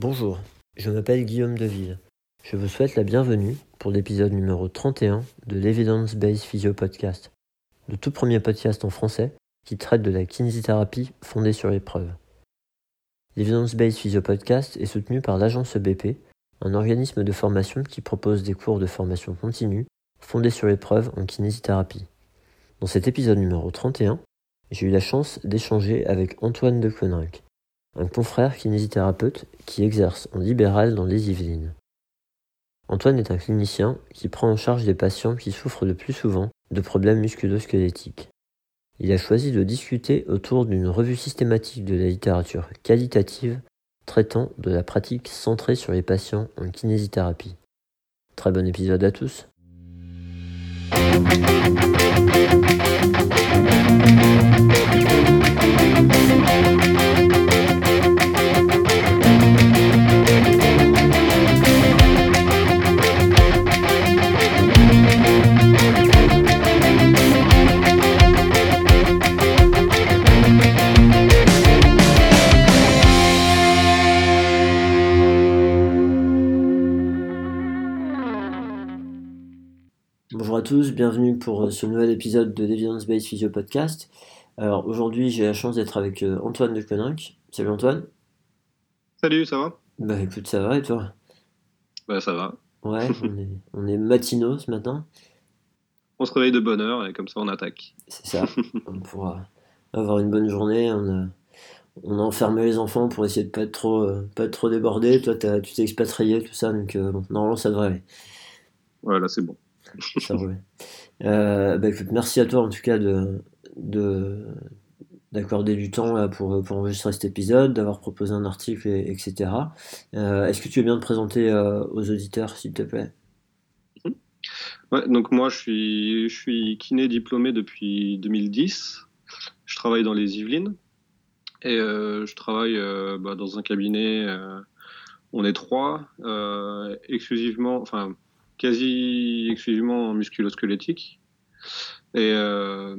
Bonjour, je m'appelle Guillaume Deville. Je vous souhaite la bienvenue pour l'épisode numéro 31 de l'Evidence Based Physio Podcast, le tout premier podcast en français qui traite de la kinésithérapie fondée sur l'épreuve. L'Evidence Based Physio Podcast est soutenu par l'agence EBP, un organisme de formation qui propose des cours de formation continue fondés sur l'épreuve en kinésithérapie. Dans cet épisode numéro 31, j'ai eu la chance d'échanger avec Antoine de Coninck, un confrère kinésithérapeute qui exerce en libéral dans les Yvelines. Antoine est un clinicien qui prend en charge des patients qui souffrent le plus souvent de problèmes musculo-squelettiques. Il a choisi de discuter autour d'une revue systématique de la littérature qualitative traitant de la pratique centrée sur les patients en kinésithérapie. Très bon épisode à tous. Tous, bienvenue pour euh, ce nouvel épisode de l'Evidence Based Physio Podcast. Alors aujourd'hui, j'ai la chance d'être avec euh, Antoine de Coninck. Salut Antoine. Salut, ça va? Bah écoute, ça va et toi? Bah ça va. Ouais, on est, on est matinaux ce matin. On se réveille de bonne heure et comme ça on attaque. C'est ça. on pourra avoir une bonne journée. On a, on a enfermé les enfants pour essayer de pas être trop, euh, pas être trop débordé. Toi, tu t'es expatrié, tout ça, donc euh, bon, normalement ça devrait aller. Voilà, c'est bon. Euh, bah, merci à toi en tout cas de, de d'accorder du temps pour, pour enregistrer cet épisode, d'avoir proposé un article, et- etc. Euh, Est-ce que tu veux bien te présenter euh, aux auditeurs, s'il te plaît? Ouais, donc moi je suis, kiné diplômé depuis 2010. Je travaille dans les Yvelines et je travaille bah, dans un cabinet. on est trois, exclusivement, enfin quasi exclusivement en musculo-squelettique. Et euh,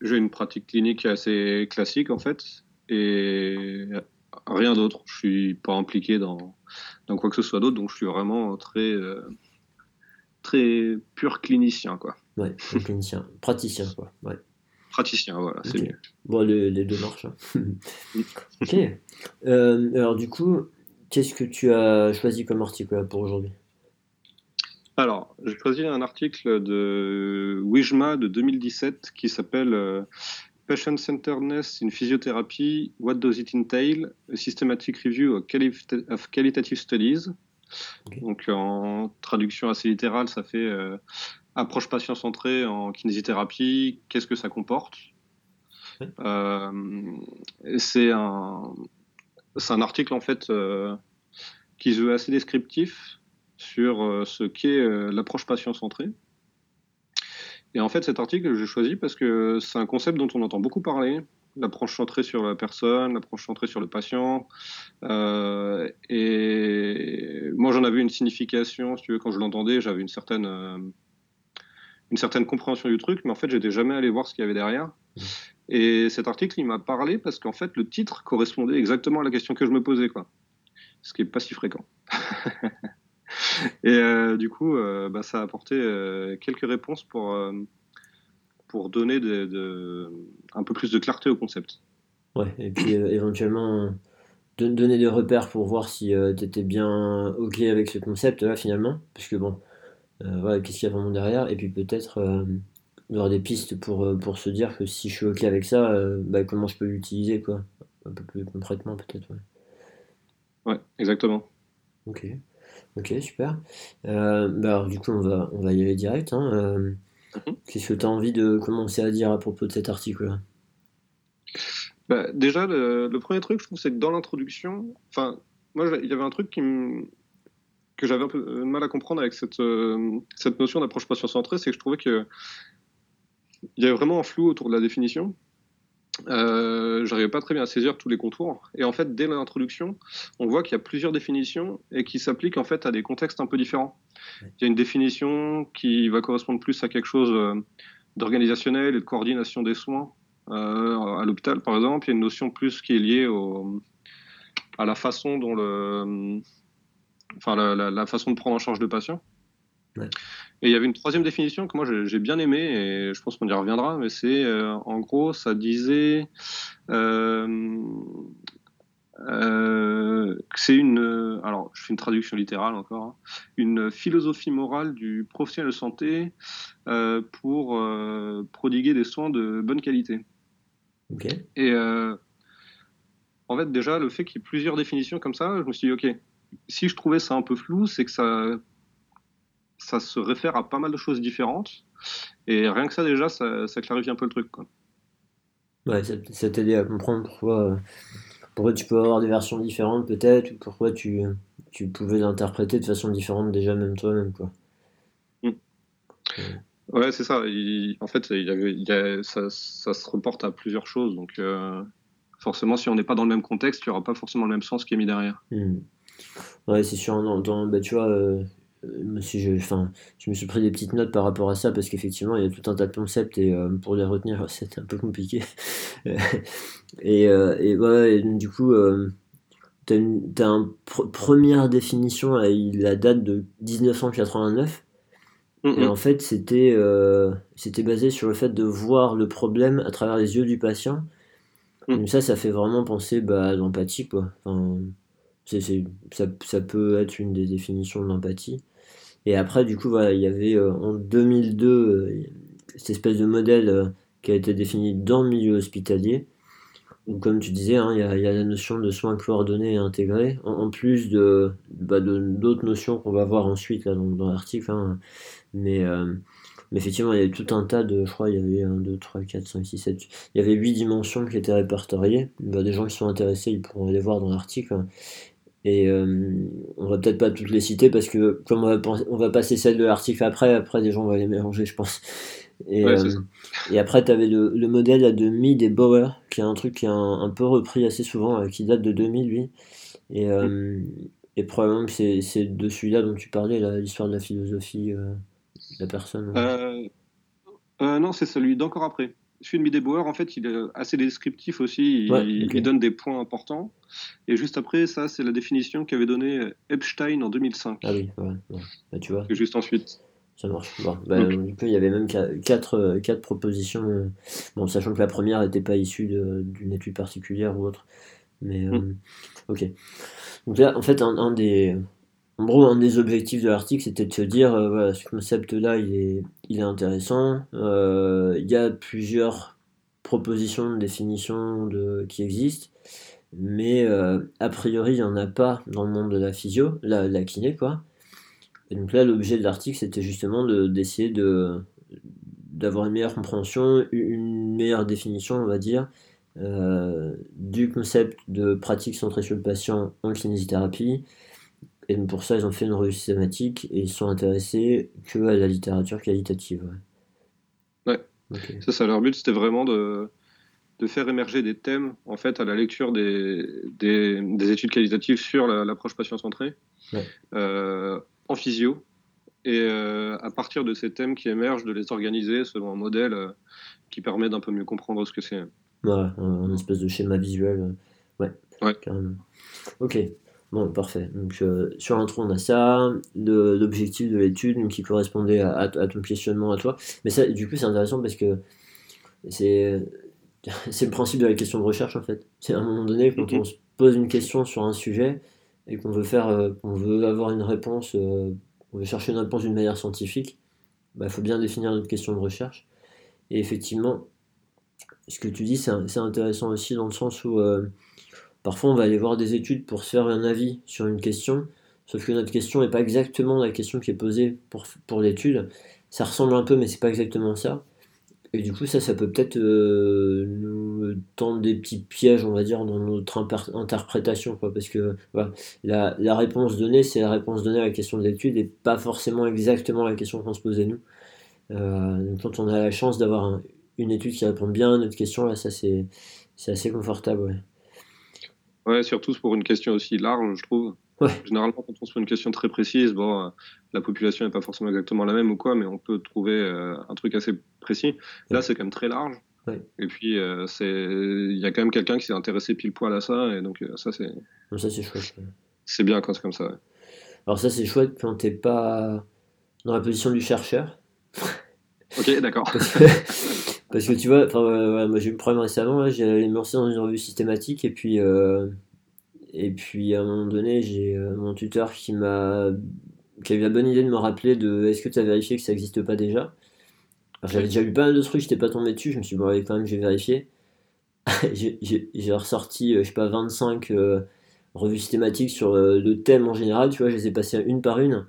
j'ai une pratique clinique assez classique en fait et rien d'autre. Je suis pas impliqué dans, dans quoi que ce soit d'autre, donc je suis vraiment très euh, très pur clinicien quoi. Ouais, clinicien, praticien, quoi. Ouais. Praticien, voilà, c'est mieux. Bon, les, les deux marchent. hein. ok. Euh, alors, du coup, qu'est-ce que tu as choisi comme article pour aujourd'hui? Alors, j'ai choisi un article de Wijma de 2017 qui s'appelle euh, Patient Centeredness in Physiotherapy, What Does It Entail? A Systematic Review of quali- of Qualitative Studies. Donc, en traduction assez littérale, ça fait euh, approche patient centrée en kinésithérapie, qu'est-ce que ça comporte? Euh, c'est un, article en fait euh, qui se veut assez descriptif sur euh, ce qu'est euh, l'approche patient centrée. Et en fait, cet article, j'ai choisi parce que c'est un concept dont on entend beaucoup parler, l'approche centrée sur la personne, l'approche centrée sur le patient. Euh, et moi, j'en avais une signification, si tu veux, quand je l'entendais, j'avais une certaine, euh, une certaine compréhension du truc, mais en fait, j'étais jamais allé voir ce qu'il y avait derrière. Et cet article, il m'a parlé parce qu'en fait, le titre correspondait exactement à la question que je me posais, quoi. Ce qui est pas si fréquent. Et euh, du coup, euh, bah, ça a apporté euh, quelques réponses pour, pour donner de, de- un peu plus de clarté au concept. Ouais, et puis éventuellement don- donner des repères pour voir si tu étais bien OK avec ce concept là finalement. Parce que bon, voilà, qu'est-ce qu'il y a vraiment derrière? Et puis peut-être avoir des pistes pour, pour se dire que si je suis OK avec ça, bah, comment je peux l'utiliser quoi. Un peu plus concrètement peut-être, ouais. Ouais, exactement. Ok, ok, super. Euh, bah alors du coup on va, on va y aller direct. hein. Euh, Mhm. qu'est-ce que tu as envie de commencer à dire à propos de cet article-là? Bah, déjà, le, le premier truc, je trouve, c'est que dans l'introduction, enfin, moi, il y avait un truc qui me- que j'avais un peu de mal à comprendre avec cette, euh, cette notion d'approche patient centrée, c'est que je trouvais que il y avait vraiment un flou autour de la définition. Euh, J'arrivais pas très bien à saisir tous les contours. Et en fait, dès l'introduction, on voit qu'il y a plusieurs définitions et qui s'appliquent en fait à des contextes un peu différents. Il y a une définition qui va correspondre plus à quelque chose euh, d'organisationnel et de coordination des soins euh, à l'hôpital, par exemple. Il y a une notion plus qui est liée au, à la façon dont le, enfin la, façon de prendre en charge le patient. Et il y avait une troisième définition que moi j'ai bien aimée et je pense qu'on y reviendra, mais c'est en gros ça disait euh, c'est une, alors je fais une traduction littérale encore, hein, une philosophie morale du professionnel de santé euh, pour euh, prodiguer des soins de bonne qualité. Et en fait, déjà, le fait qu'il y ait plusieurs définitions comme ça, je me suis dit, ok, si je trouvais ça un peu flou, c'est que ça, ça se réfère à pas mal de choses différentes. Et rien que ça, déjà, ça, clarifie un peu le truc. Quoi. Ouais, ça, ça t'aide à comprendre pourquoi pourquoi tu peux avoir des versions différentes peut-être, ou pourquoi tu, tu pouvais l'interpréter de façon différente déjà même toi-même quoi. Mm. Ouais, c'est ça. en fait, il y ça, se reporte à plusieurs choses. Donc, euh, forcément, si on n'est pas dans le même contexte, il n'y aura pas forcément le même sens qui est mis derrière. Mm. Ouais, c'est sûr. Dans, bah, tu vois, euh, euh, je, enfin, je me suis pris des petites notes par rapport à ça parce qu'effectivement il y a tout un tas de concepts et euh, pour les retenir c'est un peu compliqué. et, euh, et, ouais, du coup, tu as, une, première définition à la date de 1989. Et en fait, c'était c'était basé sur le fait de voir le problème à travers les yeux du patient. Mm. ça, ça fait vraiment penser bah, à l'empathie, quoi. Enfin, ça, ça, peut être une des définitions de l'empathie. Et après, du coup, voilà, il y avait euh, en 2002 euh, cette espèce de modèle euh, qui a été défini dans le milieu hospitalier. Donc, comme tu disais, hein, il, y a, la notion de soins coordonnés et intégrés, en, plus de bah, d'autres notions qu'on va voir ensuite là, dans, l'article. Hein. Mais, effectivement, il y avait tout un tas de, je crois, il y avait 1, 2, 3, 4, 5, 6, 7, il y avait 8 dimensions qui étaient répertoriées. Bah, des gens qui sont intéressés, ils pourront les voir dans l'article. Et euh, on va peut-être pas toutes les citer parce que comme on va, on va passer celle de l'article après, après des gens vont les mélanger, je pense. Et, euh, et après, tu avais le, le, modèle de Mead et Bauer, qui est un truc qui est un, peu repris assez souvent, euh, qui date de 2000, lui. Et, et probablement que c'est de celui-là dont tu parlais, l'histoire de la philosophie de la personne. non, c'est celui d'encore après celui de en fait, il est assez descriptif aussi. Il, donne des points importants. Et juste après, ça, c'est la définition qu'avait donnée Epstein en 2005. Ah oui, ouais, bah, tu vois. juste ensuite. Ça marche. Bah, il y avait même quatre, euh, quatre propositions. Euh, bon, sachant que la première n'était pas issue d'une étude particulière ou autre. Mais, euh, mm. ok. Donc là, en fait, un des en gros, un des objectifs de l'article, c'était de se dire, euh, voilà, ce concept-là, il est, il est intéressant. Euh, il y a plusieurs propositions de définition de, qui existent, mais euh, a priori, il n'y en a pas dans le monde de la physio, la, kiné, quoi. Donc là, l'objet de l'article, c'était justement d'essayer de, d'avoir une meilleure compréhension, une meilleure définition, on va dire, du concept de pratique centrée sur le patient en kinésithérapie, et pour ça, ils ont fait une revue systématique et ils sont intéressés que à la littérature qualitative. Ouais. Ça, ça, leur but, c'était vraiment de, de faire émerger des thèmes en fait à la lecture des, des, des études qualitatives sur l'approche patient centrée euh, en physio et euh, à partir de ces thèmes qui émergent de les organiser selon un modèle euh, qui permet d'un peu mieux comprendre ce que c'est. Ouais, un, espèce de schéma visuel. Ouais, ouais. carrément. Ok. Bon, parfait. Donc, euh, sur l'intro, on a ça, l'objectif de l'étude qui correspondait à, ton questionnement à toi. Mais ça, du coup, c'est intéressant parce que c'est le principe de la question de recherche, en fait. C'est à un moment donné, quand on se pose une question sur un sujet et qu'on veut faire, euh, veut avoir une réponse, euh, on veut chercher une réponse d'une manière scientifique, il bah, faut bien définir notre question de recherche. Et effectivement, ce que tu dis, c'est intéressant aussi dans le sens où Parfois, on va aller voir des études pour se faire un avis sur une question, sauf que notre question n'est pas exactement la question qui est posée pour, pour l'étude. Ça ressemble un peu, mais c'est pas exactement ça. Et du coup, ça, peut peut-être euh, nous tendre des petits pièges, on va dire, dans notre interprétation, parce que la, réponse donnée, c'est la réponse donnée à la question de l'étude et pas forcément exactement la question qu'on se posait nous. Euh, quand on a la chance d'avoir une étude qui répond bien à notre question, là, ça c'est assez confortable. Ouais, surtout pour une question aussi large, je trouve. Généralement, quand on se pose une question très précise, bon, euh, la population n'est pas forcément exactement la même ou quoi, mais on peut trouver euh, un truc assez précis. Là, c'est quand même très large. Et puis, euh, c'est il y a quand même quelqu'un qui s'est intéressé pile poil à ça, et donc ça, c'est. Ça, c'est chouette. C'est bien quand c'est comme ça. Alors, ça, c'est chouette quand t'es pas dans la position du chercheur. ok, d'accord. Parce que tu vois, moi j'ai eu le problème récemment, j'ai allé me lancer dans une revue systématique et puis, euh, et puis à un moment donné, j'ai euh, mon tuteur qui m'a qui a eu la bonne idée de me rappeler de est-ce que tu as vérifié que ça n'existe pas déjà? J'avais déjà lu pas mal de trucs, j'étais pas tombé dessus, je me suis dit bon, quand même, j'ai vérifié. j'ai ressorti, euh, je sais pas, 25 revues systématiques sur le thème en général, tu vois, je les ai passées une par une.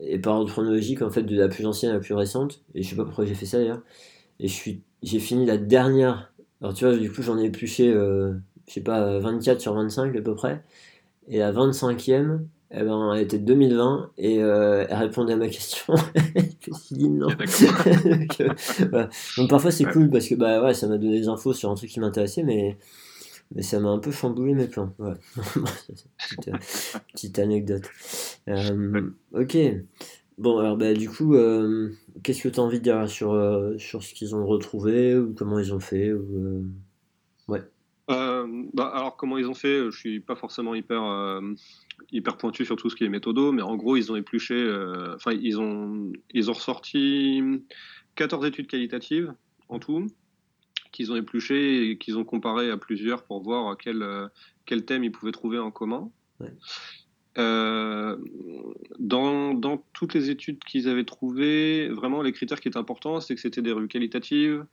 Et par ordre chronologique en fait de la plus ancienne à la plus récente. Et je sais pas pourquoi j'ai fait ça d'ailleurs et j'ai fini la dernière. Alors tu vois, du coup, j'en ai épluché, euh, je sais pas, 24 sur 25 à peu près. Et la 25e, eh ben, elle était de 2020 et euh, elle répondait à ma question. je dit non. donc, euh, donc, parfois c'est cool parce que bah, ouais, ça m'a donné des infos sur un truc qui m'intéressait, mais, mais ça m'a un peu chamboulé mes plans. Ouais. petite, petite, anecdote. ok. Bon, alors bah, du coup, euh, qu'est-ce que tu as envie de dire sur, euh, sur ce qu'ils ont retrouvé ou comment ils ont fait ou, euh, Ouais. bah, alors, comment ils ont fait Je suis pas forcément hyper, hyper pointu sur tout ce qui est méthodo, mais en gros, ils ont épluché, enfin, ils, ont, ils ont ressorti 14 études qualitatives en tout, qu'ils ont épluché et qu'ils ont comparé à plusieurs pour voir quel, quel thème ils pouvaient trouver en commun. Ouais. Euh, dans, dans, toutes les études qu'ils avaient trouvées, vraiment les critères qui étaient importants, c'est que c'était des revues qualitatives,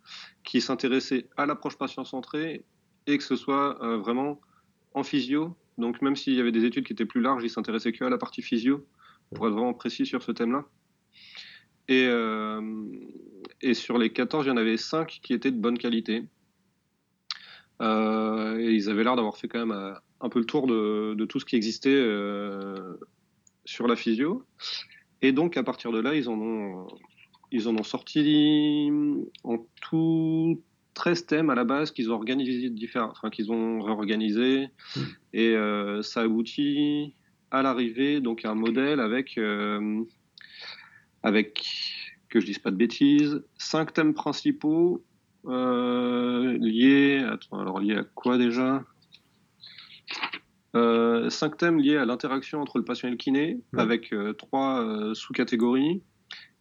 qui s'intéressaient à l'approche patient-centrée et que ce soit euh, vraiment en physio. Donc même s'il y avait des études qui étaient plus larges, ils s'intéressaient que à la partie physio, pour être vraiment précis sur ce thème-là. Et, euh, et, sur les 14, il y en avait 5 qui étaient de bonne qualité. et ils avaient l'air d'avoir fait quand même un peu le tour de, tout ce qui existait euh, sur la physio. Et donc, à partir de là, ils en ont, ils en ont sorti en tout 13 thèmes à la base qu'ils ont organisé différents, enfin, qu'ils ont réorganisé. Mmh. Et euh, ça aboutit à l'arrivée, donc, à un modèle avec, euh, avec, que je dise pas de bêtises, cinq thèmes principaux liés, attends, alors liés à quoi déjà? Euh, cinq thèmes liés à l'interaction entre le patient et le kiné, avec euh, trois euh, sous-catégories,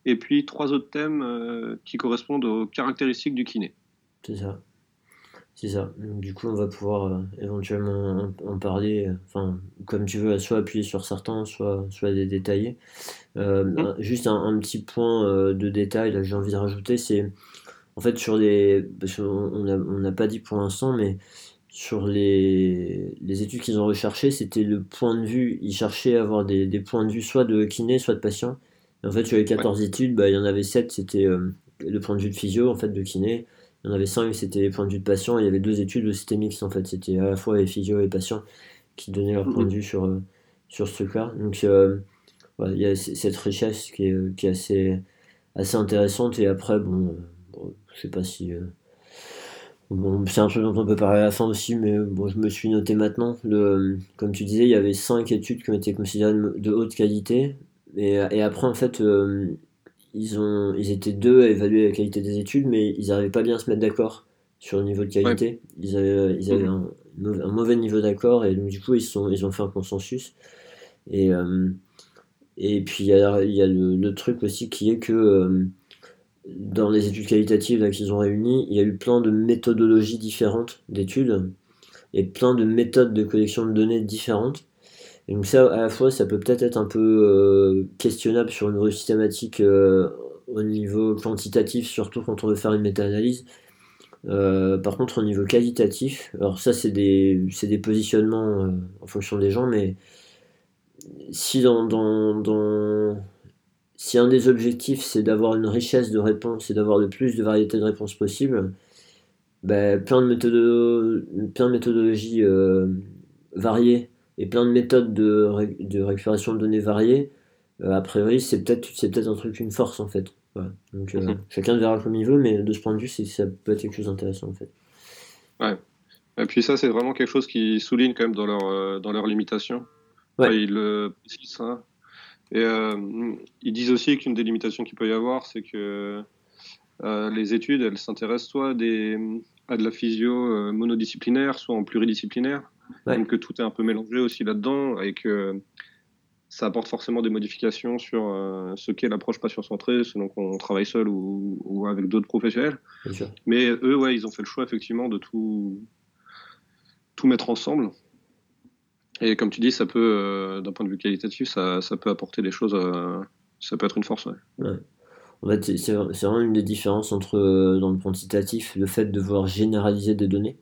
et puis trois autres thèmes qui correspondent aux caractéristiques du kiné. C'est ça. C'est ça. du coup, on va pouvoir éventuellement en, parler, enfin, comme tu veux, soit appuyer sur certains, soit, soit les détailler. Mmh. Juste un, petit point de détail, là, j'ai envie de rajouter, c'est en fait sur les. Parce qu'on n'a pas dit pour l'instant, mais sur les, les études qu'ils ont recherchées, c'était le point de vue. Ils cherchaient à avoir des, des, points de vue soit de kiné, soit de patient. en fait, sur les 14 études, bah, il y en avait 7, c'était euh, le point de vue de physio, en fait, de kiné. Il y en avait 5, c'était les points de vue de patient. il y avait deux études où c'était mixte, en fait. C'était à la fois les physio et les patients qui donnaient leur point de vue sur, euh, sur ce cas. Donc, euh, il y a cette richesse qui est, qui est assez, assez intéressante. Et après, bon, bon je sais pas si c'est un truc dont on peut parler à la fin aussi, mais bon, je me suis noté maintenant. Le, comme tu disais, il y avait cinq études qui ont été considérées de haute qualité. Et, et après, en fait, euh, ils, ont, ils étaient deux à évaluer la qualité des études, mais ils n'arrivaient pas bien à se mettre d'accord sur le niveau de qualité. Ils avaient, ils avaient un, mauvais niveau d'accord, et donc du coup, ils, sont, ils ont fait un consensus. Et, euh, et puis, il y a, y a le, truc aussi qui est que. Euh, dans les études qualitatives qu'ils ont réunies, il y a eu plein de méthodologies différentes d'études et plein de méthodes de collection de données différentes. Donc ça, à la fois, ça peut peut-être être un peu euh, questionnable sur une niveau systématique euh, au niveau quantitatif, surtout quand on veut faire une méta-analyse. Euh, par contre, au niveau qualitatif, alors ça, c'est des, des positionnements en fonction des gens, mais si dans, dans si un des objectifs c'est d'avoir une richesse de réponses et d'avoir le plus de variétés de réponses possible, ben, plein, de plein de méthodologies euh, variées et plein de méthodes de, de récupération de données variées, euh, a priori c'est peut-être peut un truc, une force en fait. Donc euh, mhm. chacun verra comme il veut, mais de ce point de vue, ça peut être quelque chose d'intéressant en fait. Ouais. Et puis ça, c'est vraiment quelque chose qui souligne quand même dans leur, dans leurs limitations. Ouais. ils le et euh, ils disent aussi qu'une des limitations qu'il peut y avoir, c'est que les études, elles s'intéressent soit des, à de la physio monodisciplinaire, soit en pluridisciplinaire. Donc que tout est un peu mélangé aussi là-dedans et que ça apporte forcément des modifications sur ce qu'est l'approche patient-centrée, selon qu'on travaille seul ou, ou avec d'autres professionnels. Mais eux, ouais, ils ont fait le choix effectivement de tout, tout mettre ensemble. Et comme tu dis, ça peut, euh, d'un point de vue qualitatif, ça, ça, peut apporter des choses, euh, ça peut être une force. Ouais. En fait, c'est vraiment une des différences entre, euh, dans le quantitatif, le fait de vouloir généraliser des données.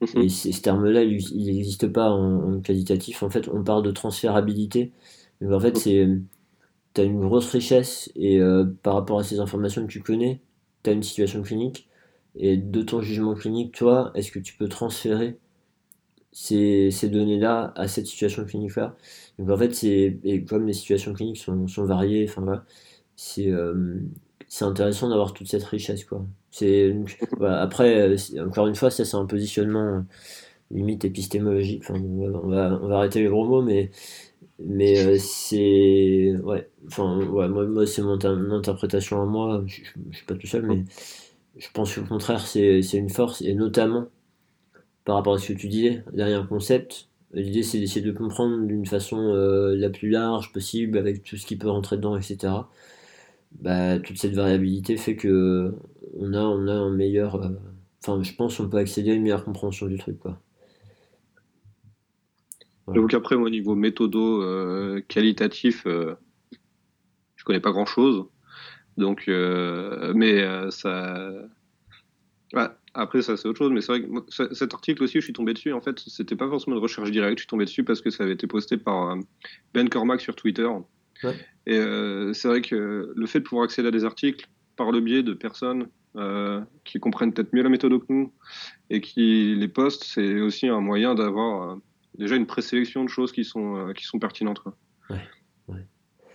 Mhm. Et ce terme-là, il n'existe pas en, qualitatif. En fait, on parle de transférabilité. Mais en fait, mhm. c'est tu as une grosse richesse et par rapport à ces informations que tu connais, tu as une situation clinique. Et de ton jugement clinique, toi, est-ce que tu peux transférer ces, données-là à cette situation clinique-là. Donc en fait, c'est et comme les situations cliniques sont, sont variées, enfin voilà, c'est euh, intéressant d'avoir toute cette richesse quoi. C'est après euh, encore une fois, ça c'est un positionnement euh, limite épistémologique. Enfin, on va on va arrêter les gros mots, mais mais c'est ouais enfin ouais moi, c'est mon, interprétation à moi. Je, je, suis pas tout seul, mais je pense qu'au contraire c'est c'est une force et notamment par rapport à ce que tu disais, derrière un concept, l'idée c'est d'essayer de comprendre d'une façon euh, la plus large possible, avec tout ce qui peut rentrer dedans, etc. Bah, toute cette variabilité fait que on a, on a un meilleur. Euh, enfin, je pense qu'on peut accéder à une meilleure compréhension du truc. Quoi. Donc après, au niveau méthodo euh, qualitatif, je connais pas grand chose. Donc, mais ça. Ouais, après, ça, c'est autre chose, mais c'est vrai que cet article aussi, je suis tombé dessus. En fait, c'était pas forcément de recherche directe, je suis tombé dessus parce que ça avait été posté par euh, Ben Cormack sur Twitter. Et euh, c'est vrai que le fait de pouvoir accéder à des articles par le biais de personnes euh, qui comprennent peut-être mieux la méthode que nous et qui les postent, c'est aussi un moyen d'avoir déjà une présélection de choses qui sont, qui sont pertinentes.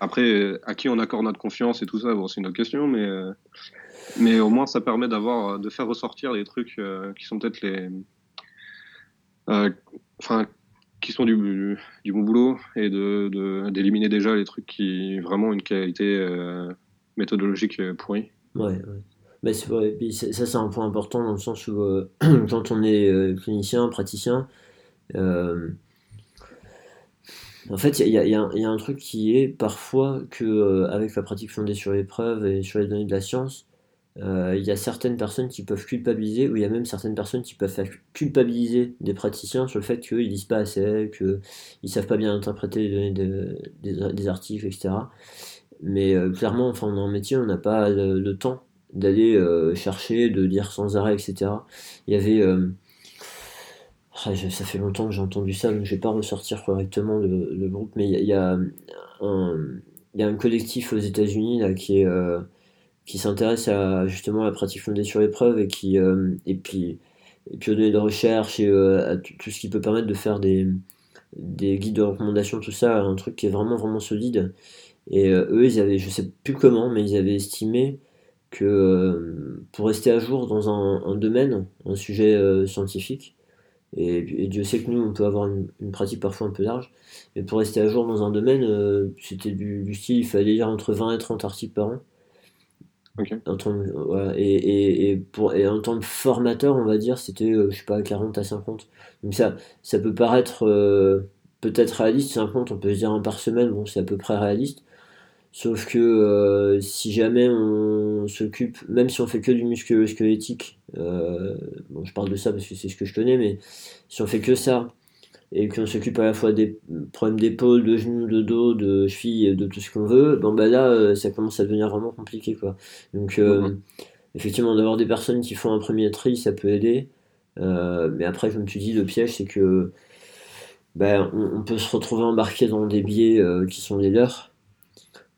Après, à qui on accorde notre confiance et tout ça, c'est une autre question, mais mais au moins, ça permet d'avoir, de faire ressortir les trucs euh, qui sont peut-être les, euh, enfin, qui sont du, bon boulot et de d'éliminer déjà les trucs qui vraiment ont une qualité euh, méthodologique pourrie. Ouais, ouais. Mais ça, c'est un point important dans le sens où quand on est clinicien, praticien, en fait, il y, a un truc qui est parfois que avec la pratique fondée sur les preuves et sur les données de la science, euh, il y a certaines personnes qui peuvent culpabiliser, ou il y a même certaines personnes qui peuvent culpabiliser des praticiens sur le fait qu'ils lisent pas assez, qu'ils ne savent pas bien interpréter les données des, articles, etc. Mais euh, clairement, enfin, dans le métier, on n'a pas le, temps d'aller euh, chercher, de lire sans arrêt, etc. Il y avait. Ça fait longtemps que j'ai entendu ça, donc je vais pas ressortir correctement le, groupe, mais il y a, un, y a un collectif aux États-Unis qui est qui s'intéresse à justement à la pratique fondée sur l'épreuve et qui euh, et puis et aux données de recherche et euh, à tout ce qui peut permettre de faire des, des guides de recommandation tout ça un truc qui est vraiment vraiment solide. Et euh, eux ils avaient je sais plus comment mais ils avaient estimé que pour rester à jour dans un domaine un sujet scientifique et, et, Dieu sait que nous on peut avoir une, une, pratique parfois un peu large. Mais pour rester à jour dans un domaine c'était du, du style il fallait lire entre 20 et 30 articles par an. Et, et, pour, et en tant que formateur, on va dire, c'était, euh, je sais pas, 40 à 50. Donc ça, ça peut paraître euh, peut-être réaliste, 50, on peut se dire un par semaine, bon, c'est à peu près réaliste. Sauf que euh, si jamais on s'occupe, même si on fait que du muscle squelettique, bon, je parle de ça parce que c'est ce que je connais, mais si on fait que ça, et qu'on s'occupe à la fois des problèmes d'épaule, de genoux, de dos, de cheville, de tout ce qu'on veut, bon bah là euh, ça commence à devenir vraiment compliqué quoi. Donc euh, effectivement d'avoir des personnes qui font un premier tri ça peut aider, euh, mais après je me suis dit le piège c'est que ben, on, peut se retrouver embarqué dans des biais qui sont les leurs.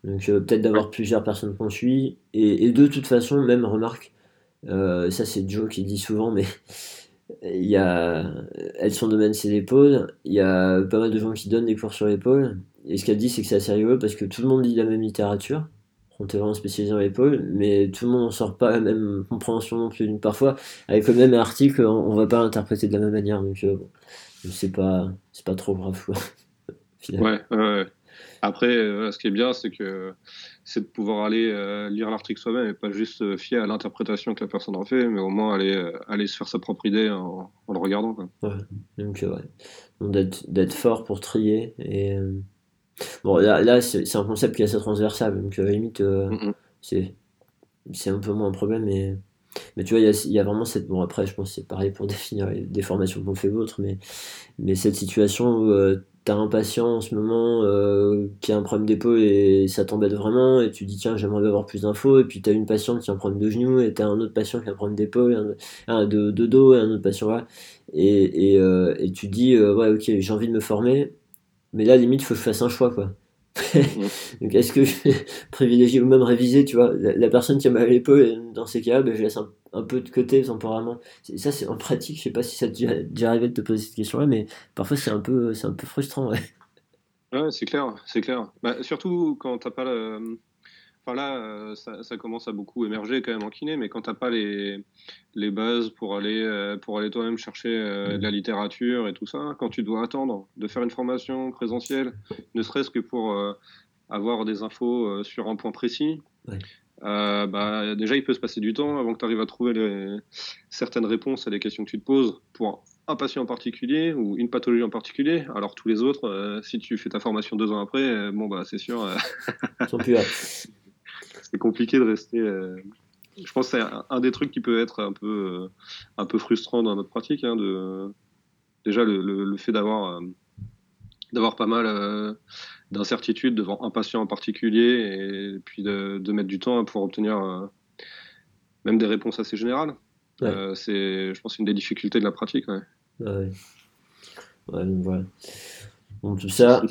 Donc peut-être d'avoir plusieurs personnes qu'on suit. Et, et, de toute façon même remarque, ça c'est Joe qui dit souvent mais il y a elles sont domaine c'est l'épaule. Il y a pas mal de gens qui donnent des cours sur l'épaule. Et ce qu'elle dit c'est que c'est assez rigolo parce que tout le monde lit la même littérature. On est vraiment spécialisé en l'épaule mais tout le monde n'en sort pas la même compréhension non plus. Parfois avec le même article on, va pas l'interpréter de la même manière. Donc euh, c'est pas pas trop grave ouais, ouais, Après, ce qui est bien, c'est que c'est de pouvoir aller lire l'article soi-même et pas juste fier à l'interprétation que la personne en fait, mais au moins aller, aller se faire sa propre idée en, le regardant. Quoi. Ouais, donc, ouais. d'être fort pour trier. Et, bon, là, là c'est un concept qui est assez transversal, donc à la limite, c'est c'est un peu moins un problème, mais mais tu vois, il y, a, vraiment cette. Bon, après, je pense que c'est pareil pour définir des formations qu'on fait d'autres, mais, mais cette situation où euh, t'as un patient en ce moment euh, qui a un problème d'épaule et ça t'embête vraiment, et tu dis, tiens, j'aimerais avoir plus d'infos, et puis t'as une patiente qui a un problème de genou, et t'as un autre patient qui a un problème d'épaule, un, de, dos, et un autre patient là, et, et, euh, et tu dis, ouais, ok, j'ai envie de me former, mais là, limite, faut que je fasse un choix, quoi. Donc est-ce que je privilégie ou même réviser, tu vois, la, personne qui a mal à l'épaule, dans ces cas-là, ben, je laisse un, peu de côté temporairement. Ça, c'est en pratique, je sais pas si ça t'est déjà arrivé de te poser cette question-là, mais parfois c'est un peu, un peu frustrant, ouais. Ouais, c'est clair, c'est clair. Bah, surtout quand t'as pas le, Enfin là, euh, ça, commence à beaucoup émerger quand même en kiné, mais quand t'as pas les, les bases pour aller, euh, pour aller toi-même chercher euh, de la littérature et tout ça, quand tu dois attendre de faire une formation présentielle, ne serait-ce que pour avoir des infos sur un point précis, bah, déjà il peut se passer du temps avant que tu arrives à trouver certaines réponses à des questions que tu te poses pour un patient en particulier ou une pathologie en particulier. Alors tous les autres, si tu fais ta formation deux ans après, bon bah c'est sûr. Ils sont plus c'est compliqué de rester. Euh, je pense que c'est un, des trucs qui peut être un peu, euh, un peu frustrant dans notre pratique. Hein, de, déjà, le, fait d'avoir euh, d'avoir pas mal d'incertitudes devant un patient en particulier et puis de, mettre du temps pour obtenir même des réponses assez générales. c'est, je pense, une des difficultés de la pratique. Ouais. Ouais. voilà. Bon, tout ça,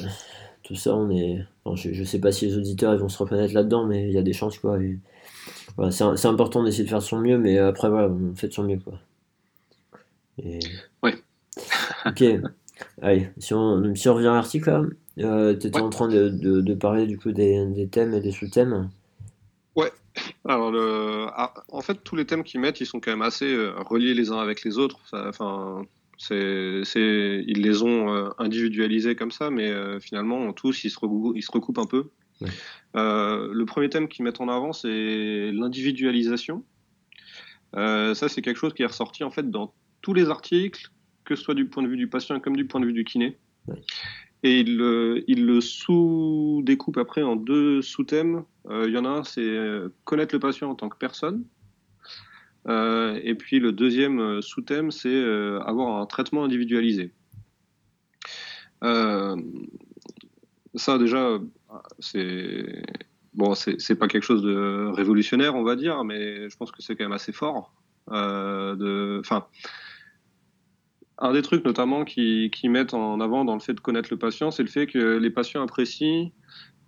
tout ça, on est. je, sais pas si les auditeurs ils vont se reconnaître là-dedans, mais il y a des chances quoi. c'est important d'essayer de faire de son mieux, mais après voilà, on fait de son mieux quoi. Et... Ouais. ok. Allez, si on, si on revient à l'article euh, tu étais en train de, de, parler du coup des, des thèmes et des sous-thèmes. Ouais. Alors, le... Ah, en fait, tous les thèmes qu'ils mettent, ils sont quand même assez euh, reliés les uns avec les autres. Enfin, c'est, ils les ont euh, individualisés comme ça, mais euh, finalement, tous, ils se, recoupent, ils se recoupent un peu. Euh, le premier thème qu'ils mettent en avant, c'est l'individualisation. ça, c'est quelque chose qui est ressorti en fait dans tous les articles, que ce soit du point de vue du patient comme du point de vue du kiné. Et il, il le sous-découpe après en deux sous-thèmes. Il y en a un, c'est connaître le patient en tant que personne. Euh, et puis le deuxième euh, sous-thème, c'est euh, avoir un traitement individualisé. ça déjà, c'est bon, c'est pas quelque chose de révolutionnaire, on va dire, mais je pense que c'est quand même assez fort. enfin, un des trucs notamment qui, qui, mettent en avant dans le fait de connaître le patient, c'est le fait que les patients apprécient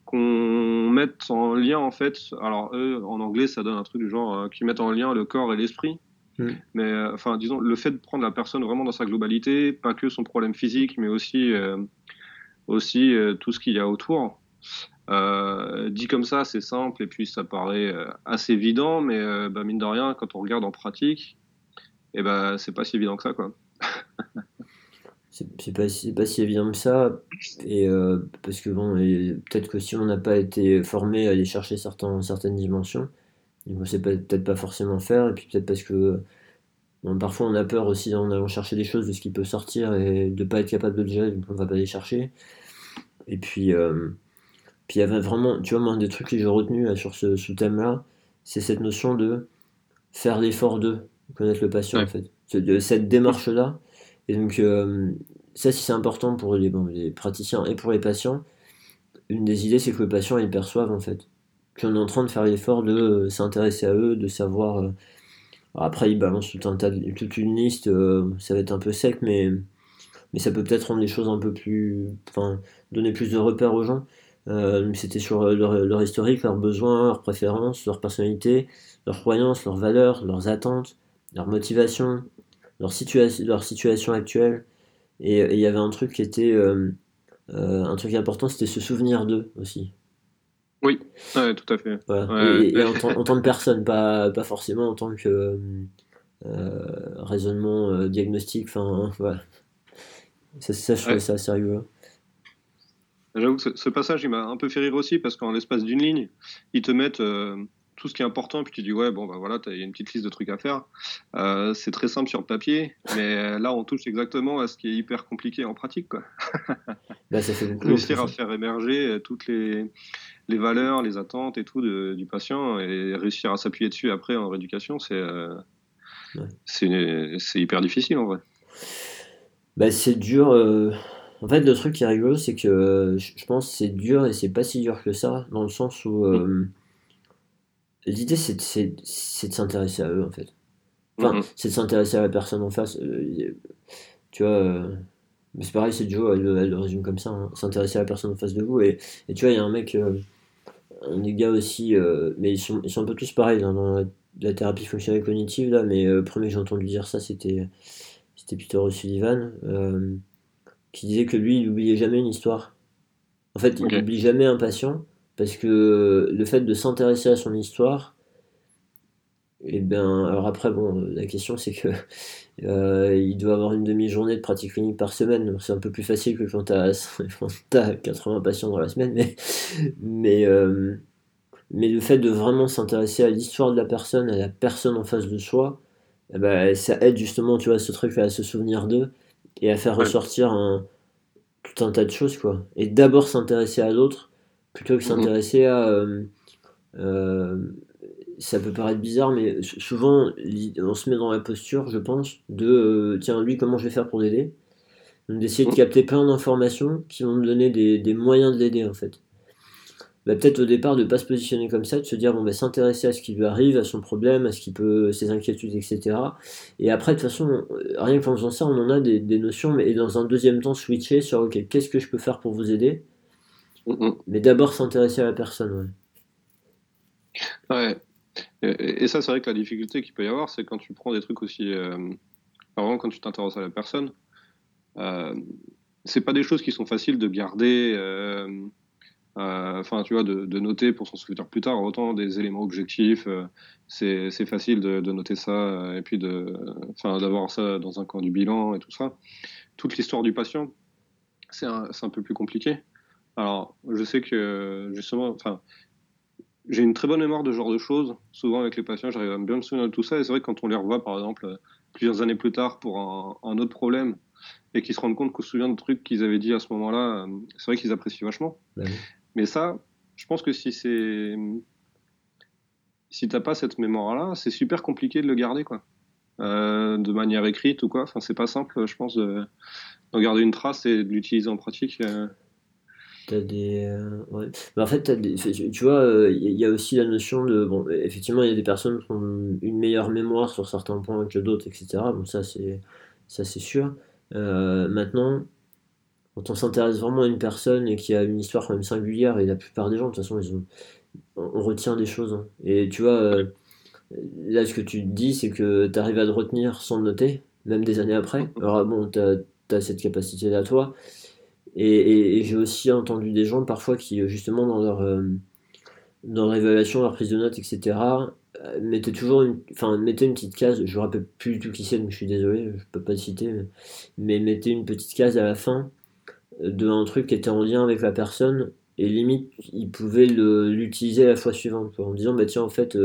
qu'on mette en lien en fait, alors eux en anglais ça donne un truc du genre euh, qui mettent en lien le corps et l'esprit. Mm. Mais euh, enfin disons le fait de prendre la personne vraiment dans sa globalité, pas que son problème physique, mais aussi euh, aussi tout ce qu'il y a autour. dit comme ça, c'est simple et puis ça paraît assez évident, mais bah, mine de rien, quand on regarde en pratique, et eh ben c'est pas si évident que ça quoi. c'est pas, pas si évident que ça. Et euh, parce que bon, peut-être que si on n'a pas été formé à aller chercher certains, certaines dimensions, on ne sait peut-être pas forcément faire. Et puis peut-être parce que parfois on a peur aussi en allant chercher des choses de ce qui peut sortir et de pas être capable de le gérer, donc on va pas les chercher. Et puis, euh, puis il y avait vraiment, tu vois, moi, un des trucs que j'ai retenu sur ce, thème-là, c'est cette notion de faire l'effort de connaître le patient en fait. De cette démarche-là et donc, euh, ça, si c'est important pour les, les, praticiens et pour les patients, une des idées, c'est que le patient, il perçoive en fait qu'on est en train de faire l'effort de euh, s'intéresser à eux, de savoir. Euh, après, il balance tout un tas toute une liste, ça va être un peu sec, mais, mais ça peut peut-être rendre les choses un peu plus. Enfin, donner plus de repères aux gens. C'était sur leur, leur, historique, leurs besoins, leurs préférences, leur personnalité, leurs croyances, leurs valeurs, leurs attentes, leurs motivations, leur, situation leur situation actuelle. Et il y avait un truc qui était euh, euh, un truc important, c'était se souvenir d'eux aussi. Oui, tout à fait. et, en, tant, que personne, pas, pas forcément en tant que euh, raisonnement diagnostique. Enfin, voilà. Ça, ça, je trouvais ça sérieux. J'avoue que ce, passage, il m'a un peu fait rire aussi parce qu'en l'espace d'une ligne, ils te mettent tout ce qui est important, puis tu dis ouais, bon, bah voilà, il y a une petite liste de trucs à faire. Euh, c'est très simple sur le papier, mais là, on touche exactement à ce qui est hyper compliqué en pratique. Quoi. Bah, ça fait beaucoup, Réussir à faire émerger euh, toutes les, les valeurs, les attentes et tout du patient et réussir à s'appuyer dessus après en rééducation, c'est euh, hyper difficile en vrai. Bah, c'est dur. En fait, le truc qui est rigolo, c'est que je pense que c'est dur et c'est pas si dur que ça, dans le sens où. L'idée, c'est de, s'intéresser à eux, en fait. Enfin, mm-hmm. c'est de s'intéresser à la personne en face. Euh, tu vois, euh, c'est pareil, c'est Joe, elle, le résume comme ça, hein. s'intéresser à la personne en face de vous. Et, et tu vois, il y a un mec, euh, un des gars aussi, mais ils sont, ils sont un peu tous pareils hein, dans la, thérapie fonctionnelle cognitive, là, mais le premier que j'ai entendu dire ça, c'était Peter O'Sullivan, qui disait que lui, il n'oubliait jamais une histoire. En fait, il n'oublie jamais un patient parce que le fait de s'intéresser à son histoire, et eh bien, alors après, bon, la question c'est que euh, il doit avoir une demi-journée de pratique clinique par semaine, c'est un peu plus facile que quand tu as, 80 patients dans la semaine, mais, mais, euh, mais le fait de vraiment s'intéresser à l'histoire de la personne, à la personne en face de soi, eh ben, ça aide justement, tu vois, ce truc à se souvenir d'eux et à faire ressortir un, tout un tas de choses, quoi. Et d'abord s'intéresser à l'autre plutôt que s'intéresser à. Euh, euh, ça peut paraître bizarre, mais souvent on se met dans la posture, je pense, de euh, tiens, lui, comment je vais faire pour l'aider? Donc d'essayer de mhm. capter plein d'informations qui vont me donner des, moyens de l'aider en fait. Bah, peut-être au départ de ne pas se positionner comme ça, de se dire bon, bah, s'intéresser à ce qui lui arrive, à son problème, à ce qui peut, ses inquiétudes, etc. Et après, de toute façon, rien qu'en faisant ça, on en a des, des notions, mais et dans un deuxième temps, switcher sur ok, qu'est-ce que je peux faire pour vous aider? Mais d'abord s'intéresser à la personne, ouais. Et, ça, c'est vrai que la difficulté qu'il peut y avoir, c'est quand tu prends des trucs aussi. Euh, vraiment, quand tu t'intéresses à la personne, euh, c'est pas des choses qui sont faciles de garder. Euh, euh, enfin, tu vois, de, noter pour s'en souvenir plus tard. Autant des éléments objectifs, c'est facile de, noter ça et puis d'avoir ça dans un coin du bilan et tout ça. Toute l'histoire du patient, c'est un, un, peu plus compliqué. Alors, je sais que justement, enfin, j'ai une très bonne mémoire de ce genre de choses. Souvent avec les patients, j'arrive à bien me souvenir de tout ça. Et c'est vrai que quand on les revoit, par exemple, plusieurs années plus tard pour un, autre problème, et qu'ils se rendent compte qu'on se souvient de trucs qu'ils avaient dit à ce moment-là, c'est vrai qu'ils apprécient vachement. Bah Mais ça, je pense que si c'est si t'as pas cette mémoire-là, c'est super compliqué de le garder, quoi. Euh, de manière écrite ou quoi. Enfin, c'est pas simple, je pense, de, garder une trace et de l'utiliser en pratique. Euh. T'as des. Euh, ouais. Mais en fait, des, tu vois, il euh, y, a aussi la notion de. Bon, effectivement, il y a des personnes qui ont une meilleure mémoire sur certains points que d'autres, etc. Bon, ça, c'est, ça, c'est sûr. Euh, maintenant, quand on s'intéresse vraiment à une personne et qui a une histoire quand même singulière, et la plupart des gens, de toute façon, ils ont, on retient des choses. Hein. Et tu vois, là, ce que tu dis, c'est que tu arrives à te retenir sans le noter, même des années après. Alors, bon, tu as, cette capacité-là, toi. Et, j'ai aussi entendu des gens parfois qui, euh, justement, dans leur, euh, dans leur évaluation, leur prise de notes, etc., euh, mettaient toujours une, enfin, mettaient une petite case, je ne rappelle plus du tout qui c'est, donc je suis désolé, je peux pas le citer, mais, mettaient une petite case à la fin de un truc qui était en lien avec la personne, et limite, ils pouvaient l'utiliser la fois suivante, en disant, bah tiens, en fait,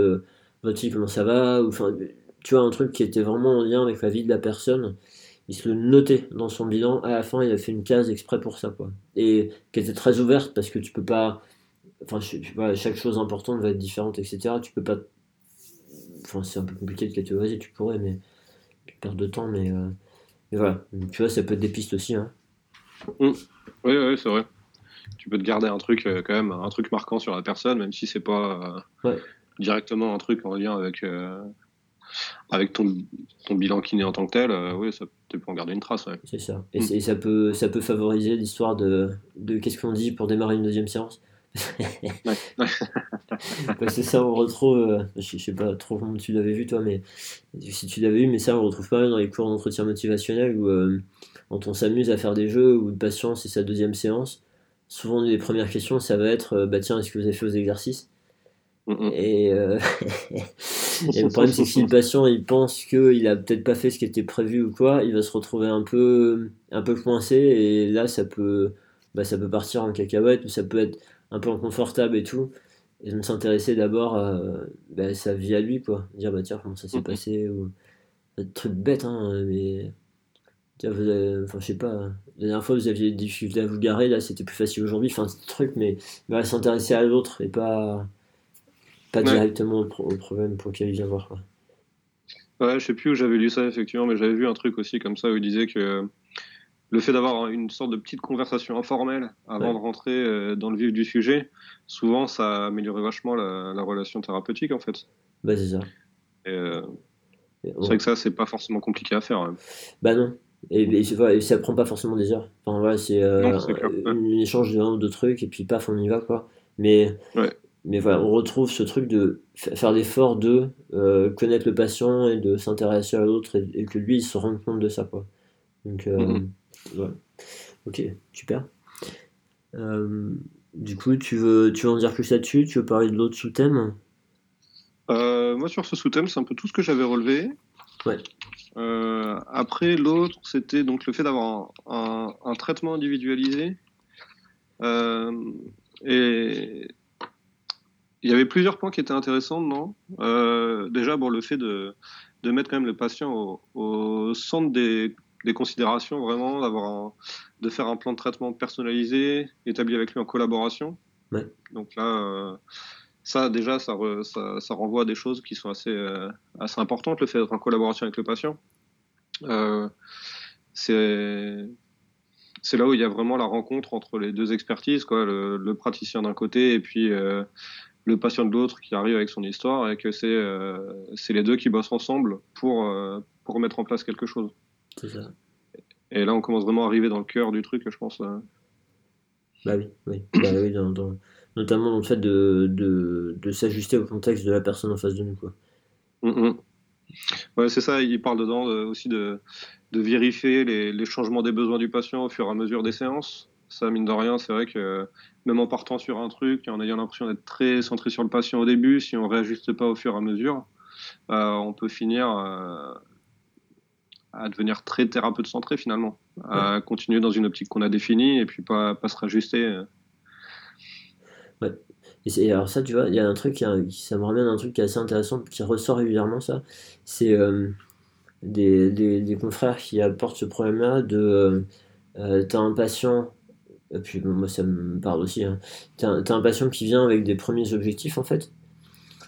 votre fille, comment ça va, ou enfin, tu vois, un truc qui était vraiment en lien avec la vie de la personne, il se le notait dans son bilan. À la fin, il a fait une case exprès pour ça, quoi. Et qui était très ouverte parce que tu peux pas. Enfin, je, chaque chose importante va être différente, etc. Tu peux pas. Enfin, c'est un peu compliqué de catégoriser, tu pourrais, mais tu perds de temps, mais, euh, voilà. tu vois, ça peut être des pistes aussi. Hein. Mmh. Oui, oui, c'est vrai. Tu peux te garder un truc, euh, quand même, un truc marquant sur la personne, même si c'est pas euh, directement un truc en lien avec avec ton, ton bilan kiné en tant que tel, euh, oui, ça, tu peux en garder une trace. C'est ça. Et, mm. ça, peut, ça peut favoriser l'histoire de, de qu'est-ce qu'on dit pour démarrer une deuxième séance. Parce que ça, on retrouve, euh, je, sais pas trop comment tu l'avais vu toi, mais si tu l'avais vu, mais ça, on retrouve pas mal dans les cours d'entretien motivationnel où euh, quand on s'amuse à faire des jeux ou de patience, c'est sa deuxième séance. Souvent, les premières questions, ça va être bah tiens, est-ce que vous avez fait vos exercices? Et, euh, et, le problème, c'est que si le patient il pense qu'il a peut-être pas fait ce qui était prévu ou quoi, il va se retrouver un peu, un peu coincé et là, ça peut, bah, ça peut partir en cacahuète ou ça peut être un peu inconfortable et tout. Et de s'intéresser d'abord à bah, sa vie à lui, quoi. Dire, bah tiens, comment ça s'est mhm. passé ou... Des trucs bêtes, hein, mais. Enfin, je sais pas. La dernière fois, vous aviez des difficultés à vous garer, là, c'était plus facile aujourd'hui. Enfin, c'est truc, mais bah, s'intéresser à l'autre et pas, pas directement au, problème pour lequel il vient voir. Quoi. Ouais, je sais plus où j'avais lu ça, effectivement, mais j'avais vu un truc aussi comme ça où il disait que le fait d'avoir une sorte de petite conversation informelle avant de rentrer euh, dans le vif du sujet, souvent ça améliorait vachement la, relation thérapeutique en fait. Bah c'est ça. Euh, c'est vrai que ça c'est pas forcément compliqué à faire. Bah non. Et, et, ça prend pas forcément des heures. Enfin voilà, c'est euh, un échange de un ou deux trucs et puis paf on y va quoi. Mais mais voilà, on retrouve ce truc de faire l'effort de connaître le patient et de s'intéresser à l'autre et, que lui il se rende compte de ça quoi. Donc mm-hmm. Ok, super. Euh, du coup, tu veux, tu veux en dire plus là-dessus? Tu veux parler de l'autre sous-thème? Euh, Moi, sur ce sous-thème, c'est un peu tout ce que j'avais relevé. Ouais. Euh, après, l'autre, c'était donc le fait d'avoir un, traitement individualisé. et il y avait plusieurs points qui étaient intéressants, non? Déjà, bon, le fait de, de, mettre quand même le patient au, au centre des des considérations vraiment, d'avoir de faire un plan de traitement personnalisé, établi avec lui en collaboration. Donc là, euh, ça déjà, ça, ça, renvoie à des choses qui sont assez, euh, assez importantes, le fait d'être en collaboration avec le patient. Euh, c'est c'est là où il y a vraiment la rencontre entre les deux expertises, quoi, le, praticien d'un côté et puis le patient de l'autre qui arrive avec son histoire, et que c'est c'est les deux qui bossent ensemble pour, pour mettre en place quelque chose. Et là, on commence vraiment à arriver dans le cœur du truc, je pense. Bah oui, oui. bah oui notamment dans le fait de, de, de s'ajuster au contexte de la personne en face de nous. Quoi. Mm, mm. Ouais, c'est ça, il parle dedans euh, aussi de, de vérifier les, les, changements des besoins du patient au fur et à mesure des séances. Ça, mine de rien, c'est vrai que même en partant sur un truc et en ayant l'impression d'être très centré sur le patient au début, si on ne réajuste pas au fur et à mesure, euh, on peut finir euh, à devenir très thérapeute centré finalement, à continuer dans une optique qu'on a définie et puis pas, pas se rajuster. Euh. Ouais. Et alors ça, tu vois, il y a un truc, qui, ça me ramène à un truc qui est assez intéressant, qui ressort régulièrement, ça. C'est euh, des, des, des, confrères qui apportent ce problème-là de... Euh t'as un patient, et puis moi ça me parle aussi, hein, t'as un patient qui vient avec des premiers objectifs en fait,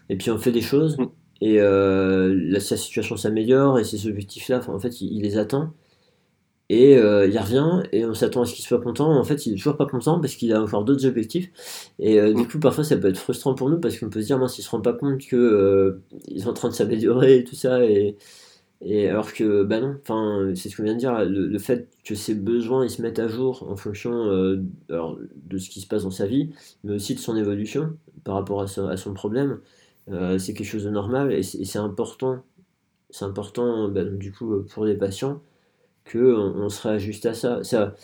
et puis on fait des choses, mm et euh, sa situation s'améliore et ses objectifs-là, en fait, il, les atteint. Et euh, il revient et on s'attend à ce qu'il soit content. En fait, il est toujours pas content parce qu'il a encore d'autres objectifs. Et euh, du coup, parfois, ça peut être frustrant pour nous parce qu'on peut se dire, mince, il se rend pas compte que ils sont en train de s'améliorer et tout ça. Et, et alors que, bah non, enfin, c'est ce qu'on vient de dire, le, fait que ses besoins ils se mettent à jour en fonction alors, de ce qui se passe dans sa vie, mais aussi de son évolution par rapport à, son problème. Euh, c'est quelque chose de normal et c'est important, c'est important ben, du coup pour les patients qu'on on se réajuste à ça. Ça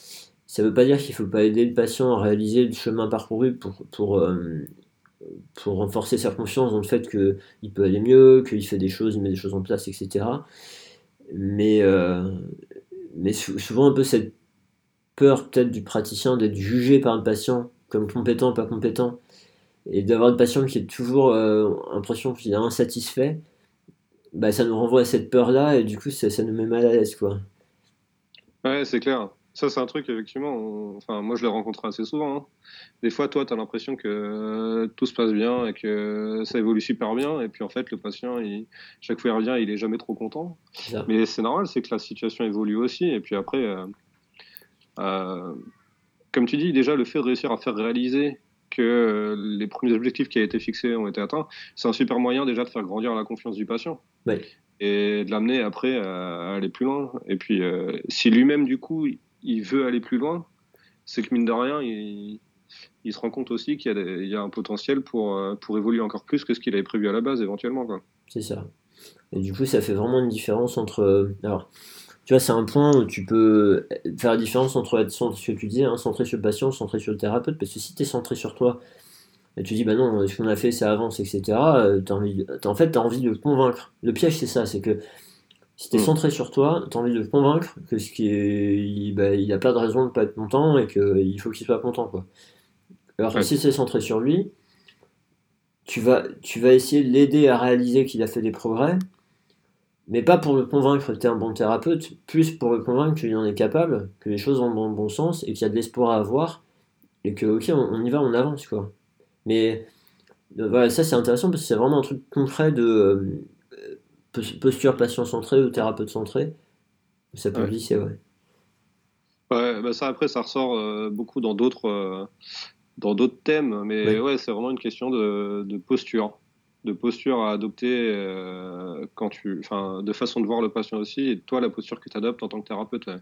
ça veut pas dire qu'il faut pas aider le patient à réaliser le chemin parcouru pour, pour, euh, pour renforcer sa confiance dans le fait qu'il peut aller mieux, qu'il fait des choses, il met des choses en place, etc. Mais, euh, mais souvent un peu cette peur peut-être du praticien d'être jugé par le patient comme compétent, pas compétent, et d'avoir une patient qui est toujours euh, l'impression qu'il est insatisfait, bah, ça nous renvoie à cette peur-là et du coup ça, ça, nous met mal à l'aise. quoi. Ouais, c'est clair. Ça, c'est un truc, effectivement, enfin, moi je l'ai rencontré assez souvent. Hein. Des fois, toi, tu as l'impression que euh, tout se passe bien et que ça évolue super bien, et puis en fait, le patient, il, chaque fois il revient, il est jamais trop content. Mais c'est normal, c'est que la situation évolue aussi, et puis après, euh, comme tu dis, déjà, le fait de réussir à faire réaliser que euh, les premiers objectifs qui avaient été fixés ont été atteints, c'est un super moyen déjà de faire grandir la confiance du patient. Et de l'amener après à aller plus loin. Et puis, euh, si lui-même, du coup, il veut aller plus loin, c'est que mine de rien, il, se rend compte aussi qu'il y, y, a un potentiel pour, euh, pour évoluer encore plus que ce qu'il avait prévu à la base, éventuellement. C'est ça. Et du coup, ça fait vraiment une différence entre. Alors, tu vois, c'est un point où tu peux faire la différence entre être centré, ce que tu disais, hein, centré sur le patient, centré sur le thérapeute, parce que si tu es centré sur toi, et tu dis, bah non, ce qu'on a fait, ça avance, etc., euh, as envie, en fait, tu as envie de convaincre. Le piège, c'est ça, c'est que Si tu es Mm. centré sur toi, tu as envie de le convaincre que ce qui est, il, bah, il a pas de raison de pas être content et qu'il faut qu'il soit content. Quoi. Alors que Ouais. si c'est centré sur lui, tu vas, tu vas essayer de l'aider à réaliser qu'il a fait des progrès, mais pas pour le convaincre que tu es un bon thérapeute, plus pour le convaincre qu'il en est capable, que les choses vont dans le bon sens et qu'il y a de l'espoir à avoir et que, ok, on, on y va, on avance. quoi. Mais euh, voilà, ça c'est intéressant parce que c'est vraiment un truc concret de euh, posture patient centrée ou thérapeute centré. Ça peut Ouais. glisser, ouais. Ouais, bah ça après ça ressort euh, beaucoup dans d'autres euh, dans d'autres thèmes, mais Ouais. ouais, c'est vraiment une question de, de posture, de posture à adopter euh, quand tu, enfin, de façon de voir le patient aussi, et toi la posture que tu adoptes en tant que thérapeute. ouais.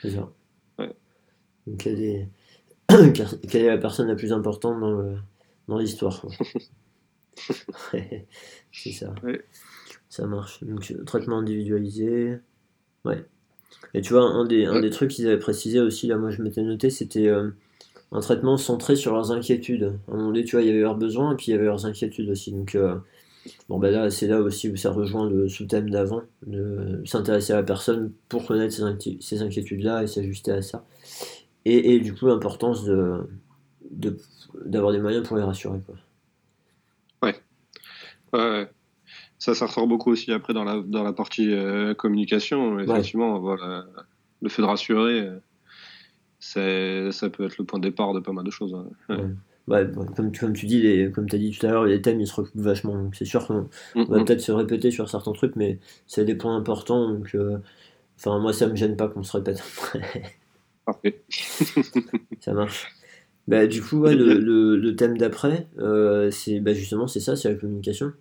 C'est ça. Ouais. Donc, quelle est... quelle est la personne la plus importante dans, le- dans l'histoire quoi. Ouais, C'est ça. Ça marche. Donc, euh, traitement individualisé. Ouais. Et tu vois, un des, un des trucs qu'ils avaient précisé aussi, là, moi je m'étais noté, c'était euh, un traitement centré sur leurs inquiétudes. À un moment donné, tu vois, il y avait leurs besoins et puis il y avait leurs inquiétudes aussi. Donc, euh, bon, bah là, c'est là aussi où ça rejoint le sous-thème d'avant, de s'intéresser à la personne pour connaître ses, inqui- ses inquiétudes-là et s'ajuster à ça. Et, et du coup, l'importance de, de, d'avoir des moyens pour les rassurer. Quoi. Ouais, ouais. Ça, ça ressort beaucoup aussi après dans la, dans la partie euh, communication. Effectivement, voilà, le fait de rassurer, euh, c'est, ça peut être le point de départ de pas mal de choses. hein. Ouais. Ouais, ouais, comme, tu- comme tu dis, les, comme tu as dit tout à l'heure, les thèmes ils se recoupent vachement. Donc c'est sûr qu'on Mm, on va mm. peut-être se répéter sur certains trucs, mais c'est des points importants. Donc, euh, enfin, moi, ça me gêne pas qu'on se répète. Parfait. ça marche. Bah, du coup, ouais, le, le, le thème d'après, euh, c'est bah, justement c'est ça, c'est la communication.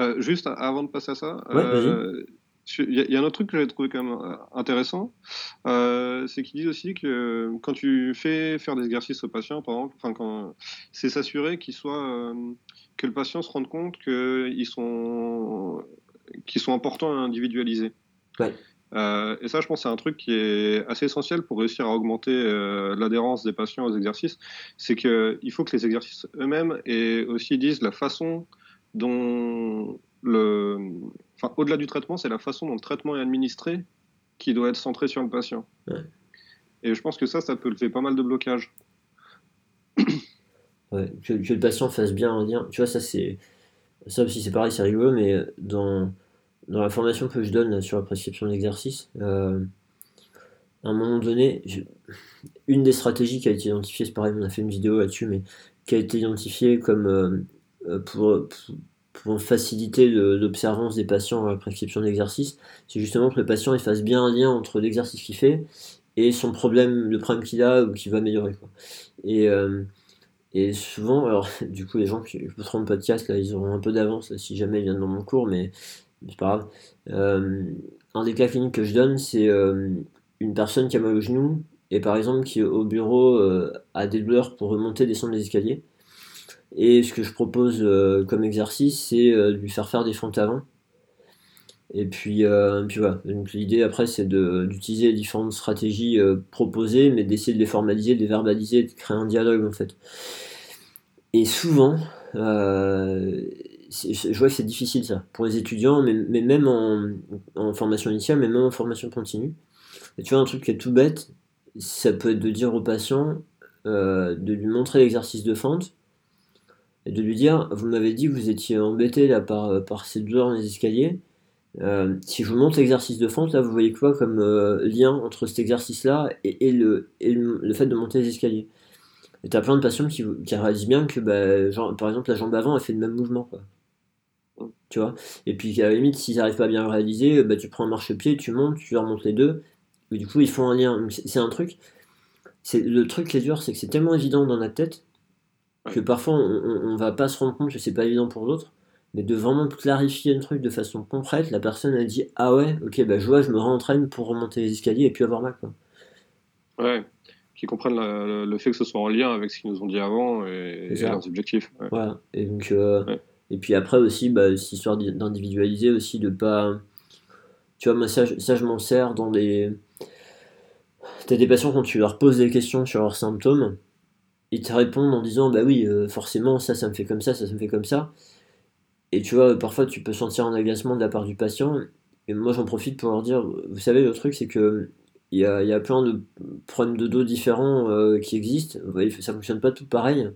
Euh, juste avant de passer à ça, Ouais, euh, il y, a- il y a un autre truc que j'avais trouvé quand même euh, intéressant, euh, c'est qu'ils disent aussi que quand tu fais faire des exercices aux patients, par exemple, c'est s'assurer qu'il soit, euh, que le patient se rende compte qu'ils sont, qu'ils sont importants à individualiser. Ouais. Euh, et ça, je pense, c'est un truc qui est assez essentiel pour réussir à augmenter euh, l'adhérence des patients aux exercices. C'est qu'il faut que les exercices eux-mêmes et aussi disent la façon dont le, enfin, au-delà du traitement, c'est la façon dont le traitement est administré qui doit être centré sur le patient. Ouais. Et je pense que ça, ça peut lever pas mal de blocages. Ouais, que, que le patient fasse bien un lien. Tu vois, ça c'est ça aussi c'est pareil, c'est rigolo, mais dans, dans la formation que je donne là, sur la prescription d'exercice, euh, à un moment donné, je- une des stratégies qui a été identifiée, c'est pareil, on a fait une vidéo là-dessus, mais qui a été identifiée comme euh, pour, pour, faciliter l'observance des patients à la prescription d'exercice, c'est justement que le patient il fasse bien un lien entre l'exercice qu'il fait et son problème, le problème qu'il a ou qu'il va améliorer. Euh, et souvent, alors du coup, les gens qui écouteront le podcast, là, ils auront un peu d'avance si jamais ils viennent dans mon cours, mais c'est pas grave. Euh, un des cas cliniques que je donne, c'est euh, une personne qui a mal au genou et par exemple qui au bureau euh, a des douleurs pour remonter, descendre les escaliers. Et ce que je propose euh, comme exercice, c'est euh, de lui faire faire des fentes avant. Et puis, euh, puis voilà. Donc l'idée après, c'est d'utiliser les différentes stratégies proposées, mais d'essayer de les formaliser, de les verbaliser, de créer un dialogue en fait. Et souvent, je vois que c'est difficile ça pour les étudiants, mais, même en, en formation initiale, mais même en formation continue. Et tu vois, un truc qui est tout bête, ça peut être de dire au patient, de lui montrer l'exercice de fente, et de lui dire, vous m'avez dit que vous étiez embêté là par, par ces douleurs dans les escaliers. Euh, si je vous montre l'exercice de fente, là, vous voyez quoi comme euh, lien entre cet exercice-là et, et le, le, fait de monter les escaliers? Et t'as plein de patients qui, qui réalisent bien que, bah, par exemple, la jambe avant, elle fait le même mouvement. Quoi. Tu vois? Et puis, à la limite, s'ils n'arrivent pas à bien le réaliser, bah, tu prends un marchepied, tu montes, tu leur montres les deux, et du coup, ils font un lien. C'est un truc. Le truc qui est dur, c'est que c'est tellement évident dans notre tête que parfois on, on va pas se rendre compte que c'est pas évident pour d'autres, mais de vraiment clarifier le truc de façon concrète, la personne a dit ah ouais, ok, bah je vois, je me réentraîne pour remonter les escaliers et puis avoir mal quoi. Ouais, qui comprennent la- le, le fait que ce soit en lien avec ce qu'ils nous ont dit avant et, leurs objectifs. ouais. Voilà. Et donc euh, Ouais. et puis après aussi, bah, cette histoire d'i- d'individualiser aussi, de pas, tu vois, moi ça, je- ça je m'en sers dans des, t'as des patients quand tu leur poses des questions sur leurs symptômes, ils te répondent en disant bah oui, euh, forcément ça, ça me fait comme ça, ça, ça me fait comme ça. Et tu vois, parfois tu peux sentir un agacement de la part du patient. et moi j'en profite pour leur dire, vous savez, le truc c'est que il y a, y a, plein de problèmes de dos différents euh, qui existent. Vous voyez, ça fonctionne pas tout pareil.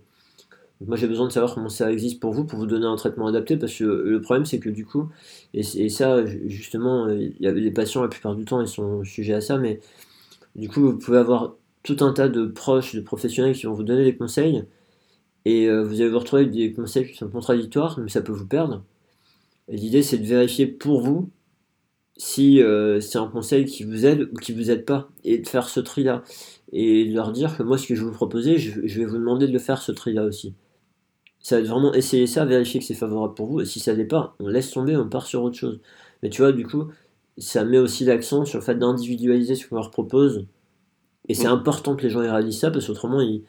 Moi j'ai besoin de savoir comment ça existe pour vous, pour vous donner un traitement adapté, parce que le problème c'est que du coup, et, et ça justement, il y a les patients la plupart du temps ils sont sujets à ça, mais du coup vous pouvez avoir tout un tas de proches, de professionnels qui vont vous donner des conseils, et euh, vous allez vous retrouver avec des conseils qui sont contradictoires, mais ça peut vous perdre. L'idée c'est de vérifier pour vous si euh, c'est un conseil qui vous aide ou qui vous aide pas, et de faire ce tri-là. Et de leur dire que moi, ce que je vais vous proposer, je, vais vous demander de le faire ce tri-là aussi. Ça va être vraiment essayer ça, vérifier que c'est favorable pour vous, et si ça n'est pas, on laisse tomber, on part sur autre chose. Mais tu vois, du coup, ça met aussi l'accent sur le fait d'individualiser ce qu'on leur propose. Et c'est mm. important que les gens y réalisent ça, parce qu'autrement, ils,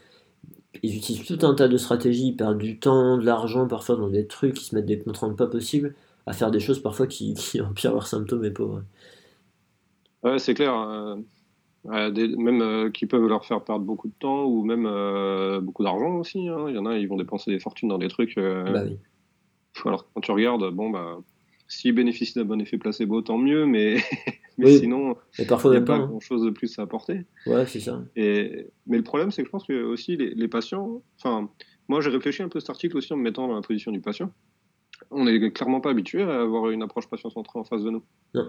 ils utilisent tout un tas de stratégies, ils perdent du temps, de l'argent, parfois dans des trucs, ils se mettent des contraintes pas possibles à faire des choses parfois qui, qui empirent leurs symptômes et pauvres. Ouais, c'est clair. Euh, même euh, qui peuvent leur faire perdre beaucoup de temps ou même euh, beaucoup d'argent aussi. Hein. Il y en a, ils vont dépenser des fortunes dans des trucs. Bah oui. Alors quand tu regardes, bon bah, s'ils bénéficient d'un bon effet placebo, tant mieux, mais, mais sinon, il n'y a pas, hein. grand chose de plus à apporter. Ouais, c'est ça. Et, mais le problème, c'est que je pense que aussi les, les patients, enfin, moi j'ai réfléchi un peu à cet article aussi en me mettant dans la position du patient on n'est clairement pas habitué à avoir une approche patient-centrée en face de nous. Non.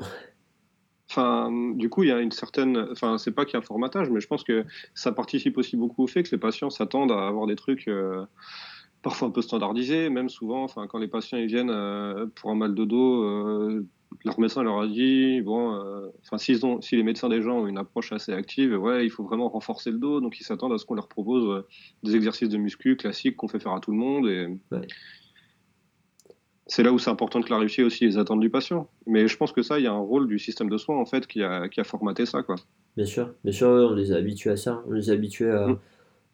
Enfin, du coup, il y a une certaine. Enfin, c'est pas qu'il y a un formatage, mais je pense que ça participe aussi beaucoup au fait que les patients s'attendent à avoir des trucs euh, parfois un peu standardisés. Même souvent, enfin, quand les patients ils viennent euh, pour un mal de dos, euh, leur médecin leur a dit bon, enfin, s'ils ont, si les médecins des gens ont une approche assez active, ouais, il faut vraiment renforcer le dos, donc ils s'attendent à ce qu'on leur propose des exercices de muscu classiques qu'on fait faire à tout le monde et c'est là où c'est important de clarifier aussi les attentes du patient. Mais je pense que ça, il y a un rôle du système de soins en fait qui a, qui a formaté ça, quoi. Bien sûr, bien sûr, on les a habitués à ça. On les a habitués à, mm.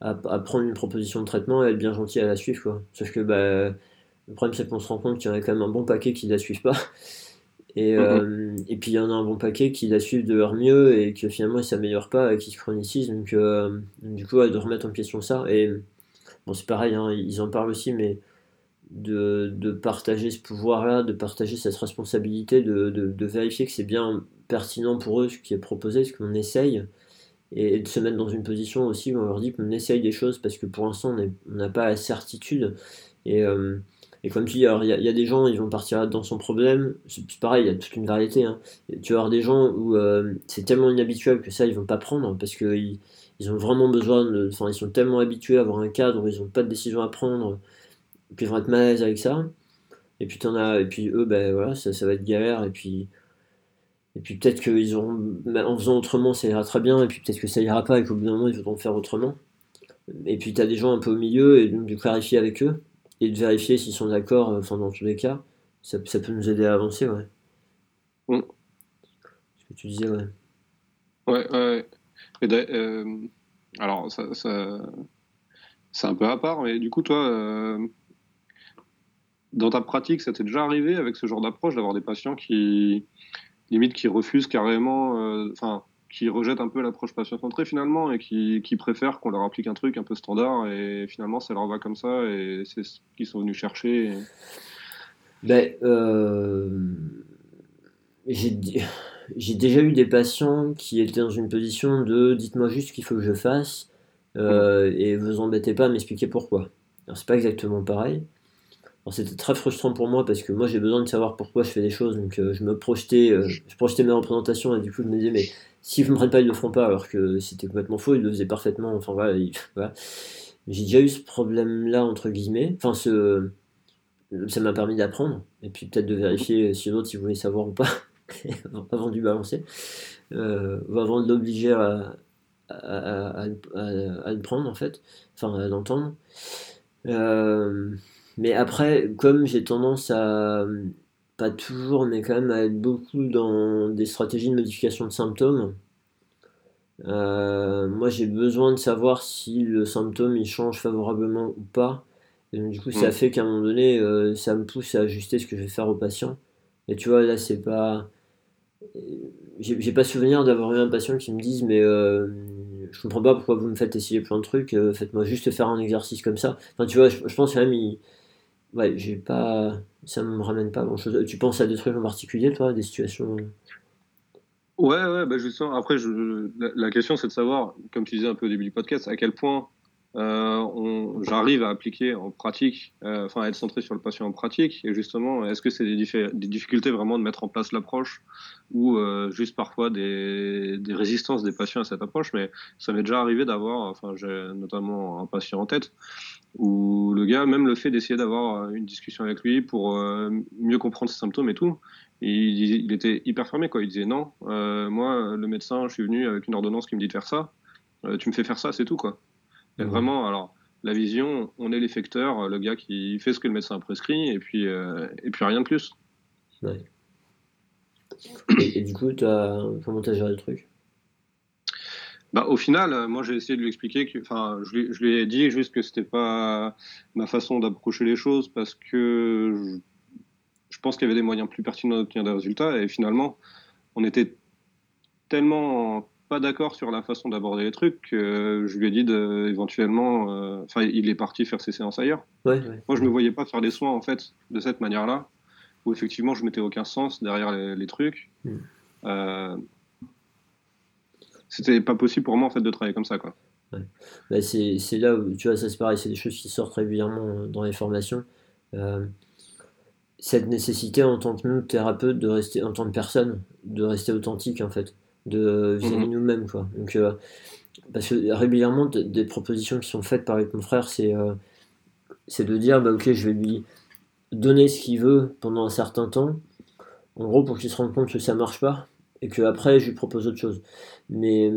à, prendre une proposition de traitement et à être bien gentil à la suivre, quoi. Sauf que bah, le problème, c'est qu'on se rend compte qu'il y en a quand même un bon paquet qui la suivent pas. Et, euh, et puis il y en a un bon paquet qui la suivent de leur mieux et que finalement ils s'améliorent pas et qui se chronicisent. Donc euh, du coup, de remettre en question ça. Et bon, c'est pareil, hein, ils en parlent aussi, mais de, partager ce pouvoir-là, de partager cette responsabilité, de, vérifier que c'est bien pertinent pour eux ce qui est proposé, ce qu'on essaye, et, de se mettre dans une position aussi où on leur dit qu'on essaye des choses parce que pour l'instant on n'a pas la certitude. Et, euh, et comme tu dis, il y, a des gens, ils vont partir dans son problème, c'est pareil, il y a toute une variété. Hein. Tu vas avoir des gens où euh, c'est tellement inhabituel que ça, ils vont pas prendre parce qu'ils ils ont vraiment besoin. Enfin, ils sont tellement habitués à avoir un cadre où ils n'ont pas de décision à prendre puis ils vont être mal à l'aise avec ça. Et puis, en as, et puis eux, ben voilà, ça, ça va être galère. Et puis, et puis peut-être qu'ils auront, ben, en faisant autrement, ça ira très bien. Et puis peut-être que ça ira pas et qu'au bout d'un moment, ils voudront faire autrement. Et puis tu as des gens un peu au milieu et donc de clarifier avec eux et de vérifier s'ils sont d'accord, euh, enfin dans tous les cas, ça, ça, peut nous aider à avancer, ouais. Mm. Ce que tu disais, ouais. Ouais, ouais. Euh, alors, ça, ça c'est un peu à part, mais du coup, toi, euh, dans ta pratique, ça t'est déjà arrivé avec ce genre d'approche d'avoir des patients qui, limite, qui refusent carrément, euh, enfin, qui rejettent un peu l'approche patient-centrée finalement et qui, préfèrent qu'on leur applique un truc un peu standard et finalement ça leur va comme ça et c'est ce qu'ils sont venus chercher. Ben, euh, j'ai déjà eu des patients qui étaient dans une position de dites-moi juste ce qu'il faut que je fasse euh, et vous embêtez pas à m'expliquer pourquoi. Alors c'est pas exactement pareil. C'était très frustrant pour moi parce que moi j'ai besoin de savoir pourquoi je fais des choses, donc euh, je me projetais, euh, je projetais mes représentations et du coup je me disais mais s'ils ne me prennent pas ils le feront pas alors que c'était complètement faux, ils le faisaient parfaitement, enfin voilà. J'ai déjà eu ce problème là entre guillemets, enfin ça m'a permis d'apprendre et puis peut-être de vérifier si l'autre il voulait savoir ou pas avant de balancer, ou avant de l'obliger à, à, le prendre en fait, enfin à l'entendre. Euh, mais après, comme j'ai tendance à, pas toujours, mais quand même à être beaucoup dans des stratégies de modification de symptômes, euh, moi j'ai besoin de savoir si le symptôme il change favorablement ou pas. Et donc, du coup, ça mm. fait qu'à un moment donné, euh, ça me pousse à ajuster ce que je vais faire au patient. Et tu vois, là, c'est pas. J'ai pas souvenir d'avoir eu un patient qui me dise, mais je comprends pas pourquoi vous me faites essayer plein de trucs, euh, faites-moi juste faire un exercice comme ça. Enfin, tu vois, je, pense quand même, il, ouais, j'ai pas. Ça me ramène pas grand chose. Tu penses à des trucs en particulier, toi, des situations? Ouais, ouais, bah justement, après, la, question, c'est de savoir, comme tu disais un peu au début du podcast, à quel point euh, j'arrive à appliquer en pratique, euh, enfin, à être centré sur le patient en pratique. Et justement, est-ce que c'est des, difficultés vraiment de mettre en place l'approche ou euh, juste parfois des, résistances des patients à cette approche? Mais ça m'est déjà arrivé d'avoir, enfin, j'ai notamment un patient en tête où le gars, même le fait d'essayer d'avoir une discussion avec lui pour mieux comprendre ses symptômes et tout, il, était hyper fermé, quoi. Il disait non, euh, moi, le médecin, je suis venu avec une ordonnance qui me dit de faire ça. Euh, tu me fais faire ça, c'est tout, quoi. Et vraiment, alors, la vision, on est l'effecteur, le gars qui fait ce que le médecin a prescrit, et puis, euh, et puis rien de plus. Et, du coup, as, comment tu as géré le truc? Bah, au final, moi j'ai essayé de lui expliquer que, enfin, je lui, je lui ai dit juste que c'était pas ma façon d'approcher les choses parce que je pense qu'il y avait des moyens plus pertinents d'obtenir des résultats. Et finalement, on était tellement pas d'accord sur la façon d'aborder les trucs que je lui ai dit de, éventuellement. Euh, enfin, il est parti faire ses séances ailleurs. Moi, je me voyais pas faire des soins en fait de cette manière-là, où effectivement je mettais aucun sens derrière les, trucs. Hmm. Euh, c'était pas possible pour moi en fait de travailler comme ça, quoi. Bah, c'est là où tu vois, ça c'est pareil, c'est des choses qui sortent régulièrement dans les formations. Euh, cette nécessité en tant que nous, thérapeutes, de rester, en tant que personne, de rester authentique en fait, de vis mhm. nous-mêmes quoi. Donc, euh, parce que régulièrement, des propositions qui sont faites par les confrères, c'est euh, c'est de dire bah ok, je vais lui donner ce qu'il veut pendant un certain temps, en gros pour qu'il se rende compte que ça marche pas et que après je lui propose autre chose. Mais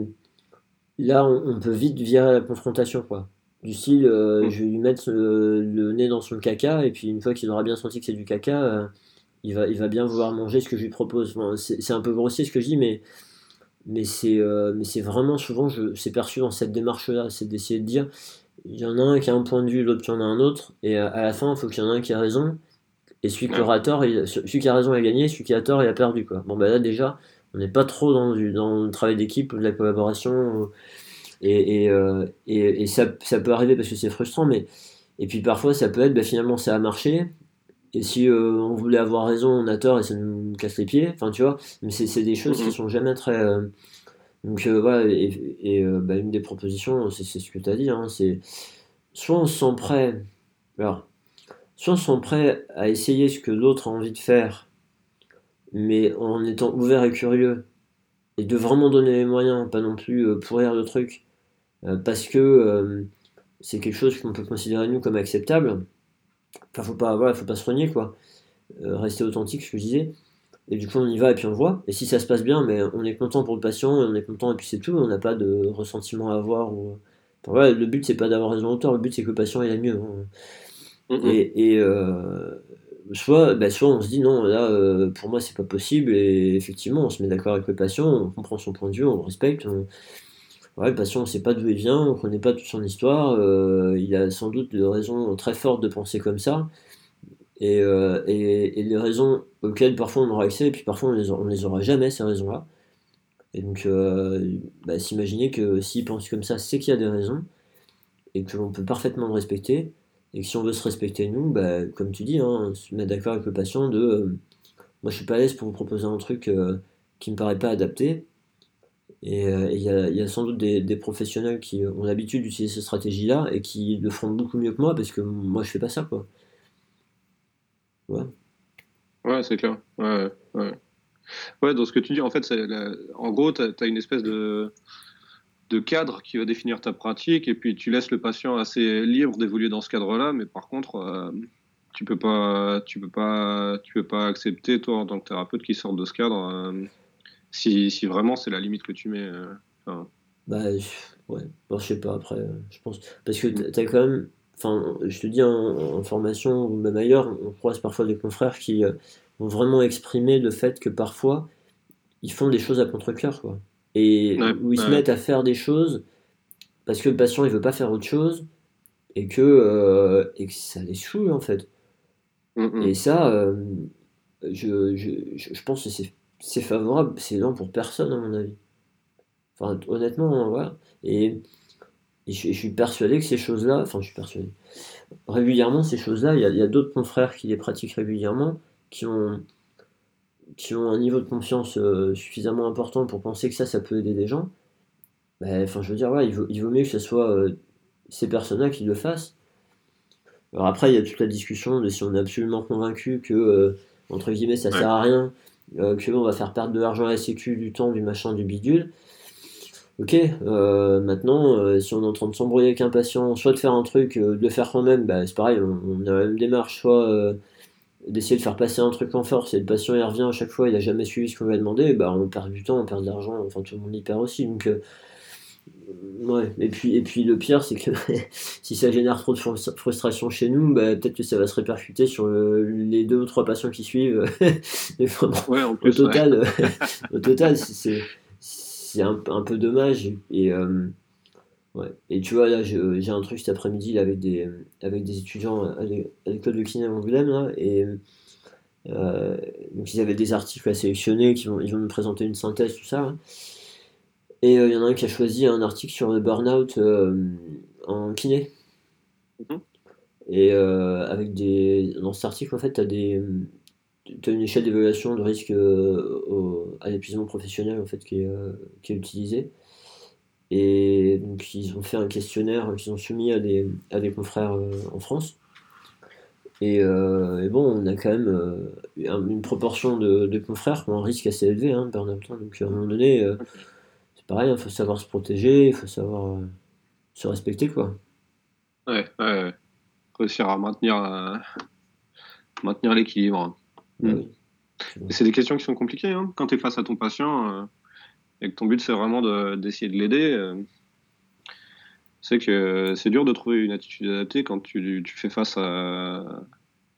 là, on, on peut vite virer la confrontation quoi. Du style, euh, mm. je vais lui mettre le, nez dans son caca, et puis une fois qu'il aura bien senti que c'est du caca, euh, il, va, il va bien vouloir manger ce que je lui propose. c'est un peu grossier ce que je dis, mais, mais c'est euh, vraiment souvent, c'est perçu dans cette démarche-là, c'est d'essayer de dire, il y en a un qui a un point de vue, l'autre qui en a un autre, et à, la fin, il faut qu'il y en ait un qui a raison, et celui qui aura tort, celui qui a raison a gagné, celui qui a tort, il a perdu. Quoi. Bon, bah là, déjà, on n'est pas trop dans, du, dans le travail d'équipe, de la collaboration. Et, euh, et, et, ça, ça, peut arriver parce que c'est frustrant, mais. Et puis parfois, ça peut être, bah, finalement, ça a marché. Et si euh, on voulait avoir raison, on a tort et ça nous casse les pieds. Enfin, tu vois, mais c'est des choses qui mhm. sont jamais très. Euh, donc voilà, et, bah, une des propositions, c'est ce que tu as dit, hein, c'est soit on se sent prêt. Alors, soit on se sent prêt à essayer ce que l'autre a envie de faire, mais en étant ouvert et curieux, et de vraiment donner les moyens, pas non plus pourrir le truc, euh, parce que euh, c'est quelque chose qu'on peut considérer nous comme acceptable. Enfin, faut pas, voilà, faut pas se renier, quoi. Euh, rester authentique, ce que je disais. Et du coup, on y va et puis on voit. Et si ça se passe bien, mais on est content pour le patient, on est content et puis c'est tout. On n'a pas de ressentiment à avoir. Ou... le but, c'est pas d'avoir raison auteur, le but, c'est que le patient ait mieux. Hein. Et, et soit, bah, soit on se dit non, là, pour moi, c'est pas possible. Et effectivement, on se met d'accord avec le patient, on comprend son point de vue, on respecte. On le patient, on sait pas d'où il vient, on ne connaît pas toute son histoire, euh, il a sans doute des raisons très fortes de penser comme ça, et, euh, et, les raisons auxquelles parfois on aura accès, et puis parfois on les, les aura jamais, ces raisons-là. Et donc, euh, bah, s'imaginer que s'il pense comme ça, c'est qu'il y a des raisons, et que l'on peut parfaitement le respecter, et que si on veut se respecter nous, bah, comme tu dis, hein, se mettre d'accord avec le patient de moi je suis pas à l'aise pour vous proposer un truc qui me paraît pas adapté, et euh, il y, a sans doute des, professionnels qui ont l'habitude d'utiliser cette stratégie-là et qui le feront beaucoup mieux que moi parce que moi je fais pas ça quoi. Ouais. Ouais, c'est clair. Ouais, ouais. Ouais, dans ce que tu dis, en fait, en gros, tu as, une espèce de, de cadre qui va définir ta pratique et puis tu laisses le patient assez libre d'évoluer dans ce cadre-là, mais par contre, euh, tu peux pas, tu peux pas, tu peux pas accepter toi en tant que thérapeute qui sorte de ce cadre. Euh, si, si vraiment c'est la limite que tu mets. Euh, bah, ouais, je sais pas après, je pense. Parce que tu as quand même. Enfin, je te dis, en, formation ou même ailleurs, on croise parfois des confrères qui euh, vont vraiment exprimer le fait que parfois, ils font des choses à contre-coeur, quoi. Et où ils se mettent à faire des choses parce que le patient, il veut pas faire autre chose et que, et que ça les saoule, en fait. Mm, mm. Et ça, je, je, je, pense que c'est c'est favorable, c'est non pour personne à mon avis. Enfin, honnêtement, voilà. Et, et je, suis persuadé que ces choses-là, enfin, je suis persuadé, régulièrement, ces choses-là, il y a, d'autres confrères qui les pratiquent régulièrement, qui ont, qui ont un niveau de confiance euh, suffisamment important pour penser que ça, ça peut aider des gens. Ben, enfin, je veux dire, il, vaut, il vaut mieux que ce soit euh, ces personnes-là qui le fassent. Alors après, il y a toute la discussion de si on est absolument convaincu que, euh, entre guillemets, ça sert à rien, que on va faire perdre de l'argent à la sécu, du temps, du machin, du bidule. Ok, euh, maintenant, euh, si on est en train de s'embrouiller avec un patient, soit de faire un truc, euh, de le faire quand même, bah, c'est pareil, on, a la même démarche, soit d'essayer de faire passer un truc en force et le patient il revient à chaque fois, il a jamais suivi ce qu'on lui a demandé, bah, on perd du temps, on perd de l'argent, enfin tout le monde y perd aussi. Donc, ouais, et puis, et puis le pire, c'est que si ça génère trop de frustration chez nous, bah, peut-être que ça va se répercuter sur les deux ou trois patients qui suivent. au total, au total, c'est c'est un, peu dommage. Et, euh, ouais. et tu vois, là, j'ai un truc cet après-midi avec des, avec des étudiants à l'école de kiné à Angoulême, là, et euh, donc ils avaient des articles à sélectionner, qui vont, ils vont nous présenter une synthèse, tout ça. Et euh, il y en a un qui a choisi un article sur le burn-out en kiné. Mm-hmm. Et avec des. Dans cet article, en fait, tu as des, as une échelle d'évaluation de risque euh, à l'épuisement professionnel en fait, qui, est, euh, qui est utilisée. Et donc ils ont fait un questionnaire qu'ils ont soumis à des, à des confrères euh, en France. Et, bon, on a quand même une proportion de, confrères qui ont un risque assez élevé, hein. Hein. Donc à un moment donné, c'est pareil, il faut savoir se protéger, il faut savoir se respecter. quoi. Ouais, ouais, réussir à maintenir, maintenir l'équilibre. Mm. C'est des questions qui sont compliquées. Hein. Quand tu es face à ton patient euh, et que ton but c'est vraiment d'essayer de, l'aider, euh, c'est que c'est dur de trouver une attitude adaptée quand tu, tu fais face à,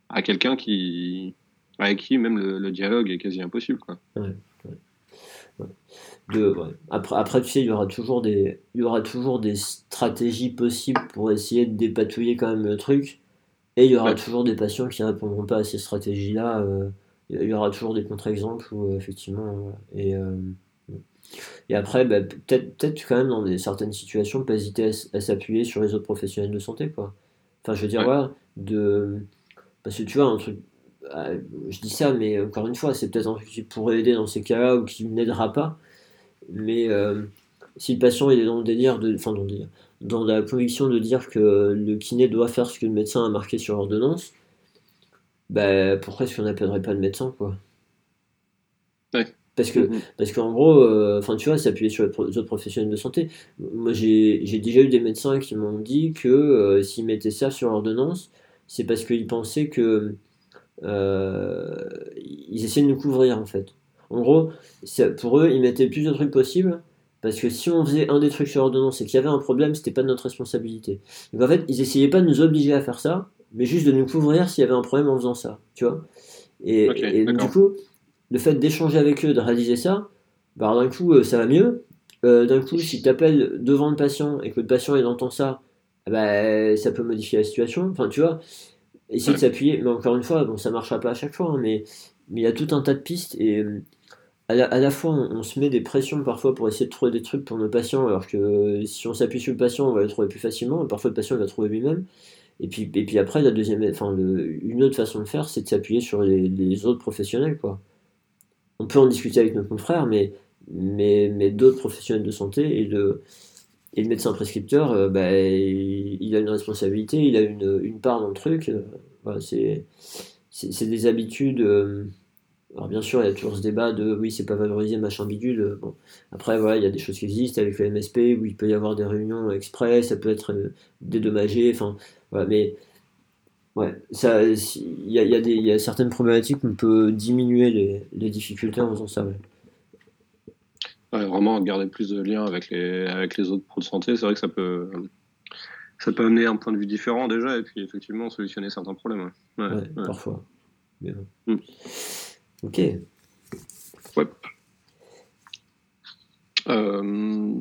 à quelqu'un qui, avec qui même le, dialogue est quasi impossible. Quoi. De, après, après, tu sais, il y aura toujours des, il y aura toujours des stratégies possibles pour essayer de dépatouiller quand même le truc. Et il y aura toujours des patients qui ne répondront pas à ces stratégies-là. Euh, il y aura toujours des contre-exemples où, effectivement. Et, euh, et après, bah, peut-être peut quand même dans des, certaines situations, pas hésiter à, s'appuyer sur les autres professionnels de santé. Quoi. Enfin, je veux dire, voilà, de. Parce que tu vois, un truc. Ah, je dis ça, mais encore une fois, c'est peut-être un truc qui pourrait aider dans ces cas-là ou qui n'aidera pas. Mais si le patient il est dans le délire de. Enfin, dans le délire dans la conviction de dire que le kiné doit faire ce que le médecin a marqué sur l'ordonnance, bah, pourquoi est-ce qu'on n'appellerait pas le médecin quoi? Parce que mm-hmm. parce qu'en gros, euh, enfin tu vois, s'appuyer sur les, autres professionnels de santé. Moi j'ai déjà eu des médecins qui m'ont dit que euh, s'ils mettaient ça sur l'ordonnance, c'est parce qu'ils pensaient que euh, ils essayaient de nous couvrir en fait. En gros, pour eux, ils mettaient le plus de trucs possibles parce que si on faisait un des trucs sur ordonnance et qu'il y avait un problème, c'était pas de notre responsabilité. Donc en fait, ils essayaient pas de nous obliger à faire ça, mais juste de nous couvrir s'il y avait un problème en faisant ça, tu vois. Et, du coup, le fait d'échanger avec eux, de réaliser ça, bah d'un coup, euh, ça va mieux. Euh, d'un coup, si tu appelles devant le patient et que le patient il entend ça, bah, ça peut modifier la situation. Enfin, tu vois, essayer de s'appuyer. Mais encore une fois, bon, ça marchera pas à chaque fois, hein, mais il y a tout un tas de pistes et à la, fois, on, se met des pressions parfois pour essayer de trouver des trucs pour nos patients, alors que si on s'appuie sur le patient, on va le trouver plus facilement. parfois, le patient va le trouver lui-même. Et puis, et puis après, la deuxième, enfin, une autre façon de faire, c'est de s'appuyer sur les, autres professionnels. Quoi. On peut en discuter avec nos confrères, mais, d'autres professionnels de santé et le, et le médecin prescripteur, euh, bah, il, a une responsabilité, il a une, part dans le truc. Euh, c'est des habitudes. Euh, alors bien sûr, il y a toujours ce débat de oui, c'est pas valorisé, machin bidule. Après, voilà, il y a des choses qui existent avec le MSP où il peut y avoir des réunions express, ça peut être dédommagé, enfin, voilà, ouais, ça, il y a, y, y a, certaines problématiques où on peut diminuer les, les difficultés en faisant ça. Ouais. vraiment garder plus de liens avec les, avec les autres pros de santé, c'est vrai que ça peut, ça peut amener un point de vue différent déjà et puis effectivement solutionner certains problèmes. Ouais, parfois. Hmm. Ok. Ouais. Euh,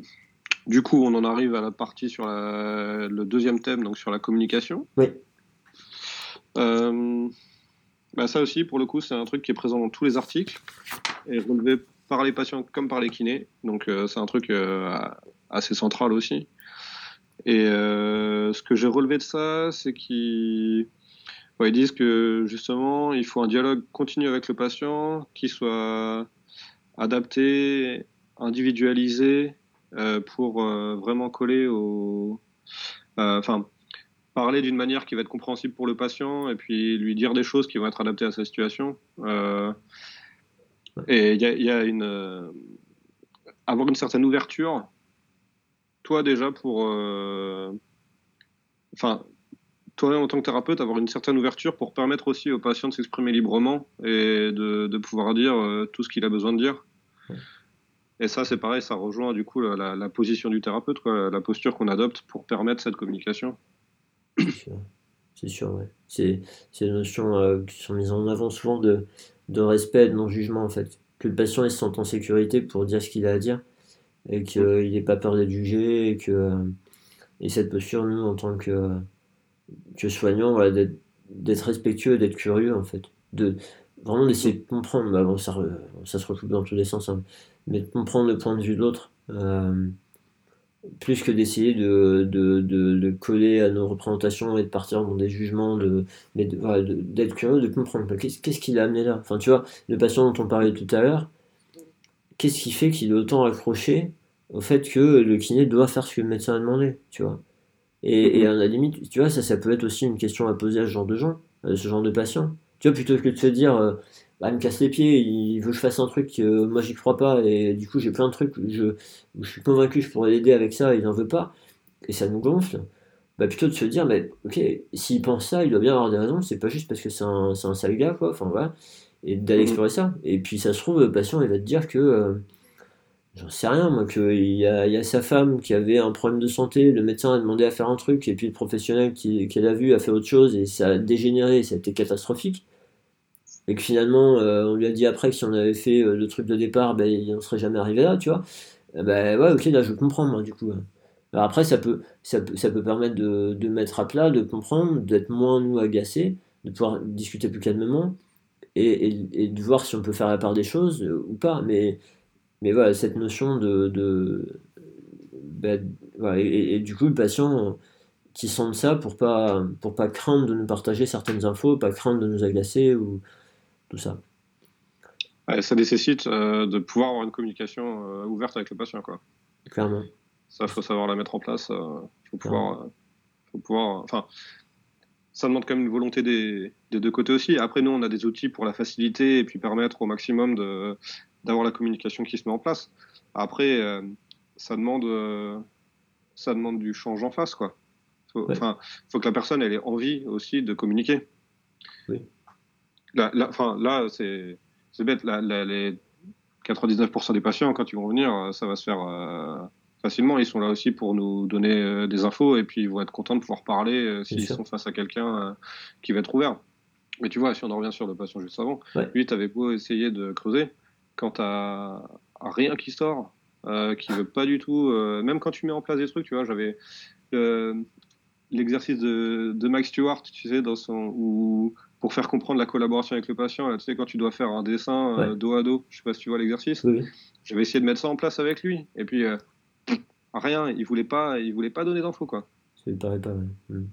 du coup, on en arrive à la partie sur le deuxième thème, donc sur la communication. Oui. Euh, bah ça aussi, pour le coup, c'est un truc qui est présent dans tous les articles et relevé par les patients comme par les kinés. Donc, euh, c'est un truc assez central aussi. Et ce que j'ai relevé de ça, c'est qu'ils ils disent que justement, il faut un dialogue continu avec le patient qui soit adapté, individualisé pour vraiment coller au. Enfin, parler d'une manière qui va être compréhensible pour le patient et puis lui dire des choses qui vont être adaptées à sa situation. Euh, et il y, a, une. Euh, avoir une certaine ouverture, toi déjà pour. Euh, enfin, toi en tant que thérapeute, avoir une certaine ouverture pour permettre aussi au patient de s'exprimer librement et de, pouvoir dire tout ce qu'il a besoin de dire. Et ça, c'est pareil, ça rejoint du coup la, position du thérapeute, la posture qu'on adopte pour permettre cette communication. C'est sûr, ouais. C'est des notions euh, qui sont mises en avant souvent de, de respect, de non-jugement, en fait. Que le patient il se sente en sécurité pour dire ce qu'il a à dire et qu'il n'ait pas peur d'être jugé et que et cette posture, nous, en tant que, que soignants, voilà, d'être respectueux, d'être curieux, en fait. De, vraiment d'essayer de comprendre. Bah, bon, ça, ça se retrouve dans tous les sens, hein. mais de comprendre le point de vue de l'autre. Euh, plus que d'essayer de, de, de, coller à nos représentations et de partir dans des jugements, de, mais d'être curieux, de comprendre qu'est-ce qu'il a amené là? Enfin, tu vois, le patient dont on parlait tout à l'heure, qu'est-ce qui fait qu'il est autant accroché au fait que le kiné doit faire ce que le médecin a demandé, tu vois? Et, et à la limite, tu vois, ça, ça peut être aussi une question à poser à ce genre de gens, à ce genre de patients. Tu vois, plutôt que de se dire, euh, bah, il me casse les pieds, il veut que je fasse un truc, euh, moi j'y crois pas, et du coup j'ai plein de trucs où je, je suis convaincu que je pourrais l'aider avec ça, et il n'en veut pas, et ça nous gonfle, bah plutôt de se dire, mais ok, s'il pense ça, il doit bien avoir des raisons, c'est pas juste parce que c'est un, un sale gars, quoi, enfin voilà, et d'aller mmh. explorer ça. Et puis ça se trouve, le patient il va te dire que, euh, j'en sais rien, moi, qu'il y a, y a sa femme qui avait un problème de santé, le médecin a demandé à faire un truc, et puis le professionnel qu'elle a vu a fait autre chose, et ça a dégénéré, ça a été catastrophique et que finalement euh, on lui a dit après que si on avait fait euh, le truc de départ, ben, n'en serait jamais arrivé là, tu vois. Eh ben ouais, ok, là je comprends moi du coup. Alors après ça peut, ça peut, ça peut permettre de, mettre à plat, de comprendre, d'être moins nous agacés, de pouvoir discuter plus calmement et, de voir si on peut faire la part des choses euh, ou pas. Mais, mais voilà, cette notion de. de ben, et, et, du coup, le patient qui sent ça pour pas, pour pas craindre de nous partager certaines infos, pas craindre de nous agacer ou, tout ça. ça nécessite euh, de pouvoir avoir une communication euh, ouverte avec le patient, quoi. Clairement. Ça, faut savoir la mettre en place. Il euh, faut pouvoir, faut pouvoir. Enfin, ça demande quand même une volonté des, deux côtés aussi. Après, nous, on a des outils pour la faciliter et puis permettre au maximum d'avoir la communication qui se met en place. Après, ça demande, ça demande du change en face, quoi. Enfin, faut que la personne elle ait envie aussi de communiquer. Oui. Là, c'est bête. les 99% des patients, quand ils vont venir, ça va se faire euh, facilement. Ils sont là aussi pour nous donner euh, des infos et puis ils vont être contents de pouvoir parler euh, s'ils sont face à quelqu'un qui va être ouvert. Mais tu vois, si on en revient sur le patient juste avant, lui, tu avais beau essayer de creuser, quand tu rien qui sort, qui veut pas du tout, même quand tu mets en place des trucs, tu vois, j'avais l'exercice de, de Mike Stewart, tu sais, dans son, où pour faire comprendre la collaboration avec le patient. Là, tu sais, quand tu dois faire un dessin euh, dos à dos, je sais pas si tu vois l'exercice. Oui. J'avais essayé de mettre ça en place avec lui, et puis euh, rien, il voulait pas, il voulait pas donner d'infos quoi. Paraît pas. Hmm.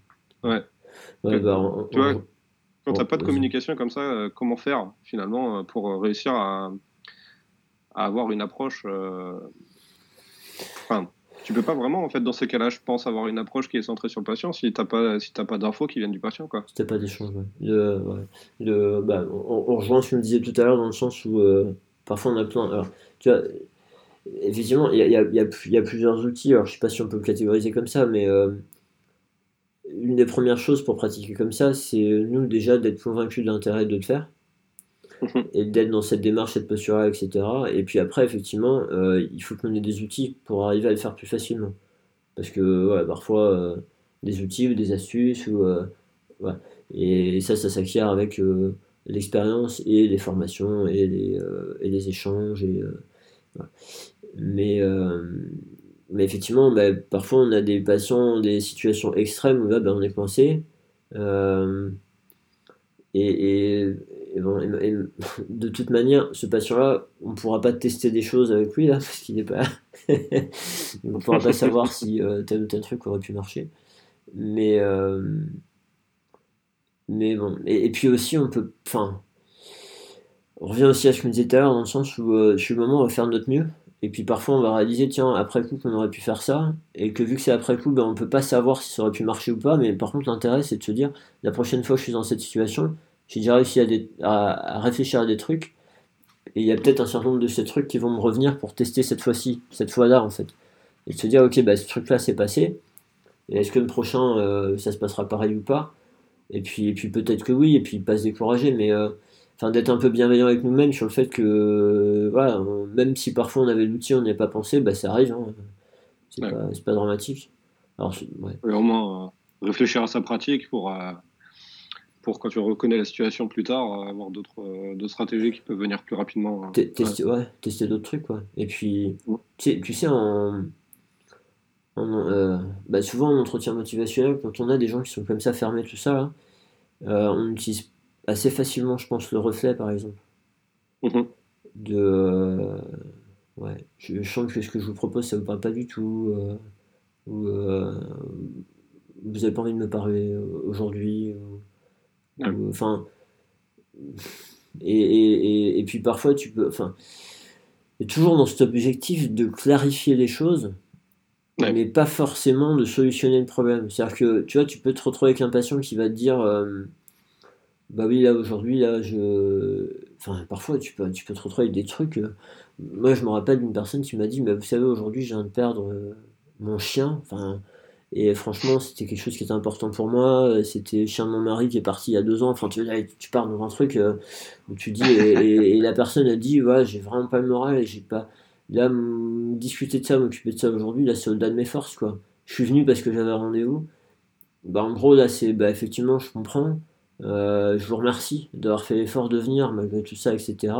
Ouais. ouais. bah, tu vois, quand t'as pas de communication comme ça, euh, comment faire finalement pour réussir à, à avoir une approche. Enfin, tu peux pas vraiment, en fait, dans ces cas-là, je pense, avoir une approche qui est centrée sur le patient si tu n'as pas, si pas d'infos qui viennent du patient. Quoi. Tu pas d'échange, ouais. bah, on, rejoint ce que je me disais tout à l'heure dans le sens où euh, parfois on a plein. Alors, tu vois, évidemment, il y a, plusieurs outils. Alors, je sais pas si on peut le catégoriser comme ça, mais euh, une des premières choses pour pratiquer comme ça, c'est nous déjà d'être convaincus de l'intérêt de le faire et d'être dans cette démarche, cette posture-là, etc. Et puis après, effectivement, euh, il faut qu'on ait des outils pour arriver à le faire plus facilement. Parce que parfois, euh, des outils ou des astuces, euh, et, ça, ça s'acquiert avec l'expérience et les formations et les, échanges. Mais, mais effectivement, bah, parfois, on a des patients, des situations extrêmes où bah, on est coincé. et, bon, de toute manière, ce patient-là, on ne pourra pas tester des choses avec lui, là, parce qu'il n'est pas. on ne pourra pas savoir si euh, tel ou tel truc aurait pu marcher. Mais. Euh, mais bon. Et, puis aussi, on peut. Enfin. On revient aussi à ce que je disais tout à l'heure, dans le sens où, euh, le moment, on va faire de notre mieux. Et puis parfois, on va réaliser, tiens, après coup, qu'on aurait pu faire ça. Et que vu que c'est après coup, ben, on ne peut pas savoir si ça aurait pu marcher ou pas. Mais par contre, l'intérêt, c'est de se dire, la prochaine fois que je suis dans cette situation, j'ai déjà réussi à, réfléchir à des trucs. Et il y a peut-être un certain nombre de ces trucs qui vont me revenir pour tester cette fois-ci, cette fois-là en fait. Et de se dire, ok, bah, ce truc-là c'est passé. Et est-ce que le prochain, euh, ça se passera pareil ou pas? Et puis, et puis peut-être que oui, et puis pas se décourager, mais euh, d'être un peu bienveillant avec nous-mêmes sur le fait que, euh, voilà, même si parfois on avait l'outil, on n'y a pas pensé, bah, ça arrive. Hein. C'est pas, pas, dramatique. Alors, ouais. au moins réfléchir à sa pratique pour pour quand tu reconnais la situation plus tard, euh, avoir d'autres euh, stratégies qui peuvent venir plus rapidement. Hein. Tester, ouais. tester d'autres trucs, quoi. Et puis, tu, sais, en, euh, bah, souvent en entretien motivationnel, quand on a des gens qui sont comme ça fermés, tout ça, on utilise assez facilement, je pense, le reflet, par exemple. Mm-hmm. De. ouais, je, sens que ce que je vous propose, ça vous parle pas du tout. ou vous avez pas envie de me parler aujourd'hui. Enfin. Et, et, puis parfois, tu peux. Enfin. toujours dans cet objectif de clarifier les choses, mais pas forcément de solutionner le problème. C'est-à-dire que tu vois, tu peux te retrouver avec un patient qui va te dire euh, Bah oui, là aujourd'hui, là, je. Enfin, parfois, tu peux, tu peux te retrouver avec des trucs. Euh, moi, je me rappelle d'une personne qui m'a dit Mais vous savez, aujourd'hui, je viens de perdre euh, mon chien. Enfin et franchement, c'était quelque chose qui était important pour moi. C'était chien de mon mari qui est parti il y a deux ans. Enfin, tu, tu pars dans un truc euh, où tu dis, et, la personne a dit, ouais, j'ai vraiment pas le moral et j'ai pas. Là, discuter de ça, m'occuper de ça aujourd'hui, là, c'est au-delà de mes forces, quoi. Je suis venu parce que j'avais rendez-vous. Bah, en gros, là, c'est, bah, effectivement, je comprends. Euh, je vous remercie d'avoir fait l'effort de venir malgré tout ça, etc.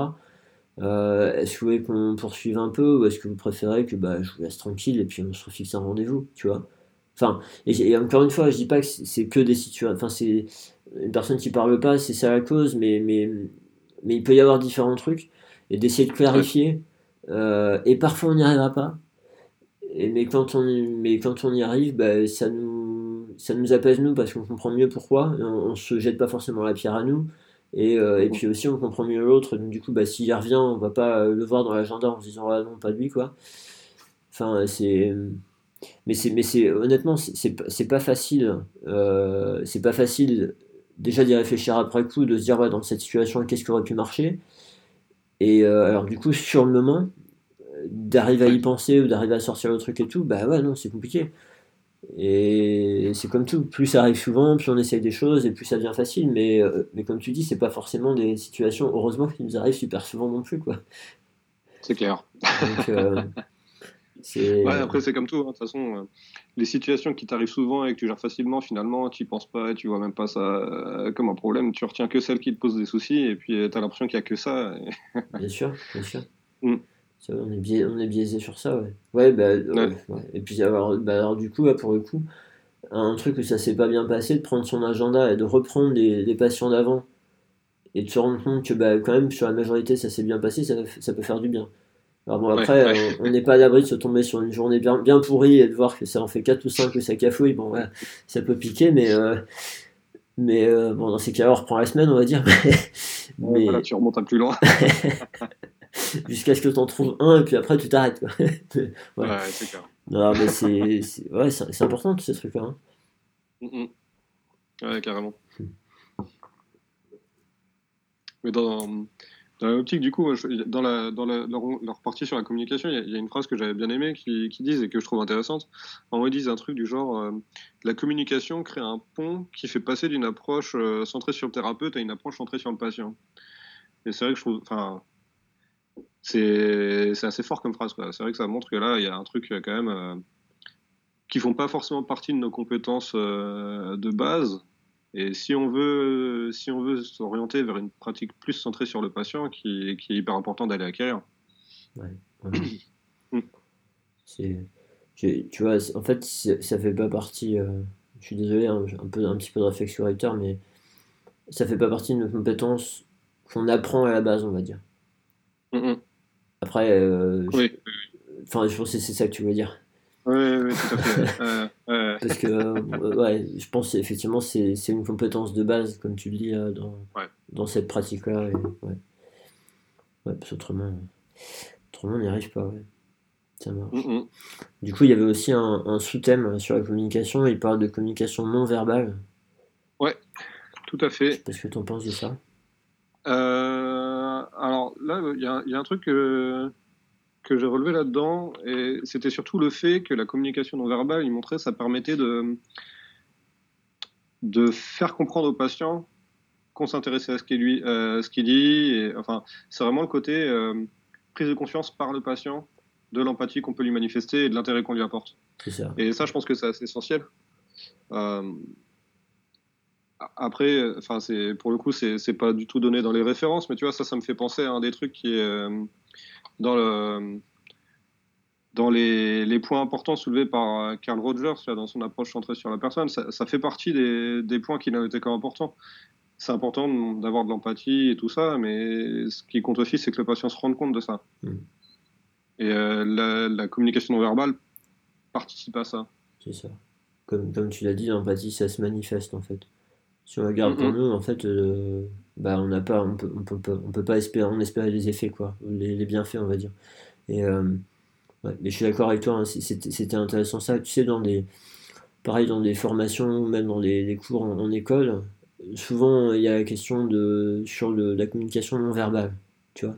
Euh, est-ce que vous voulez qu'on poursuive un peu ou est-ce que vous préférez que bah, je vous laisse tranquille et puis on se refixe un rendez-vous, tu vois? Enfin, et, encore une fois, je dis pas que c'est que des situations. Enfin, c'est une personne qui parle pas, c'est ça la cause, mais, mais, mais il peut y avoir différents trucs et d'essayer de clarifier. Euh, et parfois, on n'y arrivera pas. Et, mais, quand on, mais quand on y arrive, bah, ça, nous, ça nous apaise nous parce qu'on comprend mieux pourquoi. On, ne se jette pas forcément la pierre à nous. Et, euh, et puis aussi, on comprend mieux l'autre. Donc, du coup, bah, s'il y revient, on va pas le voir dans l'agenda en se disant ah non, pas lui, quoi. Enfin, c'est mais c'est mais c'est honnêtement c'est pas facile euh, c'est pas facile déjà d'y réfléchir après coup de se dire ouais dans cette situation qu'est-ce qui aurait pu marcher? Et euh, alors du coup sur le moment d'arriver à y penser ou d'arriver à sortir le truc et tout bah ouais non c'est compliqué. Et c'est comme tout plus ça arrive souvent plus on essaye des choses et plus ça devient facile. Mais euh, mais comme tu dis c'est pas forcément des situations heureusement qui nous arrivent super souvent non plus quoi. C'est clair. Donc, Ouais, après, c'est comme tout. Hein. De toute façon, euh, les situations qui t'arrivent souvent et que tu gères facilement, finalement, tu penses pas, tu vois même pas ça euh, comme un problème. Tu retiens que celles qui te posent des soucis et puis euh, tu as l'impression qu'il n'y a que ça. bien sûr, bien sûr. Mm. on, est biaisé, on est biaisé sur ça, ouais. Ouais, bah, Et puis, alors, bah, alors, du coup, pour le coup, un truc où ça s'est pas bien passé, de prendre son agenda et de reprendre les, les patients d'avant et de se rendre compte que, bah, quand même, sur la majorité, ça s'est bien passé, ça, ça peut faire du bien. Alors bon, après, on n'est pas à l'abri de se tomber sur une journée bien, bien pourrie et de voir que ça en fait 4 ou 5 que ça cafouille. Bon, ouais, ça peut piquer, mais, euh, mais euh, bon, dans ces cas-là, on reprend la semaine, on va dire. mais... Voilà, tu remontes un plus loin. Jusqu'à ce que tu en trouves un, et puis après, tu t'arrêtes. ouais, ouais c'est clair. Non, mais c'est ouais, important, tous ces trucs-là. Hein. Mm, mm. Ouais, carrément. Hmm. Mais dans dans l'optique, du coup, dans, la, dans leur, partie sur la communication, il y, a une phrase que j'avais bien aimée qui, qui disent et que je trouve intéressante. En gros, ils disent un truc du genre euh, La communication crée un pont qui fait passer d'une approche euh, centrée sur le thérapeute à une approche centrée sur le patient. Et c'est vrai que je trouve. Enfin, c'est assez fort comme phrase. C'est vrai que ça montre que là, il y a un truc euh, quand même. Euh, qui font pas forcément partie de nos compétences de base, et si on veut, si on veut s'orienter vers une pratique plus centrée sur le patient, qui, qui est hyper important d'aller acquérir. Ouais, mm. tu vois, en fait, ça fait pas partie. Euh, je suis désolé, hein, un, peu, un petit peu de réflexion mais ça fait pas partie de nos compétences qu'on apprend à la base, on va dire. Mm. Après, euh, Oui, je pense que c'est ça que tu veux dire. Oui, oui, tout à fait. Euh, euh, Parce que, euh, ouais, je pense effectivement c'est c'est une compétence de base, comme tu le dis, euh, dans, Ouais. dans cette pratique-là. Ouais. ouais, parce qu'autrement, autrement, on n'y arrive pas. Ouais. Ça marche. mm, mm. Du coup, il y avait aussi un, un sous-thème sur la communication. Il parle de communication non verbale. Tout à fait. Qu'est-ce que tu en penses de ça? Alors là, il y, y a un truc que, j'ai relevé là-dedans, et c'était surtout le fait que la communication non verbale, il montrait, ça permettait de, de faire comprendre au patient qu'on s'intéressait à ce qu'il lui, euh, ce qu'il dit. Et, enfin, c'est vraiment le côté euh, prise de conscience par le patient de l'empathie qu'on peut lui manifester et de l'intérêt qu'on lui apporte. Ça. Et ça, je pense que c'est assez essentiel. Euh, après, enfin, c'est pour le coup, c'est c'est pas du tout donné dans les références, mais tu vois, ça, ça me fait penser à un des trucs qui est euh, dans le dans les, les points importants soulevés par euh, Carl Rogers là, dans son approche centrée sur la personne. Ça, ça fait partie des, des points qu'il a été comme importants. C'est important d'avoir de l'empathie et tout ça, mais ce qui compte aussi, c'est que le patient se rende compte de ça. Mm. Et euh, la, la communication non verbale participe à ça. C'est ça. Comme, comme tu l'as dit, l'empathie, ça se manifeste en fait. Si on la garde pour Mhm. nous, en fait, euh, bah, on n'a pas, on peut, on peut, pas- on peut pas espérer, on espérer les effets, quoi, les, les bienfaits, on va dire. Et euh, ouais, mais je suis d'accord avec toi, hein, c'était intéressant ça. Tu sais, dans des, pareil, dans des formations, même dans les, les cours en, en école, souvent il y a la question de, sur le- la communication non verbale, tu vois.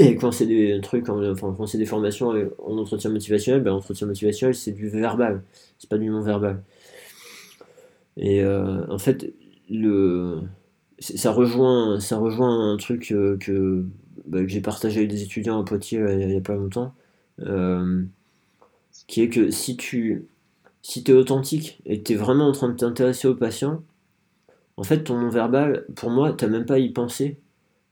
Et quand c'est des trucs, en- enfin, quand c'est des formations en en entretien motivationnel, ben, l'entretien motivationnel, c'est du verbal, c'est pas du non verbal. Et euh, en fait, le, ça rejoint, ça rejoint un truc euh, que, bah, que j'ai partagé avec des étudiants à Poitiers euh, il y a pas longtemps, euh, qui est que si tu si es authentique et que tu es vraiment en train de t'intéresser au patient, en fait, ton non-verbal, pour moi, t'as même pas à y penser.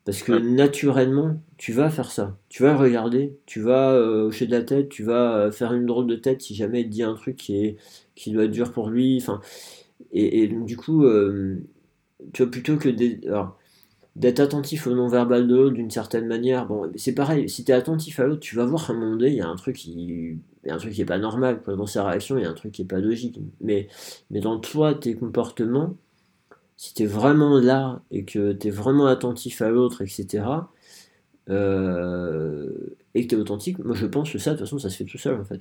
Parce que naturellement, tu vas faire ça. Tu vas regarder, tu vas euh, hocher de la tête, tu vas euh, faire une drôle de tête si jamais il te dit un truc qui est, qui doit être dur pour lui. Enfin, et, et du coup, euh, tu vois, plutôt que d'être attentif au non-verbal de l'autre d'une certaine manière, bon, c'est pareil, si tu es attentif à l'autre, tu vas voir qu'à un moment donné, il y a un truc qui, il un truc qui est pas normal. Dans sa réaction, il y a un truc qui est pas logique. Mais, mais dans toi, tes comportements, si tu es vraiment là et que tu es vraiment attentif à l'autre, etc., euh, et que tu es authentique, moi je pense que ça, de toute façon, ça se fait tout seul en fait.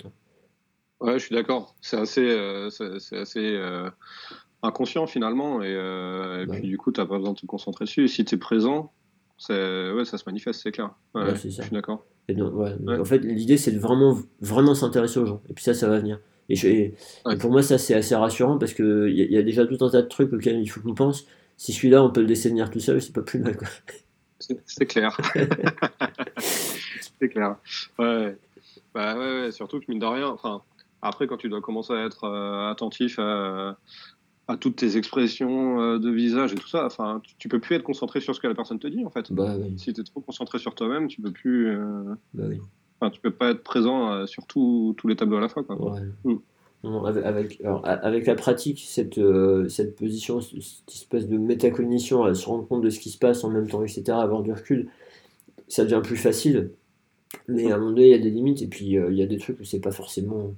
Ouais, je suis d'accord. C'est assez, euh, c'est c'est assez euh, inconscient finalement, et, euh, et Ouais. puis du coup, t'as pas besoin de te concentrer dessus. Si t'es présent, c'est, ouais, ça se manifeste, c'est clair. Ouais, Ouais, ça. je suis d'accord. Et en fait, l'idée c'est de vraiment, vraiment s'intéresser aux gens. Et puis ça, ça va venir. Et, je- et- et pour moi, ça c'est assez rassurant parce qu'il y, a- y a déjà tout un tas de trucs auxquels il faut qu'on pense. Si celui-là, on peut le laisser venir tout seul, c'est pas plus mal. C'est clair. c'est clair. Ouais. Bah ouais, ouais, surtout que mine de rien, enfin, après quand tu dois commencer à être euh, attentif à, à toutes tes expressions euh, de visage et tout ça, enfin, tu, tu peux plus être concentré sur ce que la personne te dit en fait. Bah oui, Si t'es trop concentré sur toi-même, tu peux plus, euh, bah oui. enfin, tu peux pas être présent euh, sur tout- tous les tableaux à la fois quoi. Ouais. Mm. Non, avec, alors, la pratique, cette, euh, cette position, cette espèce de métacognition, à se rendre compte de ce qui se passe en même temps, etc., avoir du recul, ça devient plus facile. Mais à un moment donné, il y a des limites, et puis euh, il y a des trucs où c'est pas forcément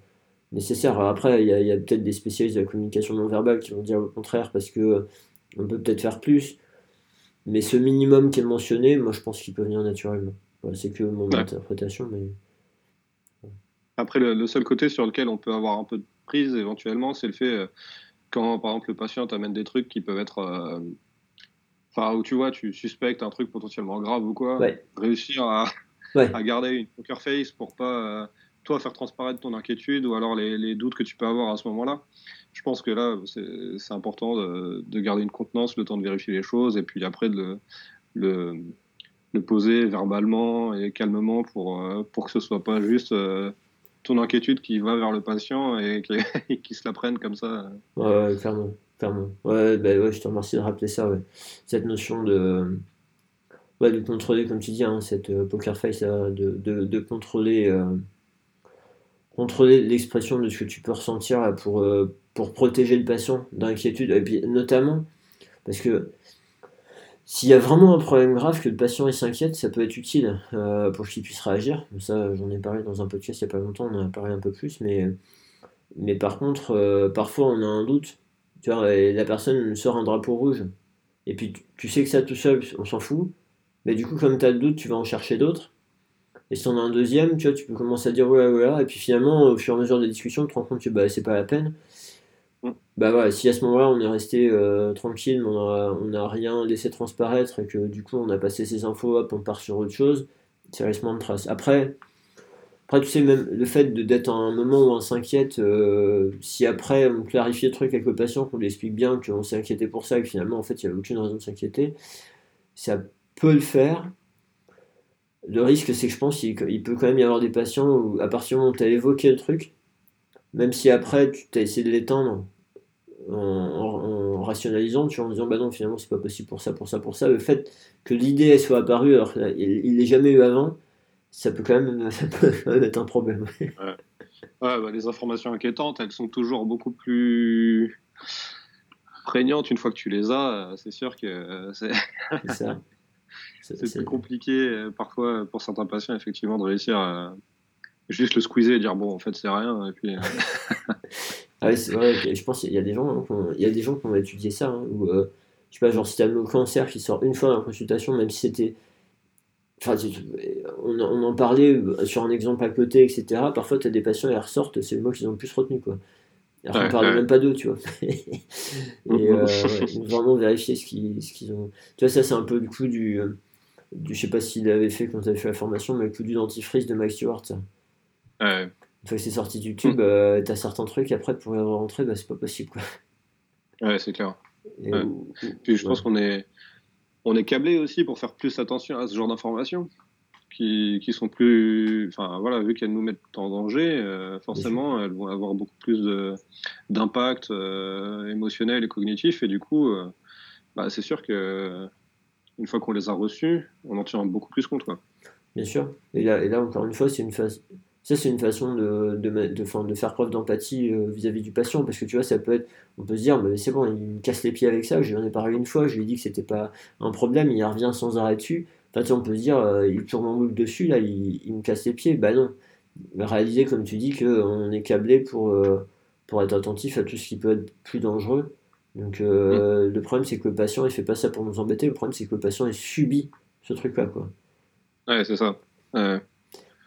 nécessaire. Après, il y a, il y a peut-être des spécialistes de la communication non verbale qui vont dire le contraire, parce que euh, on peut peut-être faire plus. Mais ce minimum qui est mentionné, moi je pense qu'il peut venir naturellement. Voilà, c'est que mon Ouais. interprétation, mais. Après, le, le seul côté sur lequel on peut avoir un peu de prise éventuellement, c'est le fait euh, quand, par exemple, le patient t'amène des trucs qui peuvent être. euh, Enfin, où tu vois, tu suspectes un truc potentiellement grave ou quoi, Ouais. réussir à, garder une poker face pour pas, euh, toi, faire transparaître ton inquiétude ou alors les, doutes que tu peux avoir à ce moment-là. Je pense que là, c'est important de, de garder une contenance, le temps de vérifier les choses et puis après de le, poser verbalement et calmement pour, euh, pour que ce soit pas juste. euh, ton inquiétude qui va vers le patient et qui, se la prenne comme ça. Ouais, ouais, clairement. Ouais, bah ouais, je te remercie de rappeler ça. Cette notion de, ouais, de contrôler, comme tu dis, hein, cette euh, poker face, de, de, contrôler, contrôler l'expression de ce que tu peux ressentir là, pour, euh, pour protéger le patient d'inquiétude. Et puis, notamment, parce que s'il y a vraiment un problème grave que le patient s'inquiète, ça peut être utile euh, pour qu'il puisse réagir. Ça, j'en ai parlé dans un podcast il n'y a pas longtemps, on en a parlé un peu plus, mais, mais par contre, euh, parfois on a un doute. Tu vois, la personne sort un drapeau rouge, et puis tu, sais que ça tout seul, on s'en fout. Mais du coup, comme tu as le doute, tu vas en chercher d'autres. Et si on a un deuxième, tu vois, tu peux commencer à dire voilà, voilà, et puis finalement, au fur et à mesure des discussions, tu te rends compte que bah, c'est pas la peine. Mm. Bah voilà, si à ce moment-là on est resté euh, tranquille, on n'a rien laissé transparaître et que du coup on a passé ces infos, hop, on part sur autre chose, ça laisse moins de traces. Après, après tu sais, même le fait d'être à un moment où on s'inquiète, euh, si après on clarifie le truc avec le patient, qu'on lui explique bien qu'on s'est inquiété pour ça et que finalement en fait il n'y avait aucune raison de s'inquiéter, ça peut le faire. Le risque, c'est que je pense qu'il peut quand même y avoir des patients où, à partir du moment où tu as évoqué le truc, même si après tu as essayé de l'étendre en, rationalisant, tu vois, en disant bah non, finalement c'est pas possible pour ça, pour ça, pour ça, le fait que l'idée soit apparue alors qu'il n'est jamais eu avant, ça peut quand même, ça peut être un problème. ouais. Bah, les informations inquiétantes, elles sont toujours beaucoup plus prégnantes une fois que tu les as. C'est sûr que c'est. ça. C'est plus compliqué euh, parfois pour certains patients, effectivement, de réussir à juste le squeezer et dire bon, en fait, c'est rien. Et puis, euh, ah c'est vrai, je pense qu'il y a des gens, hein, qui ont, il y a des gens qui ont étudié ça, hein, ou euh, je sais pas, genre si as le cancer qui sort une fois dans la consultation, même si c'était. Enfin, on, on, en parlait sur un exemple à côté, etc. Parfois, tu as des patients, ils ressortent, c'est le mot qu'ils ont le plus retenu, quoi. Alors ouais, parlait même pas d'eux, tu vois. et euh, vraiment vérifier ce qu'ils, qu'ils ont. Tu vois, ça, c'est un peu du coup du je sais pas s'il avait fait quand tu avais fait la formation, mais le coup du dentifrice de Mike Stewart. Ouais. Une fois que c'est sorti du tube, euh, t'as certains trucs, après pour y rentrer, bah, c'est pas possible. Quoi. Ouais, c'est clair. Puis je pense qu'on est, on est câblé aussi pour faire plus attention à ce genre d'informations. Qui, qui, sont plus. Enfin, voilà, vu qu'elles nous mettent en danger, euh, forcément, elles vont avoir beaucoup plus d'impact euh, émotionnel et cognitif. Et du coup, bah, c'est sûr que une fois qu'on les a reçus, on en tient beaucoup plus compte. Quoi. Bien sûr. Et là, et là encore une fois, c'est une. Ça, c'est une façon de, faire preuve d'empathie euh, vis-à-vis du patient, parce que tu vois, ça peut être, on peut se dire, mais c'est bon, il me casse les pieds avec ça, je lui en ai parlé une fois, je lui ai dit que c'était pas un problème, il revient sans arrêt dessus. Enfin, on peut se dire, euh, il tourne en boucle dessus, là, il, me casse les pieds. Bah non. Réaliser, comme tu dis, qu'on est câblé euh, pour être attentif à tout ce qui peut être plus dangereux. Donc euh, le problème c'est que le patient il fait pas ça pour nous embêter, le problème c'est que le patient il subit ce truc là quoi. Ouais c'est ça.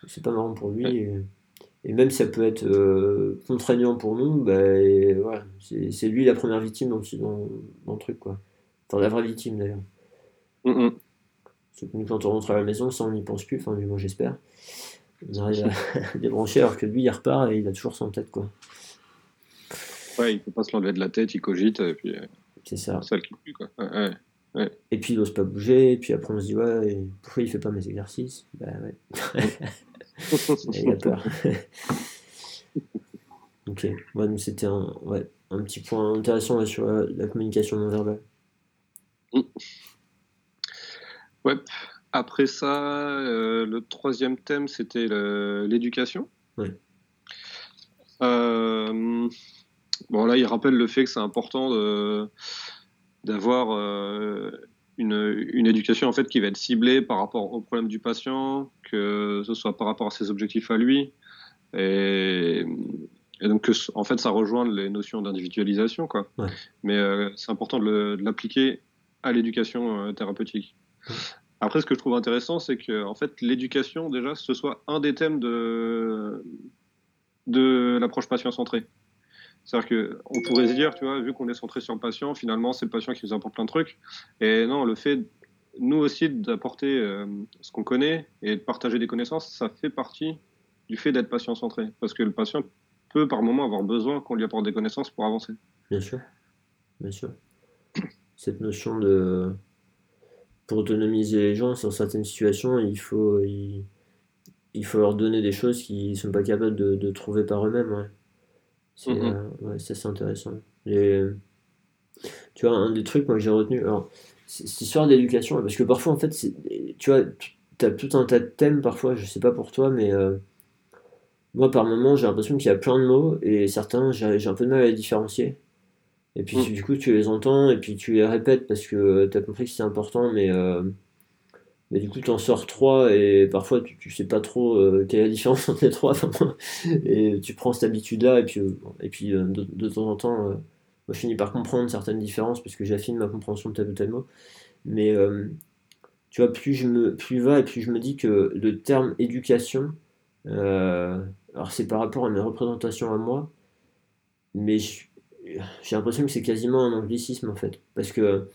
C'est pas marrant pour lui. Et, même ça peut être euh, contraignant pour nous, bah, c'est lui la première victime dans, dans, dans, le truc quoi. Enfin la vraie victime d'ailleurs. Mm -hmm. quand on rentre à la maison, ça on n'y pense plus, enfin du moins j'espère. On arrive à débrancher alors que lui il repart et il a toujours ça en tête quoi. Ouais, il peut pas se l'enlever de la tête, il cogite, et puis. Euh, c'est ça. C'est ça qui pue, quoi. Ouais, ouais. Et puis il n'ose pas bouger, et puis après on se dit, ouais, pourquoi il fait pas mes exercices? Bah ouais. il a peur. ok, ouais, c'était un, ouais, un petit point intéressant sur la, la communication non verbale. Mm. Ouais. Après ça, euh, le troisième thème, c'était l'éducation. Ouais. Euh, Bon, là, il rappelle le fait que c'est important d'avoir euh, une, une, éducation en fait qui va être ciblée par rapport aux problèmes du patient, que ce soit par rapport à ses objectifs à lui, et, donc en fait ça rejoint les notions d'individualisation, quoi. Mais euh, c'est important de l'appliquer à l'éducation euh, thérapeutique. Après, ce que je trouve intéressant, c'est que en fait l'éducation déjà ce soit un des thèmes de de l'approche patient centrée. C'est-à-dire qu'on pourrait se dire, tu vois, vu qu'on est centré sur le patient, finalement, c'est le patient qui nous apporte plein de trucs. Et non, le fait, nous aussi, d'apporter euh, ce qu'on connaît et de partager des connaissances, ça fait partie du fait d'être patient-centré. Parce que le patient peut, par moment, avoir besoin qu'on lui apporte des connaissances pour avancer. Bien sûr. Bien sûr. Cette notion de. Pour autonomiser les gens sur certaines situations, il faut, il, faut leur donner des choses qu'ils ne sont pas capables de, trouver par eux-mêmes. C'est mm ouais, c'est intéressant. Et, tu vois, un des trucs moi, que j'ai retenu, alors, cette histoire d'éducation, parce que parfois, en fait, tu vois, tu as tout un tas de thèmes, parfois, je sais pas pour toi, mais euh, moi, par moment, j'ai l'impression qu'il y a plein de mots, et certains, j'ai un peu de mal à les différencier. Et puis mm. du coup, tu les entends et puis tu les répètes parce que tu as compris que c'est important, mais, euh, mais du coup, tu en sors trois et parfois tu, tu sais pas trop euh, quelle est la différence entre les trois. et tu prends cette habitude-là et puis, euh, et puis de, temps en temps, moi, je finis par comprendre certaines différences parce que j'affine ma compréhension de tel ou tel mot. Mais tu vois, plus je me plus va et plus je me dis que le terme éducation, alors c'est par rapport à mes représentations à moi, mais j'ai l'impression que c'est quasiment un anglicisme en fait. Parce que,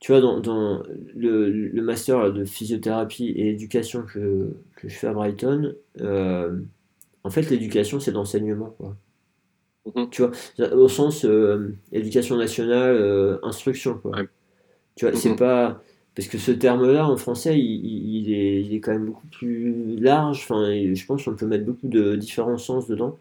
tu vois, dans, le, master de physiothérapie et éducation que, je fais à Brighton, euh, en fait, l'éducation, c'est l'enseignement. Quoi. Mhm. Tu vois, au sens euh, éducation nationale, euh, instruction. Quoi. Tu vois, c'est mhm. pas. Parce que ce terme-là, en français, il, est, il, est, quand même beaucoup plus large. Enfin, je pense qu'on peut mettre beaucoup de différents sens dedans.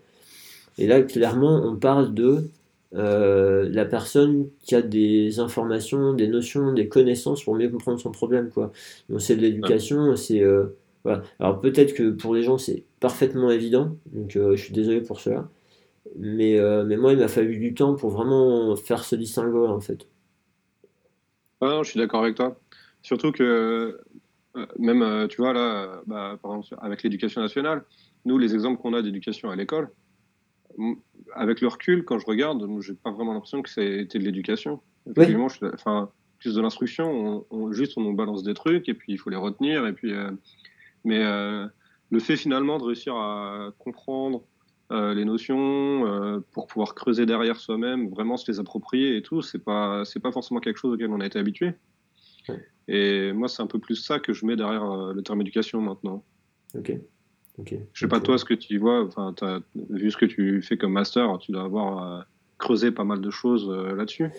Et là, clairement, on parle de euh, la personne qui a des informations, des notions, des connaissances pour mieux comprendre son problème. Quoi. Donc c'est de l'éducation, c'est... Euh, voilà. Alors peut-être que pour les gens c'est parfaitement évident, donc euh, je suis désolé pour cela, mais, mais moi il m'a fallu du temps pour vraiment faire ce distinguo en fait. Ah je suis d'accord avec toi. Surtout que même, tu vois, là, bah, par exemple, avec l'éducation nationale, nous, les exemples qu'on a d'éducation à l'école, avec le recul, quand je regarde, j'ai pas vraiment l'impression que c'était de l'éducation. Effectivement, enfin, plus de l'instruction, on, juste on nous balance des trucs et puis il faut les retenir. Et puis, euh, mais euh, le fait finalement de réussir à comprendre euh, les notions pour pouvoir creuser derrière soi-même, vraiment se les approprier et tout, c'est pas c'est pas forcément quelque chose auquel on a été habitué. Et moi, c'est un peu plus ça que je mets derrière le terme éducation maintenant. Ok. Je sais pas toi ce que tu vois, enfin, as, vu ce que tu fais comme master, tu dois avoir euh, creusé pas mal de choses euh, là-dessus.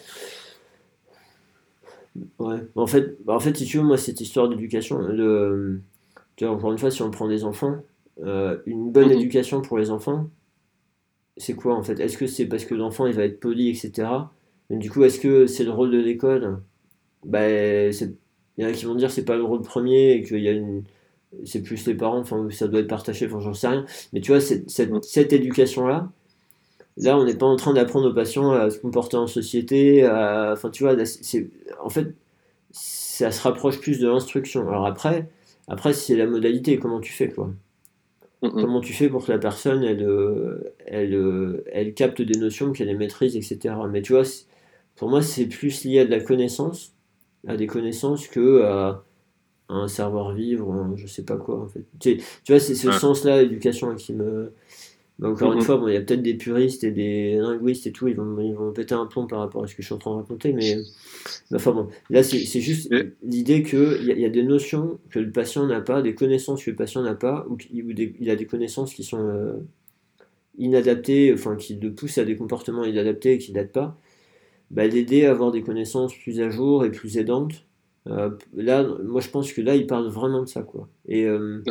Ouais, en fait, bah, en fait, si tu veux, moi, cette histoire d'éducation, de, encore une fois, si on prend des enfants, euh, une bonne mhm. éducation pour les enfants, c'est quoi en fait? Est-ce que c'est parce que l'enfant il va être poli, etc. Mais du coup, est-ce que c'est le rôle de l'école? Bah, Il y en a qui vont dire c'est pas le rôle premier et qu'il y a une c'est plus les parents, enfin, ça doit être partagé, enfin, j'en sais rien. Mais tu vois, cette, cette, éducation-là, là, on n'est pas en train d'apprendre aux patients à se comporter en société, enfin, tu vois, c'est, en fait, ça se rapproche plus de l'instruction. Alors après, après c'est la modalité, comment tu fais, quoi. Comment tu fais pour que la personne, elle, elle, elle capte des notions, qu'elle les maîtrise, etc. Mais tu vois, pour moi, c'est plus lié à de la connaissance, à des connaissances que à un savoir-vivre, je sais pas quoi en fait. Tu, vois, c'est ce sens-là, l'éducation, qui me. encore une mm-hmm. fois, bon, il y a peut-être des puristes et des linguistes et tout, ils vont, ils vont péter un plomb par rapport à ce que je suis en train de raconter, mais. enfin bon, là, c'est juste l'idée qu'il y, a, y a des notions que le patient n'a pas, des connaissances que le patient n'a pas, ou, il a des connaissances qui sont euh, inadaptées, enfin, qui le poussent à des comportements inadaptés et qui ne datent pas. Bah, l'aider à avoir des connaissances plus à jour et plus aidantes là, moi, je pense que là, il parle vraiment de ça, quoi. Et, euh,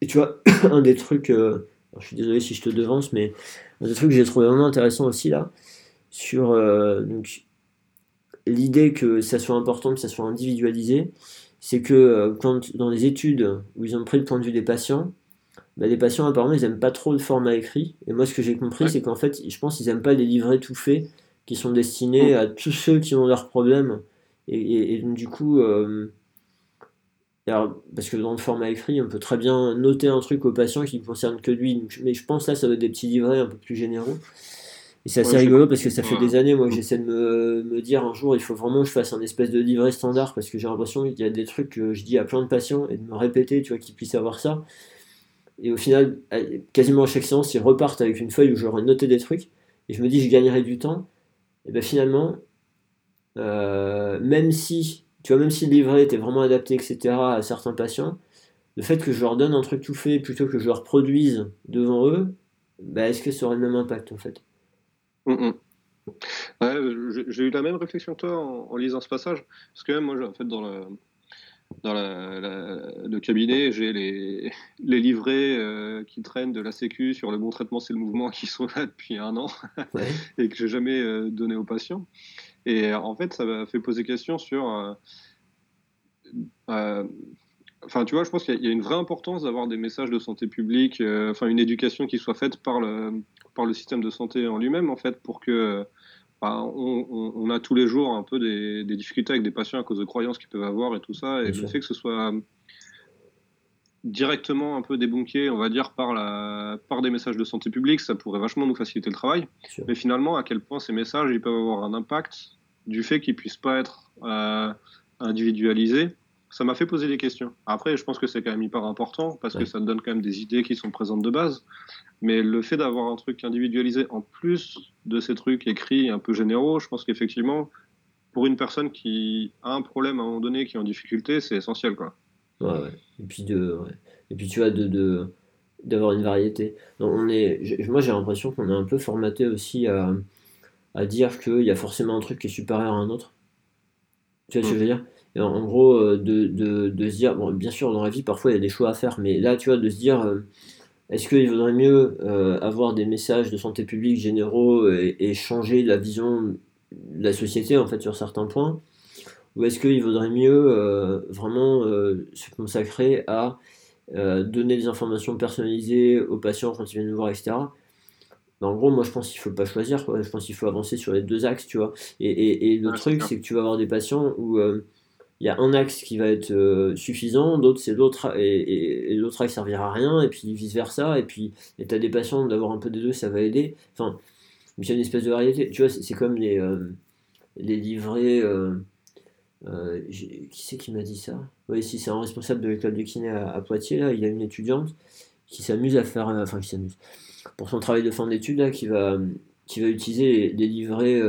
et tu vois, un des trucs, euh, je suis désolé si je te devance, mais un des trucs que j'ai trouvé vraiment intéressant aussi là, sur donc l'idée que ça soit important, que ça soit individualisé, c'est que quand dans les études où ils ont pris le point de vue des patients, bah, les patients apparemment ils aiment pas trop le format écrit. Et moi, ce que j'ai compris, c'est qu'en fait, je pense qu'ils aiment pas les livrets tout faits qui sont destinés à tous ceux qui ont leurs problèmes et, du coup, euh, parce que dans le format écrit, on peut très bien noter un truc au patient qui ne concerne que lui. mais je pense là, ça va être des petits livrets un peu plus généraux. Et c'est assez rigolo parce que ça fait des années, moi, que j'essaie de me, me, dire un jour, il faut vraiment que je fasse un espèce de livret standard parce que j'ai l'impression qu'il y a des trucs que je dis à plein de patients et de me répéter, tu vois, qu'ils puissent avoir ça. Et au final, quasiment à chaque séance, ils repartent avec une feuille où j'aurais noté des trucs et je me dis, je gagnerai du temps. Et bien finalement, euh, même si, tu vois, même si le livret était vraiment adapté, etc., à certains patients, le fait que je leur donne un truc tout fait plutôt que je leur produise devant eux, bah, est-ce que ça aurait le même impact en fait? Mm, mm. J'ai eu la même réflexion que toi en, lisant ce passage, parce que moi, en fait, dans le, dans le cabinet, j'ai les, les livrets euh, qui traînent de la Sécu sur le bon traitement, c'est le mouvement, qui sont là depuis un an et que j'ai jamais euh, donné aux patients. Et euh, en fait, ça m'a fait poser question sur. Euh, euh, enfin, tu vois, je pense qu'il y, a une vraie importance d'avoir des messages de santé publique, enfin, une éducation qui soit faite par le, par le système de santé en lui-même, en fait, pour que on, a tous les jours un peu des, difficultés avec des patients à cause de croyances qu'ils peuvent avoir et tout ça. Et le fait que ce soit directement un peu débunké, on va dire, par, la, par des messages de santé publique, ça pourrait vachement nous faciliter le travail. Mais finalement, à quel point ces messages ils peuvent avoir un impact du fait qu'ils puissent pas être euh, individualisés, ça m'a fait poser des questions. Après, je pense que c'est quand même hyper important parce que ça donne quand même des idées qui sont présentes de base. Mais le fait d'avoir un truc individualisé en plus de ces trucs écrits un peu généraux, je pense qu'effectivement, pour une personne qui a un problème à un moment donné, qui est en difficulté, c'est essentiel. Quoi. Et puis, de, Et puis tu vois, de, d'avoir une variété. on est, moi j'ai l'impression qu'on est un peu formaté aussi à, à dire qu'il y a forcément un truc qui est supérieur à un autre. Tu vois ce que je veux dire? En, gros, euh, de, de, de, se dire, bon, bien sûr, dans la vie, parfois il y a des choix à faire, mais là, tu vois, de se dire, euh, est-ce qu'il vaudrait mieux euh, avoir des messages de santé publique généraux et, changer la vision de la société, en fait, sur certains points Ou est-ce qu'il vaudrait mieux vraiment se consacrer à donner des informations personnalisées aux patients quand ils viennent nous voir, etc. Ben, en gros, moi je pense qu'il ne faut pas choisir, je pense qu'il faut avancer sur les deux axes, tu vois. Et, et, le truc, c'est que tu vas avoir des patients où il y a un axe qui va être euh, suffisant, d'autres c'est l'autre et, l'autre axe servira à rien, et puis vice versa, et puis tu as des patients d'avoir un peu des deux, ça va aider. Enfin, il y a une espèce de variété. Tu vois, c'est comme les, euh, les livrets. Euh, qui c'est qui m'a dit ça? Oui, si c'est un responsable de l'école de kiné à, Poitiers, il y a une étudiante qui s'amuse à faire. Enfin, qui s'amuse. Pour son travail de fin d'études, qui va, qui va utiliser des livrets,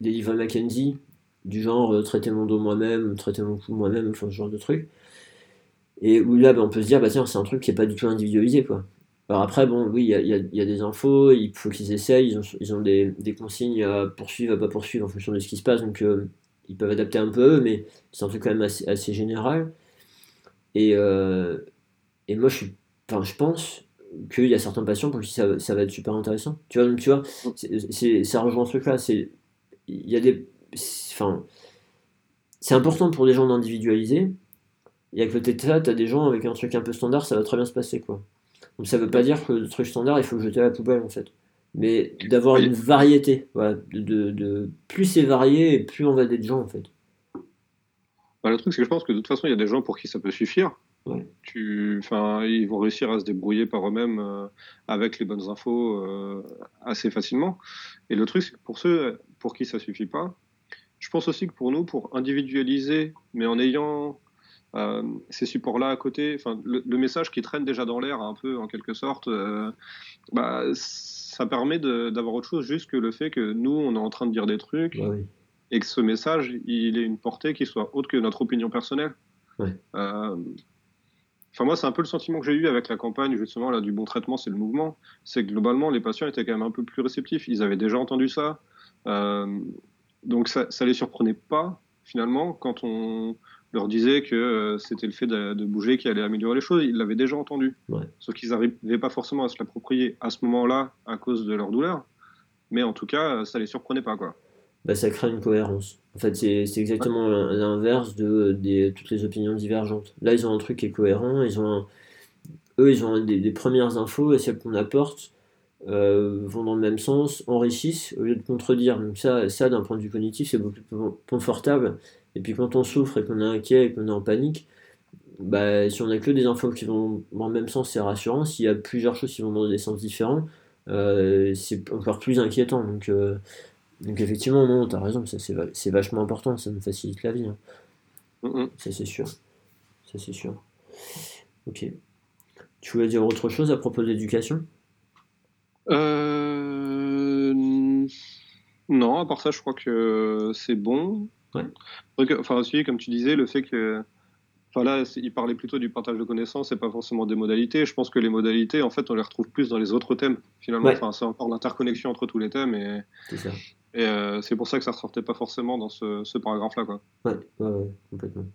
des livrets Mackenzie du genre euh, traiter mon dos moi-même, traiter mon cou moi-même, enfin ce genre de truc. Et où là, ben, on peut se dire, bah tiens, c'est un truc qui est pas du tout individualisé, quoi. Alors après, bon, oui, il y a, des infos, il faut qu'ils essayent, ils ont, des, consignes à poursuivre, à pas poursuivre en fonction de ce qui se passe, donc euh, ils peuvent adapter un peu, mais c'est un truc quand même assez, général. Et, euh, et moi, je, suis, je pense qu'il y a certains patients pour qui ça, va être super intéressant. Tu vois, tu vois c'est, ça rejoint ce truc-là. Il y a des enfin, c'est important pour les gens d'individualiser. Et côté de ça, tu as des gens avec un truc un peu standard, ça va très bien se passer. quoi. Donc ça veut pas dire que le truc standard, il faut le jeter à la poubelle en fait. Mais d'avoir une variété. Voilà, de, de, plus c'est varié, plus on va être gens en fait. Bah, le truc, c'est que je pense que de toute façon, il y a des gens pour qui ça peut suffire. Tu, enfin, ils vont réussir à se débrouiller par eux-mêmes euh, avec les bonnes infos euh, assez facilement. Et le truc, c'est que pour ceux pour qui ça suffit pas, je pense aussi que pour nous, pour individualiser, mais en ayant euh, ces supports-là à côté, enfin, le, message qui traîne déjà dans l'air un peu en quelque sorte, bah, ça permet d'avoir autre chose juste que le fait que nous, on est en train de dire des trucs et que ce message, il ait une portée qui soit autre que notre opinion personnelle. Euh, enfin, moi, c'est un peu le sentiment que j'ai eu avec la campagne, justement, là, du bon traitement, c'est le mouvement. C'est que globalement, les patients étaient quand même un peu plus réceptifs. Ils avaient déjà entendu ça. Donc ça, ne les surprenait pas finalement quand on leur disait que euh, c'était le fait de, bouger qui allait améliorer les choses. Ils l'avaient déjà entendu. Sauf qu'ils n'arrivaient pas forcément à se l'approprier à ce moment-là à cause de leur douleur. Mais en tout cas, ça les surprenait pas quoi. Bah, ça crée une cohérence. En fait, c'est exactement l'inverse de, toutes les opinions divergentes. Là, ils ont un truc qui est cohérent. Ils ont eux, ils ont des, des premières infos et celles qu'on apporte euh, vont dans le même sens, enrichissent au lieu de contredire. Donc ça, ça d'un point de vue cognitif, c'est beaucoup plus confortable. Et puis quand on souffre et qu'on est inquiet et qu'on est en panique, bah, si on n'a que des infos qui vont dans le même sens, c'est rassurant. S'il y a plusieurs choses qui vont dans des sens différents, euh, c'est encore plus inquiétant. Donc, euh, donc effectivement, non, tu as raison, c'est vachement important, ça nous facilite la vie. Hein. Ça c'est sûr. Ça c'est sûr. Ok. Tu voulais dire autre chose à propos de l'éducation? Euh... Non, à part ça, je crois que c'est bon. Enfin, aussi, comme tu disais, le fait que. Enfin, là, il parlait plutôt du partage de connaissances et pas forcément des modalités. Je pense que les modalités, en fait, on les retrouve plus dans les autres thèmes, finalement. Enfin, c'est encore l'interconnexion entre tous les thèmes et. C'est Et euh, c'est pour ça que ça ne ressortait pas forcément dans ce, ce paragraphe-là, quoi. Ouais, ouais, complètement.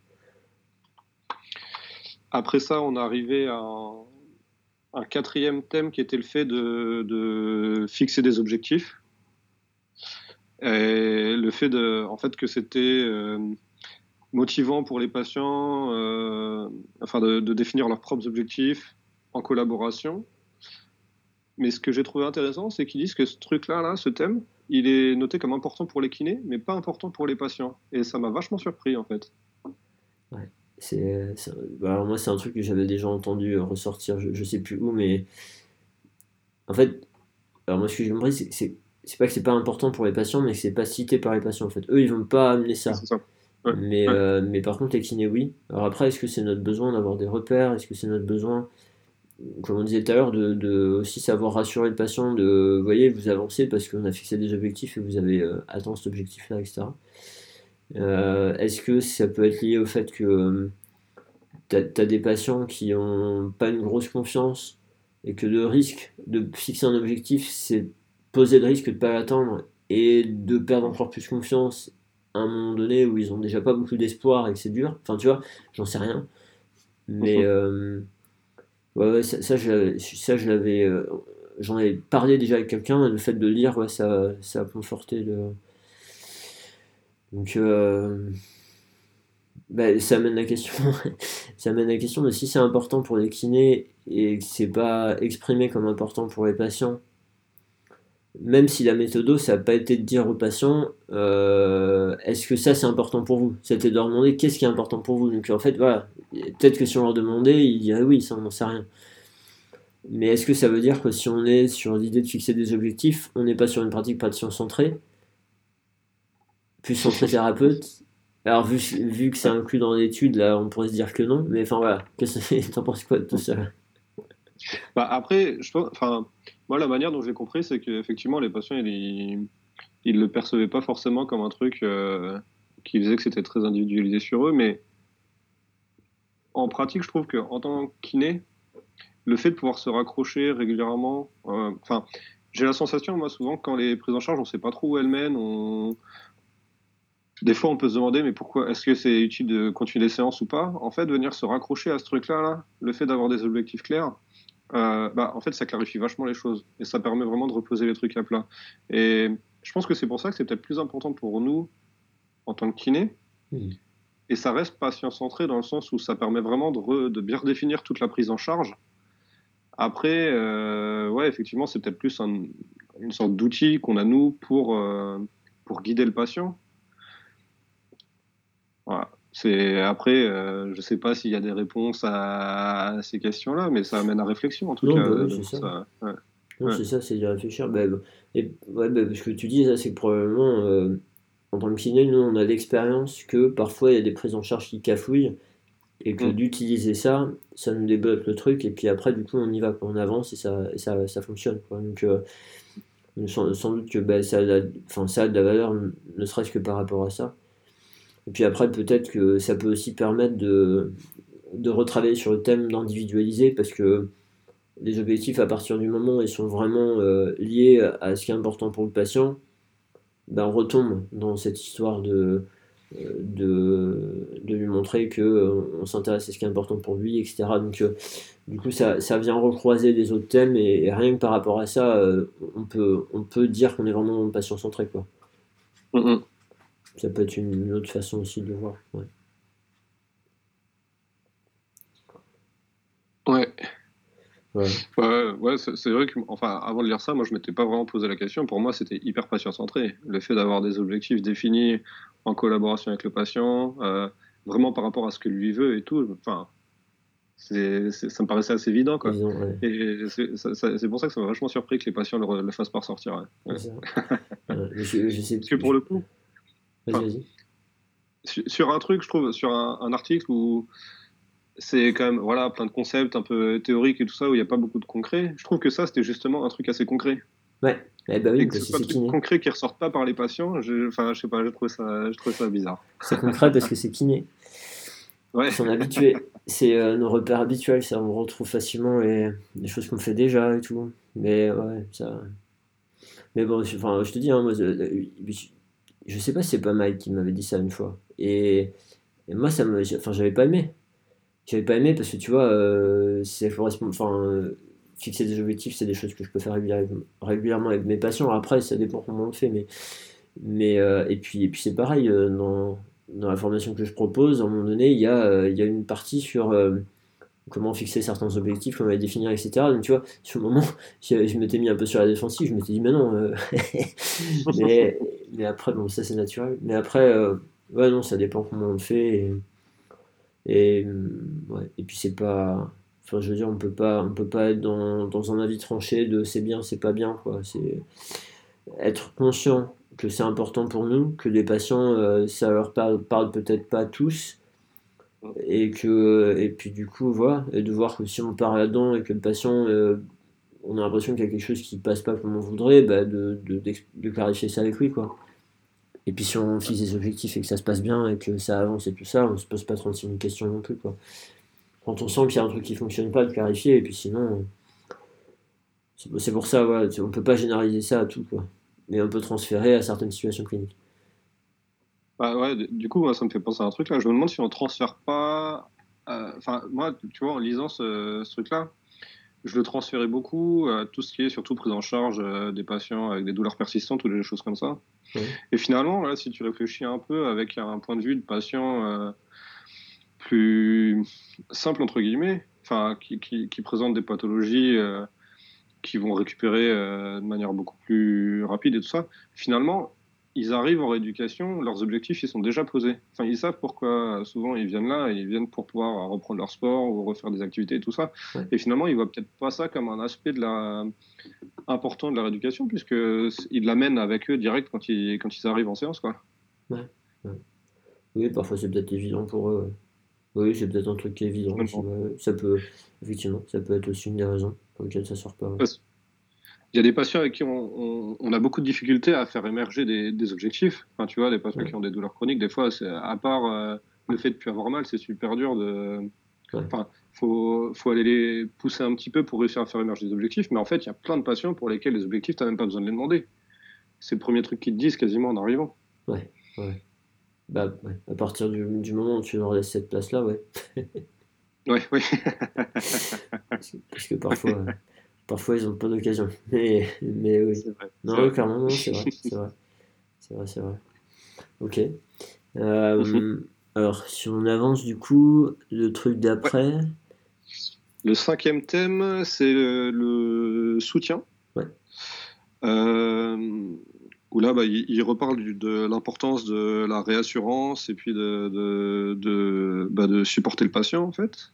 Après ça, on est arrivé à un quatrième thème qui était le fait de, fixer des objectifs. Et le fait de, en fait, que c'était euh, motivant pour les patients, euh, enfin, de, définir leurs propres objectifs en collaboration. Mais ce que j'ai trouvé intéressant, c'est qu'ils disent que ce truc-là, là, ce thème, il est noté comme important pour les kinés, mais pas important pour les patients. Et ça m'a vachement surpris, en fait. C'est, bah, alors moi, c'est un truc que j'avais déjà entendu ressortir, je, je sais plus où, mais en fait, alors moi, ce que j'ai compris, c'est, c'est, c'est pas que c'est pas important pour les patients, mais que c'est pas cité par les patients, en fait. Eux, ils vont pas amener ça. ça. Mais, euh, mais par contre, les kinés, oui. Alors après, est-ce que c'est notre besoin d'avoir des repères? Est-ce que c'est notre besoin, comme on disait tout à l'heure, de, de, aussi savoir rassurer le patient de, vous voyez, vous avancez parce qu'on a fixé des objectifs et vous avez euh, atteint cet objectif-là, etc. Euh, est-ce que ça peut être lié au fait que tu as, des patients qui ont pas une grosse confiance et que le risque de fixer un objectif, c'est poser le risque de ne pas l'atteindre et de perdre encore plus confiance à un moment donné où ils ont déjà pas beaucoup d'espoir et que c'est dur? Enfin, tu vois, j'en sais rien. Mais euh, ouais, ça, ça, je l'avais. Euh, j'en avais parlé déjà avec quelqu'un, le fait de lire, ouais, ça, ça a conforté le. Donc, euh, bah, ça amène la question. ça amène la question de si c'est important pour les kinés et que c'est pas exprimé comme important pour les patients même si la méthode, ça n'a pas été de dire aux patients euh, est-ce que ça c'est important pour vous? C'était de leur demander qu'est-ce qui est important pour vous? Donc en fait, voilà, peut-être que si on leur demandait, ils diraient oui, ça on n'en sait rien. Mais est-ce que ça veut dire que si on est sur l'idée de fixer des objectifs, on n'est pas sur une pratique patient centrée? Plus centré thérapeute. Alors vu, vu que c'est inclus dans l'étude, là on pourrait se dire que non, mais enfin voilà, t'en penses quoi de tout ça? Bah, Après, je pense, enfin moi, la manière dont j'ai compris, c'est qu'effectivement, les patients, ils ne le percevaient pas forcément comme un truc euh, qui faisait que c'était très individualisé sur eux, mais en pratique, je trouve qu'en tant que kiné, le fait de pouvoir se raccrocher régulièrement, euh, enfin, j'ai la sensation, moi, souvent, quand les prises en charge, on ne sait pas trop où elles mènent, on... Des fois, on peut se demander, mais pourquoi est-ce que c'est utile de continuer les séances ou pas? En fait, venir se raccrocher à ce truc-là, là, le fait d'avoir des objectifs clairs, euh, bah, en fait, ça clarifie vachement les choses et ça permet vraiment de reposer les trucs à plat. Et je pense que c'est pour ça que c'est peut-être plus important pour nous en tant que kiné. Hmm. Et ça reste patient-centré dans le sens où ça permet vraiment de, de, bien redéfinir toute la prise en charge. Après, euh, ouais, effectivement, c'est peut-être plus une sorte d'outil qu'on a nous pour, euh, pour guider le patient. Voilà. C'est après, euh, je sais pas s'il y a des réponses à, ces questions-là, mais ça amène à réflexion en tout cas. Bah c'est ça. c'est ça, c'est de réfléchir. Bah, et, ouais, bah, ce que tu dis, c'est que probablement, euh, en tant que kiné, nous, on a l'expérience que parfois il y a des prises en charge qui cafouillent et que mm. d'utiliser ça, ça nous débloque le truc, et puis après, du coup, on y va, on avance et ça, ça, ça fonctionne. Donc, euh, sans, doute que bah, ça, a, ça a de la valeur, ne serait-ce que par rapport à ça. Et puis après, peut-être que ça peut aussi permettre de, de retravailler sur le thème d'individualiser parce que les objectifs, à partir du moment où ils sont vraiment euh, liés à ce qui est important pour le patient, ben on retombe dans cette histoire de, euh, de, de lui montrer que euh, on s'intéresse à ce qui est important pour lui, etc. Donc, du coup, ça, ça, vient recroiser des autres thèmes et, rien que par rapport à ça, on, peut, on peut dire qu'on est vraiment patient centré. Quoi. Mm-hmm ça peut être une, autre façon aussi de le voir. Ouais. Ouais. Ouais, ouais, c'est vrai que, enfin, avant de lire ça, moi, je m'étais pas vraiment posé la question. Pour moi, c'était hyper patient-centré. Le fait d'avoir des objectifs définis en collaboration avec le patient, euh, vraiment par rapport à ce que lui veut et tout. Enfin, c'est, ça me paraissait assez évident, quoi. Et c'est, pour ça que ça m'a vachement surpris que les patients le, le fassent pas ressortir. je, sais Parce que pour le coup, sur un truc, je trouve, sur un, article où c'est quand même voilà, plein de concepts un peu théoriques et tout ça, où il n'y a pas beaucoup de concret, je trouve que ça, c'était justement un truc assez concret. Ouais, eh ben oui, et que c'est pas concret qui ressort pas par les patients, je, enfin, je sais pas, je trouve ça, je trouve ça bizarre. C'est concret parce que c'est kiné. Ouais. Ils sont habitués. C'est euh, nos repères habituels, ça, on retrouve facilement les, les choses qu'on fait déjà et tout. Mais ouais, ça. Mais bon, enfin, je te dis, hein, moi, je sais pas si c'est pas Mike qui m'avait dit ça une fois. Et, moi, ça me, enfin, j'avais pas aimé. J'avais pas aimé parce que tu vois, euh, enfin, fixer des objectifs, c'est des choses que je peux faire régulièrement avec mes patients. Après, ça dépend comment on le fait, mais, mais euh, et puis, et puis c'est pareil euh, dans, dans, la formation que je propose. À un moment donné, il y a, il y a une partie sur comment fixer certains objectifs, comment les définir, etc. Donc tu vois, sur le moment, je, je m'étais mis un peu sur la défensive, je m'étais dit, mais non, euh, mais, après, bon, ça c'est naturel. Mais après, euh, ouais, non, ça dépend comment on le fait. Et, et, puis c'est pas. Enfin, je veux dire, on peut pas, on peut pas être dans, dans un avis tranché de c'est bien, c'est pas bien, quoi. C'est être conscient que c'est important pour nous, que les patients, euh, ça leur parle, parle peut-être pas tous, et que et puis du coup voilà et de voir que si on part là-dedans et que le patient euh, on a l'impression qu'il y a quelque chose qui passe pas comme on voudrait bah de, de, de, clarifier ça avec lui quoi. Et puis si on fixe des objectifs et que ça se passe bien et que ça avance et tout ça on se pose pas 36 000 questions non plus quoi. Quand on sent qu'il y a un truc qui fonctionne pas de clarifier et puis sinon c'est pour ça voilà on peut pas généraliser ça à tout quoi mais on peut transférer à certaines situations cliniques bah ouais, du coup, moi, ça me fait penser à un truc là. Je me demande si on transfère pas. Euh, enfin, moi, tu vois, en lisant ce, truc-là, je le transférais beaucoup à tout ce qui est surtout prise en charge euh, des patients avec des douleurs persistantes ou des choses comme ça. Et finalement, là, si tu réfléchis un peu avec un point de vue de patient euh, plus simple, entre guillemets, enfin, qui, qui, qui présente des pathologies qui vont récupérer de manière beaucoup plus rapide et tout ça, finalement, ils arrivent en rééducation, leurs objectifs ils sont déjà posés. Enfin, ils savent pourquoi souvent ils viennent là, ils viennent pour pouvoir reprendre leur sport ou refaire des activités et tout ça. Et finalement, ils voient peut-être pas ça comme un aspect de la important de la rééducation puisque ils l'amènent avec eux direct quand ils quand ils arrivent en séance quoi. Ouais. Oui, parfois c'est peut-être évident pour eux. Oui, c'est peut-être un truc qui est évident. Ça peut effectivement, ça peut être aussi une des raisons pour lesquelles ça sort pas il y a des patients avec qui on, on, a beaucoup de difficultés à faire émerger des, des objectifs. Enfin, tu vois, des patients qui ont des douleurs chroniques, des fois, à part euh, le fait de plus avoir mal, c'est super dur de. Enfin, faut, faut aller les pousser un petit peu pour réussir à faire émerger des objectifs. Mais en fait, il y a plein de patients pour lesquels les objectifs, tu n'as même pas besoin de les demander. C'est le premier truc qu'ils te disent quasiment en arrivant. Ouais, ouais. Bah, ouais. à partir du, du, moment où tu leur laisses cette place-là, ouais. ouais, oui. parce, que parfois, Parfois, ils n'ont pas d'occasion. Mais, mais oui. Vrai, non, clairement, c'est vrai. C'est vrai. C'est vrai, c'est vrai. Ok. Euh, mhm. Alors, si on avance, du coup, le truc d'après. Le cinquième thème, c'est le, soutien. Ouais. Euh, où là, bah, il, reparle de l'importance de la réassurance et puis de, de, de, bah, de supporter le patient, en fait.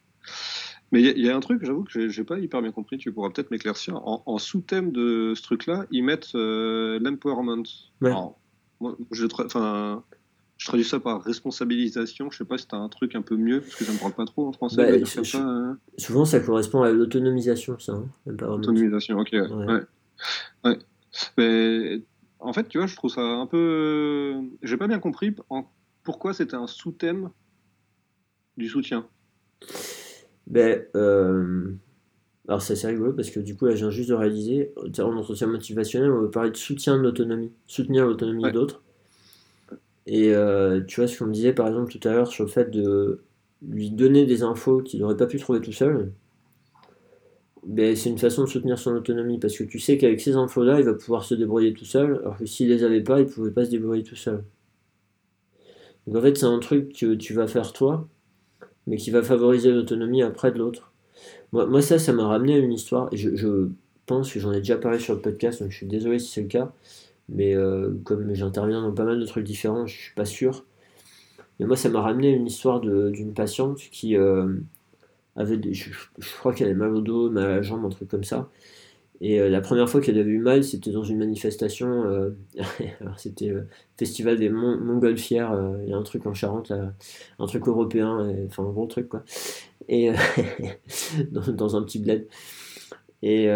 Mais il y, a un truc, j'avoue que j'ai pas hyper bien compris, tu pourras peut-être m'éclaircir. En, sous-thème de ce truc-là, ils mettent euh, l'empowerment. moi, je, traduis ça par responsabilisation. Je sais pas si tu as un truc un peu mieux, parce que ça me parle pas trop en français. Bah, hein. Souvent, ça correspond à l'autonomisation, ça. Hein, l'autonomisation, ok. Ouais. ouais. Mais, en fait, tu vois, je trouve ça un peu. J'ai pas bien compris pourquoi c'était un sous-thème du soutien. Ben, euh, alors c'est assez rigolo parce que du coup, là, je viens juste de réaliser, en entretien motivationnel, on veut parler de soutien de l'autonomie, soutenir l'autonomie d'autres. Et euh, tu vois ce qu'on me disait par exemple tout à l'heure sur le fait de lui donner des infos qu'il n'aurait pas pu trouver tout seul. Ben, c'est une façon de soutenir son autonomie parce que tu sais qu'avec ces infos-là, il va pouvoir se débrouiller tout seul, alors que s'il les avait pas, il pouvait pas se débrouiller tout seul. Donc en fait, c'est un truc que tu vas faire toi, mais qui va favoriser l'autonomie après de l'autre. Moi, ça, ça m'a ramené à une histoire, et je, pense que j'en ai déjà parlé sur le podcast, donc je suis désolé si c'est le cas, mais euh, comme j'interviens dans pas mal de trucs différents, je suis pas sûr. Mais moi, ça m'a ramené à une histoire d'une patiente qui euh, avait, des, je, crois qu'elle avait mal au dos, mal à la jambe, un truc comme ça. Et euh, la première fois qu'elle avait eu mal, c'était dans une manifestation. Euh, c'était le Festival des Montgolfières. Euh, il y a un truc en Charente, un truc européen, enfin un gros truc quoi. Et dans, un petit bled. Et,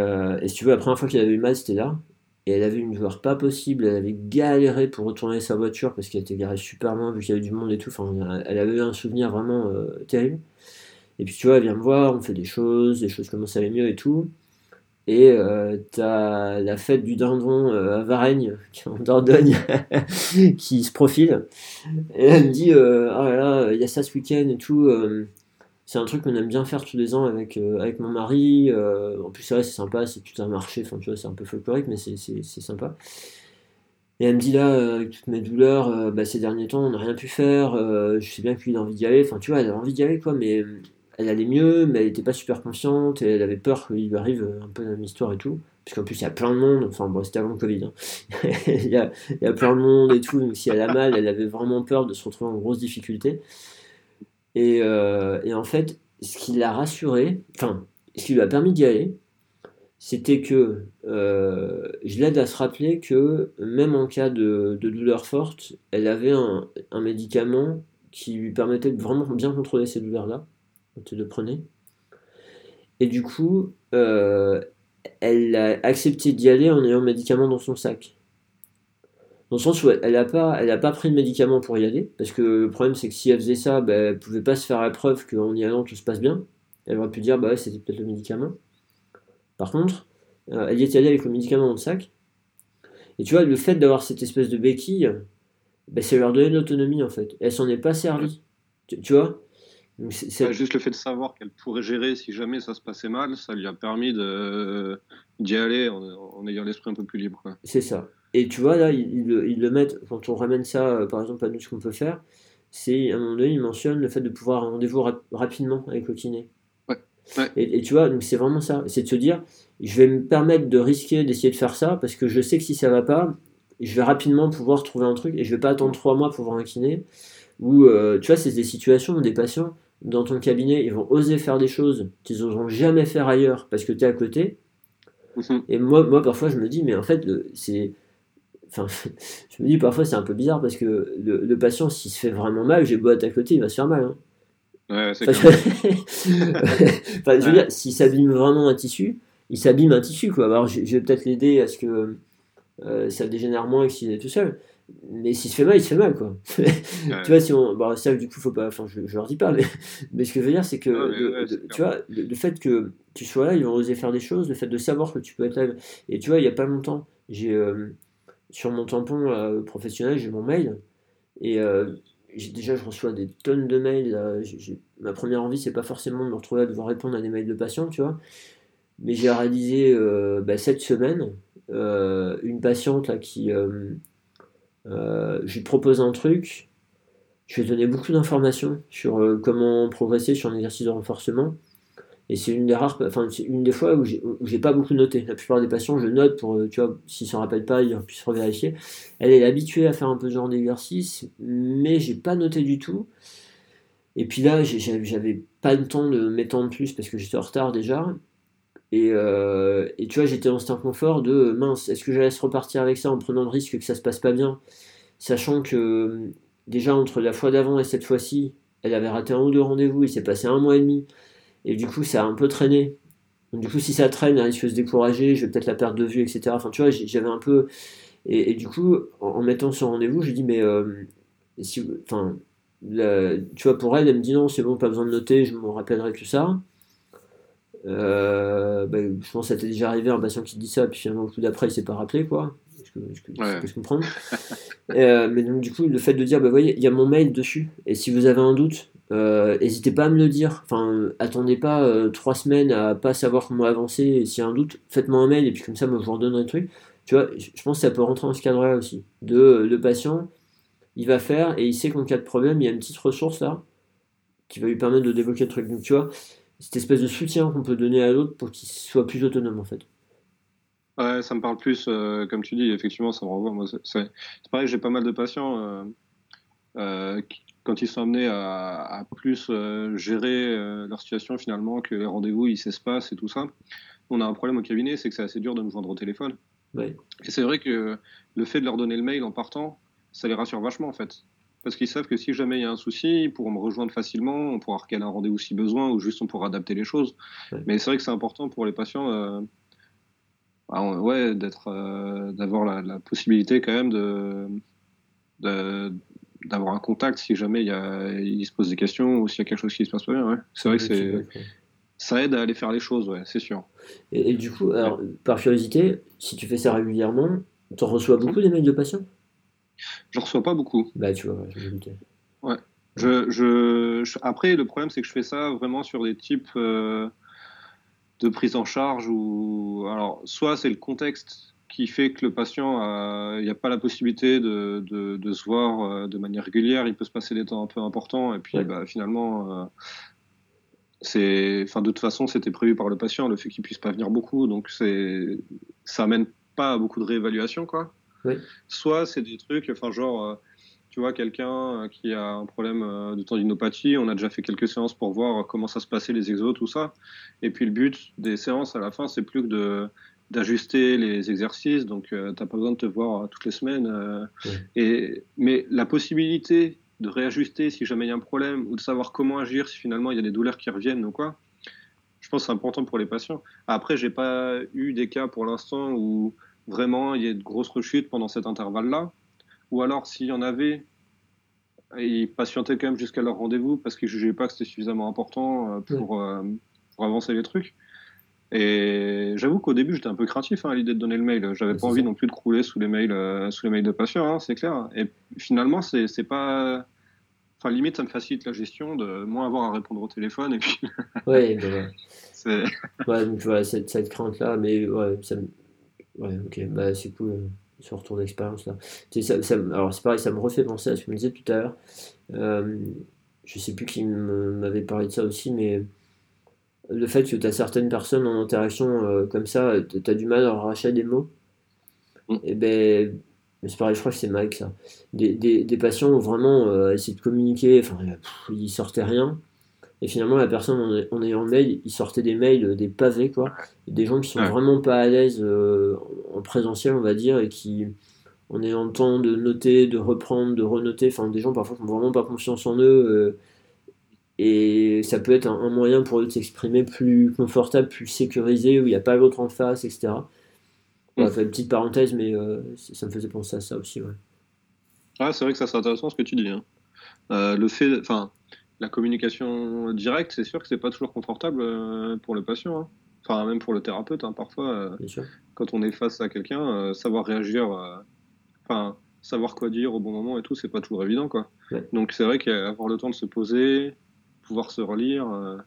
si tu veux, la première fois qu'elle avait eu mal, c'était là. Et elle avait une douleur pas possible. Elle avait galéré pour retourner sa voiture parce qu'elle était garée super loin vu qu'il y avait du monde et tout. Enfin, elle avait eu un souvenir vraiment terrible. Et puis tu vois, elle vient me voir, on fait des choses, les choses commencent à aller mieux et tout. Et euh, t'as la fête du dindon euh, à Varennes, en Dordogne, qui se profile. Et elle me dit euh, Ah là là, il y a ça ce week-end et tout. Euh, c'est un truc qu'on aime bien faire tous les ans avec, avec mon mari. en plus, vrai, c'est sympa, c'est tout un marché. Enfin, tu vois, c'est un peu folklorique, mais c'est sympa. Et elle me dit là, avec toutes mes douleurs, bah, ces derniers temps, on n'a rien pu faire. je sais bien qu'il a envie d'y aller. Enfin, tu vois, elle a envie d'y aller, quoi, mais elle allait mieux, mais elle n'était pas super confiante, et elle avait peur qu'il lui arrive un peu la même histoire et tout. Parce qu'en plus, il y a plein de monde, enfin bon, c'était avant le Covid, hein. il, y a, plein de monde et tout, donc si elle a mal, elle avait vraiment peur de se retrouver en grosse difficulté. Et, euh, en fait, ce qui l'a rassuré, enfin, ce qui lui a permis d'y aller, c'était que euh, je l'aide à se rappeler que même en cas de, de douleur forte, elle avait un, un, médicament qui lui permettait de vraiment bien contrôler ces douleurs-là, elle le prenait. Et du coup, euh, elle a accepté d'y aller en ayant le médicament dans son sac. Dans le sens où elle n'a pas, pas pris de médicament pour y aller, parce que le problème c'est que si elle faisait ça, ben, elle ne pouvait pas se faire la preuve qu'en y allant tout se passe bien. Elle aurait pu dire, bah c'était peut-être le médicament. Par contre, euh, elle y est allée avec le médicament dans le sac. Et tu vois, le fait d'avoir cette espèce de béquille, ben, ça leur donnait de l'autonomie en fait. Elle s'en est pas servie. Tu, tu vois? C'est juste le fait de savoir qu'elle pourrait gérer si jamais ça se passait mal, ça lui a permis d'y aller en, ayant l'esprit un peu plus libre. C'est ça. Et tu vois, là, ils, le mettent, quand on ramène ça, euh, par exemple, à nous, ce qu'on peut faire, c'est à un moment donné, ils mentionnent le fait de pouvoir un rendez-vous rapidement avec le kiné. Ouais. Et, tu vois, donc c'est vraiment ça. C'est de se dire, je vais me permettre de risquer d'essayer de faire ça parce que je sais que si ça va pas, je vais rapidement pouvoir trouver un truc et je vais pas attendre trois mois pour voir un kiné. Ou, euh, tu vois, c'est des situations où des patients, dans ton cabinet, ils vont oser faire des choses qu'ils n'oseront jamais faire ailleurs parce que tu es à côté. Mhm. Et moi, moi, parfois, je me dis, mais en fait, c'est. Enfin, je me dis parfois, c'est un peu bizarre parce que le, patient, s'il se fait vraiment mal, j'ai beau être à côté, il va se faire mal. Hein. Ouais, c'est enfin, je veux dire, s'il s'abîme vraiment un tissu, il s'abîme un tissu, quoi. Alors, je, vais peut-être l'aider à ce que euh, ça dégénère moins que s'il est tout seul mais s'il se fait mal, il se fait mal, quoi. tu vois, si on. Bon, ça, du coup, faut pas. Enfin, je, je leur dis pas, mais, mais ce que je veux dire, c'est que. tu vois, le, fait que tu sois là, ils vont oser faire des choses, le fait de savoir que tu peux être là. Et tu vois, il y a pas longtemps, j'ai. Euh, sur mon tampon euh, professionnel, j'ai mon mail. Et euh, déjà, je reçois des tonnes de mails. ma première envie, c'est pas forcément de me retrouver à devoir répondre à des mails de patients, tu vois. Mais j'ai réalisé bah, cette semaine une patiente là, qui euh, je lui propose un truc, je lui ai donné beaucoup d'informations sur euh, comment progresser sur un exercice de renforcement. Et c'est une des rares, enfin, une des fois où j'ai pas beaucoup noté. La plupart des patients, je note pour, euh, tu vois, s'ils s'en rappellent pas, ils puissent revérifier. Elle est habituée à faire un peu ce genre d'exercice, mais j'ai pas noté du tout. Et puis là, j'avais pas le temps de m'étendre plus parce que j'étais en retard déjà. Et, euh, et, tu vois, j'étais dans cet inconfort de mince, est-ce que j'allais se repartir avec ça en prenant le risque que ça se passe pas bien, sachant que déjà entre la fois d'avant et cette fois-ci, elle avait raté un ou deux rendez-vous, il s'est passé un mois et demi, et du coup ça a un peu traîné. Donc, du coup, si ça traîne, elle risque de se décourager, je vais peut-être la perdre de vue, etc. Enfin, tu vois, j'avais un peu. Et, du coup, en, mettant ce rendez-vous, je dis, mais euh, si, enfin, tu vois, pour elle, elle me dit non, c'est bon, pas besoin de noter, je me rappellerai tout ça. Euh, bah, je pense que ça t'est déjà arrivé un patient qui te dit ça, puis finalement, le coup d'après, il s'est pas rappelé, quoi. Je, je, je comprends. euh, mais donc, du coup, le fait de dire, bah, voyez, il y a mon mail dessus, et si vous avez un doute, euh, n'hésitez pas à me le dire. Enfin, attendez pas euh, trois semaines à pas savoir comment avancer, et s'il y a un doute, faites-moi un mail, et puis comme ça, moi, je vous redonnerai le truc. Tu vois, je pense que ça peut rentrer dans ce cadre-là aussi. De le patient, il va faire, et il sait qu'en cas de problème, il y a une petite ressource là, qui va lui permettre de débloquer le truc. Donc, tu vois, cette espèce de soutien qu'on peut donner à l'autre pour qu'il soit plus autonome en fait. Ouais, ça me parle plus, euh, comme tu dis, effectivement, ça me renvoie. Moi, c'est pareil, j'ai pas mal de patients euh, euh, qui, quand ils sont amenés à, plus gérer leur situation finalement, que les rendez-vous ils s'espacent et tout ça. On a un problème au cabinet, c'est que c'est assez dur de nous joindre au téléphone. Ouais. Et c'est vrai que le fait de leur donner le mail en partant, ça les rassure vachement en fait parce qu'ils savent que si jamais il y a un souci, ils pourront me rejoindre facilement, on pourra recaler un rendez-vous si besoin, ou juste on pourra adapter les choses. Mais c'est vrai que c'est important pour les patients, euh, bah, ouais, d'être, euh, d'avoir la, possibilité quand même de, d'avoir un contact si jamais il, y a, il se pose des questions ou s'il y a quelque chose qui se passe pas bien. Ouais. C'est vrai que c'est, ça aide à aller faire les choses, ouais, c'est sûr. Et, du coup, alors, par curiosité, si tu fais ça régulièrement, tu reçois beaucoup mmh. des mails de patients? Je reçois pas beaucoup. Bah, tu vois, je Ouais. Je, je, après, le problème, c'est que je fais ça vraiment sur des types euh, de prise en charge où, alors, soit c'est le contexte qui fait que le patient, il n'y a pas la possibilité de, de, de se voir euh, de manière régulière, il peut se passer des temps un peu importants, et puis bah, finalement, euh, c'est, enfin, de toute façon, c'était prévu par le patient, le fait qu'il puisse pas venir beaucoup, donc c'est, ça amène pas à beaucoup de réévaluation, quoi. Soit c'est des trucs, enfin, genre, euh, tu vois, quelqu'un qui a un problème euh, de tendinopathie, on a déjà fait quelques séances pour voir comment ça se passait, les exos, tout ça. Et puis le but des séances à la fin, c'est plus que de d'ajuster les exercices, donc tu n'as pas besoin de te voir toutes les semaines. et, mais la possibilité de réajuster si jamais il y a un problème ou de savoir comment agir si finalement il y a des douleurs qui reviennent ou quoi. Je pense que c'est important pour les patients. Après, j'ai pas eu des cas pour l'instant où vraiment il y a de grosses rechutes pendant cet intervalle-là? Ou alors, s'il y en avait, ils patientaient quand même jusqu'à leur rendez-vous parce qu'ils jugeaient pas que c'était suffisamment important euh, pour, euh, pour avancer les trucs. Et j'avoue qu'au début, j'étais un peu craintif hein, à l'idée de donner le mail. J'avais pas envie non plus de crouler sous les mails, euh, sous les mails de patients, hein, c'est clair. Et finalement, c'est pas. Enfin, limite, ça me facilite la gestion de moins avoir à répondre au téléphone. Et puis. ouais, bah, ouais, voilà, cette, cette crainte-là, mais ouais, ça Ouais, ok, bah c'est cool, euh, ce retour d'expérience là. Ça, ça, alors, c'est pareil, ça me refait penser à ce que je me disais tout à l'heure. Euh, je sais plus qui m'avait parlé de ça aussi, mais le fait que tu as certaines personnes en interaction euh, comme ça, tu as du mal à racheter des mots. Mm. Et eh ben, c'est pareil, je crois que c'est Mike ça. Des, des, des patients ont vraiment euh, essayé de communiquer, enfin, ils sortaient rien. Et finalement, la personne en, ayant le mail, il sortait des mails, des pavés, quoi. Des gens qui sont vraiment pas à l'aise euh, en présentiel, on va dire, et qui, en ayant le temps de noter, de reprendre, de renoter, enfin, des gens parfois qui n'ont vraiment pas confiance en eux et ça peut être un, moyen pour eux de s'exprimer plus confortable, plus sécurisé, où il n'y a pas l'autre en face, etc. On va faire une petite parenthèse, mais euh, ça me faisait penser à ça aussi. Ouais. Ah, c'est vrai que ça c'est intéressant ce que tu dis. Hein. Euh, le fait, enfin, la communication directe, c'est sûr que c'est pas toujours confortable euh, pour le patient. Hein. Enfin, même pour le thérapeute, hein, parfois, quand on est face à quelqu'un, savoir réagir, enfin, savoir quoi dire au bon moment et tout, c'est pas toujours évident, quoi. Donc c'est vrai qu'avoir le temps de se poser, pouvoir se relire, euh,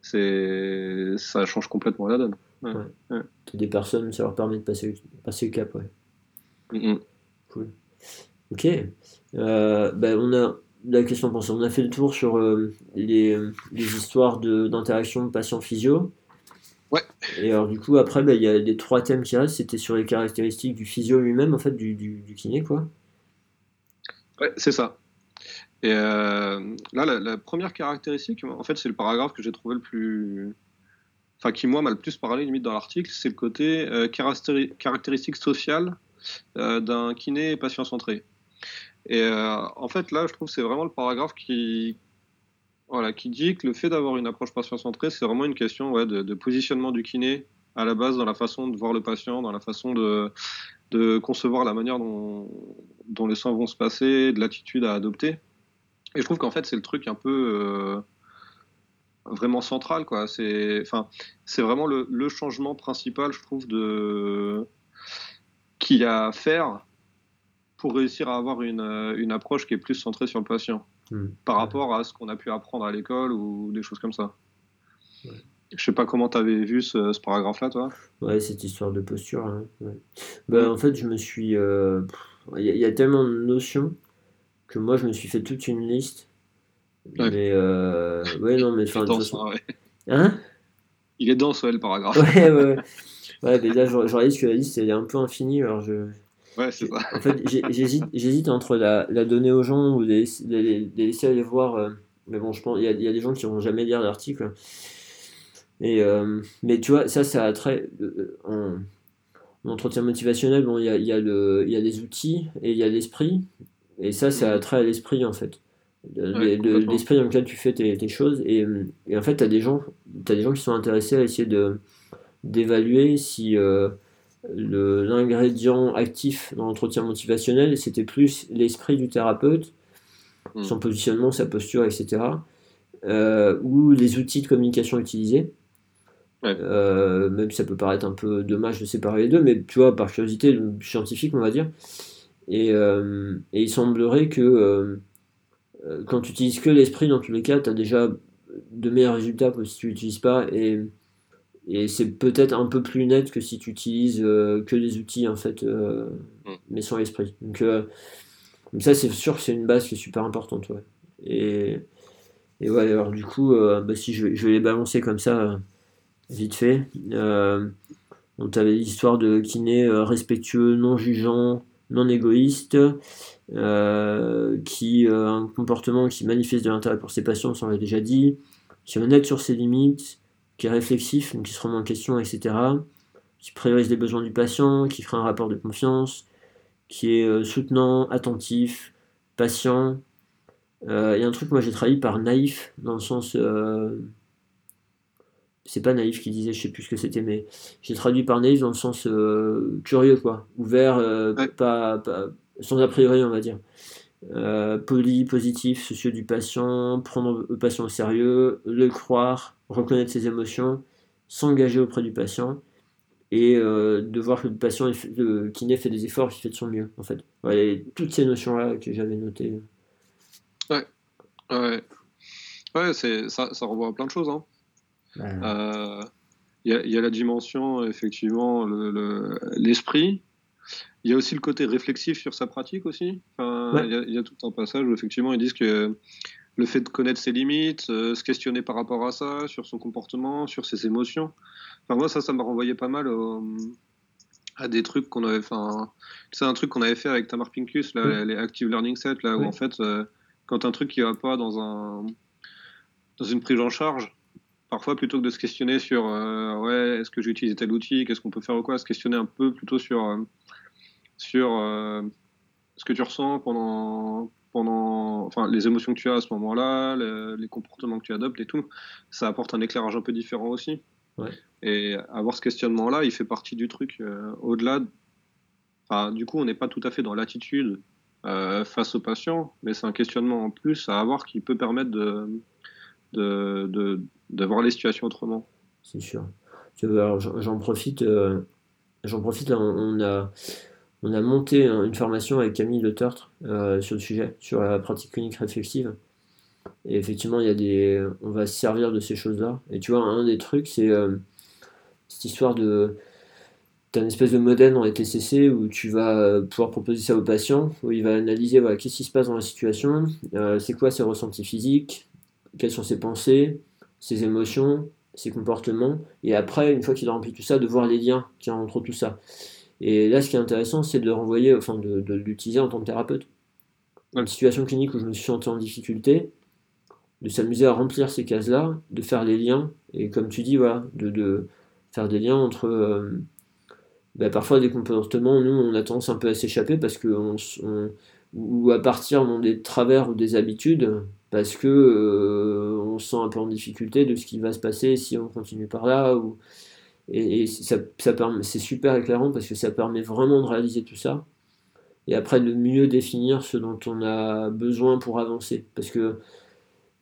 c'est ça change complètement la donne. Des personnes, ça leur permet de passer, passer le cap, ouais. Mm. Cool. Ok. Euh, ben on a la question pensée. On a fait le tour sur euh, les, les, histoires d'interaction de, patients physio. Ouais. Et alors du coup après ben, il y a les trois thèmes qui restent. C'était sur les caractéristiques du physio lui-même en fait du, du, du, kiné quoi. Ouais c'est ça. Et euh, là, la, première caractéristique, en fait, c'est le paragraphe que j'ai trouvé le plus. Enfin, qui, moi, m'a le plus parlé, limite, dans l'article, c'est le côté euh, caractéristique sociale euh, d'un kiné patient centré. Et en fait, là, je trouve que c'est vraiment le paragraphe qui, voilà, qui dit que le fait d'avoir une approche patient centrée, c'est vraiment une question de, positionnement du kiné à la base dans la façon de voir le patient, dans la façon de, concevoir la manière dont, les soins vont se passer, de l'attitude à adopter. Et je trouve qu'en fait, c'est le truc un peu euh, vraiment central, quoi. C'est, enfin, vraiment le, le, changement principal, je trouve, de qu'il y a à faire pour réussir à avoir une, une approche qui est plus centrée sur le patient hmm. par rapport à ce qu'on a pu apprendre à l'école ou des choses comme ça. Ouais. Je sais pas comment tu avais vu ce, ce paragraphe-là, toi. Ouais, cette histoire de posture. Hein, bah, En fait, je me suis. Euh, il y, y, a tellement de notions que moi je me suis fait toute une liste. Mais euh, ouais, non, mais enfin. Ouais. Hein? Il est dense, ouais, le paragraphe. Ouais, ouais. ouais, mais là, je, réalise que la liste elle est un peu infinie. Alors je. Ouais, c'est ça. En fait, j'hésite entre la, la, donner aux gens ou les, les, laisser aller voir. Euh, mais bon, je pense il y, y, a des gens qui vont jamais lire l'article. Et, euh, mais tu vois, ça, ça a très. en, entretien motivationnel, bon, il y a, y, a le, y a des outils et il y a l'esprit. Et ça, ça a trait à l'esprit, en fait. L'esprit dans lequel tu fais tes, choses. Et, en fait, tu as, des gens, as des gens qui sont intéressés à essayer d'évaluer si euh, l'ingrédient actif dans l'entretien motivationnel, c'était plus l'esprit du thérapeute, hmm. son positionnement, sa posture, etc. Euh, ou les outils de communication utilisés. Euh, même si ça peut paraître un peu dommage de séparer les deux, mais tu vois, par curiosité scientifique, on va dire, euh, et, il semblerait que quand tu utilises que l'esprit, dans tous les cas, tu as déjà de meilleurs résultats que si tu l'utilises pas. Et, et c'est peut-être un peu plus net que si tu utilises que des outils, en fait, mm. mais sans l'esprit. Donc, ça, c'est sûr que c'est une base qui est super importante. Ouais. Et, Et ouais, alors du coup, bah, si je, je, vais les balancer comme ça, vite fait. on avait l'histoire de kiné respectueux, non jugeant, non égoïste, qui a un comportement qui manifeste de l'intérêt pour ses patients, ça on l'a déjà dit, qui est honnête sur ses limites, qui est réflexif, donc qui se remet en question, etc., qui priorise les besoins du patient, qui fera un rapport de confiance, qui est euh, soutenant, attentif, patient. Euh, il y a un truc, moi j'ai traduit par naïf, dans le sens. Euh, c'est pas naïf qui disait, je sais plus ce que c'était, mais j'ai traduit par naïf dans le sens curieux, quoi. Ouvert, pas, sans a priori, on va dire. poli, positif, soucieux du patient, prendre le patient au sérieux, le croire, reconnaître ses émotions, s'engager auprès du patient et euh, de voir que le patient le kiné fait des efforts, qu'il fait de son mieux, en fait. toutes ces notions-là que j'avais notées. Ouais, ouais. Ouais, c'est, ça, ça renvoie à plein de choses. Hein. Euh, il y, a la dimension, effectivement, l'esprit. il y a aussi le côté réflexif sur sa pratique aussi. Enfin, il, y a, tout un passage où, effectivement, ils disent que le fait de connaître ses limites, euh, se questionner par rapport à ça, sur son comportement, sur ses émotions. Enfin, moi, ça, ça m'a renvoyé pas mal à des trucs qu'on avait fait. C'est un truc qu'on avait fait avec Tamar Pinkus, là, les Active Learning Set, là, où en fait, euh, quand un truc qui va pas dans, un, dans une prise en charge, parfois plutôt que de se questionner sur euh, ouais, est-ce que j'ai utilisé tel outil, qu'est-ce qu'on peut faire ou quoi, se questionner un peu plutôt sur, sur ce que tu ressens pendant pendant, enfin, les émotions que tu as à ce moment-là, les, comportements que tu adoptes et tout, ça apporte un éclairage un peu différent aussi. Et avoir ce questionnement-là, il fait partie du truc. Euh, au-delà, enfin, du coup, on n'est pas tout à fait dans l'attitude euh, face au patient, mais c'est un questionnement en plus à avoir qui peut permettre de, de, de, voir les situations autrement. C'est sûr. J'en profite, euh, j'en profite. on a on a monté une formation avec Camille Le Tertre euh, sur le sujet, sur la pratique clinique réflexive. Et effectivement, il y a des, on va se servir de ces choses-là. Et tu vois, un des trucs, c'est euh, cette histoire de. Tu as une espèce de modèle dans les TCC où tu vas euh, pouvoir proposer ça au patient, où il va analyser voilà, qu'est-ce qui se passe dans la situation, c'est quoi ses ressentis physiques, quelles sont ses pensées, ses émotions, ses comportements. Et après, une fois qu'il a rempli tout ça, de voir les liens qui y entre tout ça. Et là, ce qui est intéressant, c'est de le renvoyer, enfin, de, l'utiliser en tant que thérapeute. Une situation clinique où je me suis senti en difficulté, de s'amuser à remplir ces cases-là, de faire les liens, et comme tu dis, voilà, de, faire des liens entre euh, bah, parfois des comportements, nous, on a tendance un peu à s'échapper parce que ou à partir dans des travers ou des habitudes, parce que euh, on se sent un peu en difficulté de ce qui va se passer si on continue par là, ou et, ça, ça c'est super éclairant parce que ça permet vraiment de réaliser tout ça. Et après de mieux définir ce dont on a besoin pour avancer. Parce que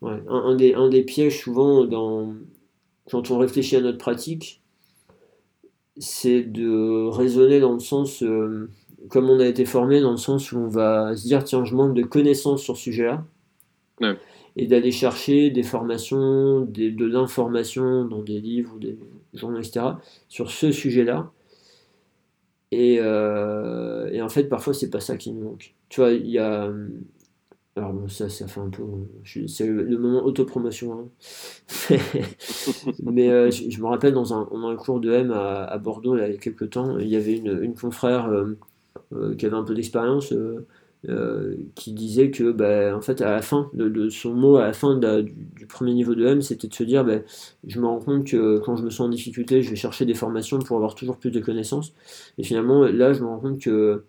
un, des, un des pièges souvent dans, quand on réfléchit à notre pratique, c'est de raisonner dans le sens, euh, comme on a été formé, dans le sens où on va se dire tiens, je manque de connaissances sur ce sujet-là. Et d'aller chercher des formations, de l'information dans des livres ou des, journaux, etc., sur ce sujet-là. Et, euh, et, en fait, parfois, c'est pas ça qui nous manque. Tu vois, il y a. Alors, bon, ça, ça fait un peu. C'est le moment autopromotion. Hein. Mais euh, je, me rappelle, dans un, un cours de M à, Bordeaux, il y a quelques temps, il y avait une, confrère euh, qui avait un peu d'expérience euh, qui disait que bah, en fait à la fin de, son mot à la fin du, premier niveau de M c'était de se dire bah, je me rends compte que quand je me sens en difficulté je vais chercher des formations pour avoir toujours plus de connaissances. Et finalement là je me rends compte que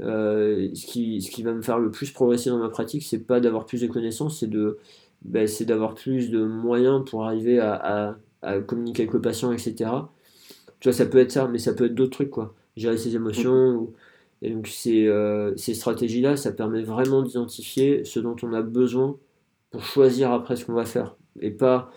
euh, ce, qui, ce qui va me faire le plus progresser dans ma pratique c'est pas d'avoir plus de connaissances c'est de bah, c'est d'avoir plus de moyens pour arriver à, à, communiquer avec le patient etc tu vois ça peut être ça mais ça peut être d'autres trucs quoi. Gérer ses émotions ou et donc ces, euh, ces stratégies-là, ça permet vraiment d'identifier ce dont on a besoin pour choisir après ce qu'on va faire. Et pas,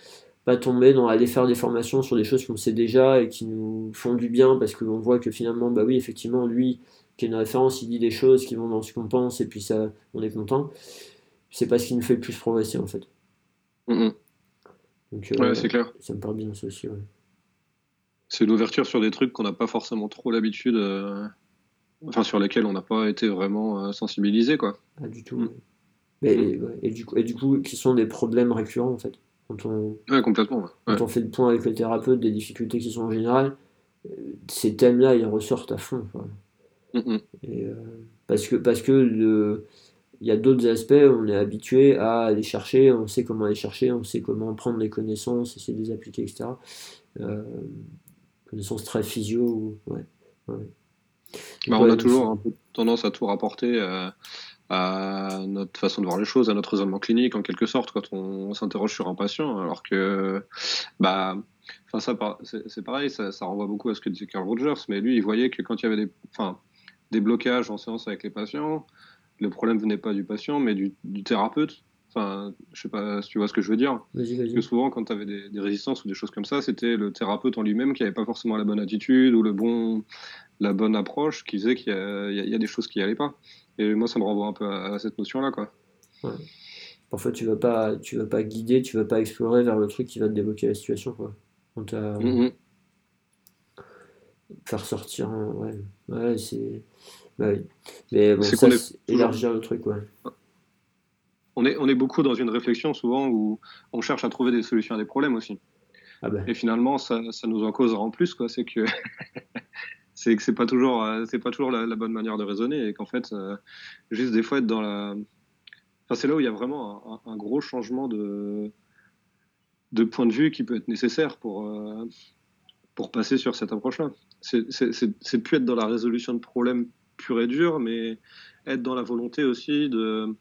pas tomber dans aller faire des formations sur des choses qu'on sait déjà et qui nous font du bien parce qu'on voit que finalement, bah oui, effectivement, lui, qui est une référence, il dit des choses qui vont dans ce qu'on pense et puis ça, on est content. C'est pas ce qui nous fait le plus progresser en fait. Donc, euh, ouais, c'est clair. Ça me parle bien ça aussi. C'est l'ouverture sur des trucs qu'on n'a pas forcément trop l'habitude. Euh, enfin sur lesquels on n'a pas été vraiment euh, sensibilisé quoi. Pas du tout. Et, et, du coup, et du coup, qui sont des problèmes récurrents en fait. Quand on, complètement. Quand on fait le point avec le thérapeute des difficultés qui sont en général, euh, ces thèmes-là, ils ressortent à fond. Et, euh, parce que, parce que le, il y a d'autres aspects, on est habitué à aller chercher, on sait comment aller chercher, on sait comment prendre les connaissances, essayer de les appliquer, etc. Euh, connaissances très physio. Ouais, ouais. Bah, on a toujours un peu tendance à tout rapporter à, à, notre façon de voir les choses, à notre raisonnement clinique en quelque sorte quand on, s'interroge sur un patient, alors que bah Enfin, ça, c'est pareil, ça, ça, renvoie beaucoup à ce que disait Carl Rogers, mais lui, il voyait que quand il y avait des, enfin, des blocages en séance avec les patients, le problème venait pas du patient, mais du, du thérapeute. Enfin, je sais pas si tu vois ce que je veux dire. Parce que souvent, quand tu avais des, des, résistances ou des choses comme ça, c'était le thérapeute en lui-même qui avait pas forcément la bonne attitude ou le bon, la bonne approche qui faisait qu'il y, y, a des choses qui allaient pas. Et moi, ça me renvoie un peu à, cette notion-là, quoi. Parfois, tu vas pas, tu vas pas guider, tu vas pas explorer vers le truc qui va te débloquer la situation, quoi. On t'a mm-hmm. faire sortir, ouais, ouais, c'est, bah mais bon, ça, élargir le truc, ouais. On est, on est beaucoup dans une réflexion souvent où on cherche à trouver des solutions à des problèmes aussi. Ah ben. Et finalement, ça, ça, nous en causera en plus, quoi. C'est que c'est que c'est pas toujours euh, c'est pas toujours la, bonne manière de raisonner et qu'en fait euh, juste des fois être dans la enfin, c'est là où il y a vraiment un, gros changement de de point de vue qui peut être nécessaire pour euh, pour passer sur cette approche là c'est plus être dans la résolution de problèmes pur et dur mais être dans la volonté aussi de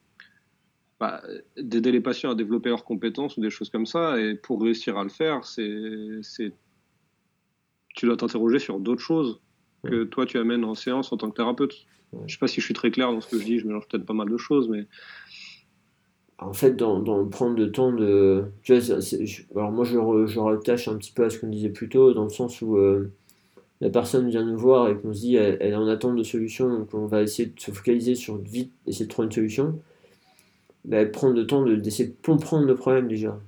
bah, d'aider les patients à développer leurs compétences ou des choses comme ça. Et pour réussir à le faire c'est tu dois t'interroger sur d'autres choses que toi tu amènes en séance en tant que thérapeute. Je sais pas si je suis très clair dans ce que je dis, je mélange peut-être pas mal de choses, mais. En fait, dans, prendre le temps de. Alors moi je, rattache un petit peu à ce qu'on disait plus tôt, dans le sens où euh, la personne vient nous voir et qu'on se dit elle, est en attente de solution, donc on va essayer de se focaliser sur vite, essayer de trouver une solution. Bah, prendre le temps d'essayer de, comprendre le problème déjà.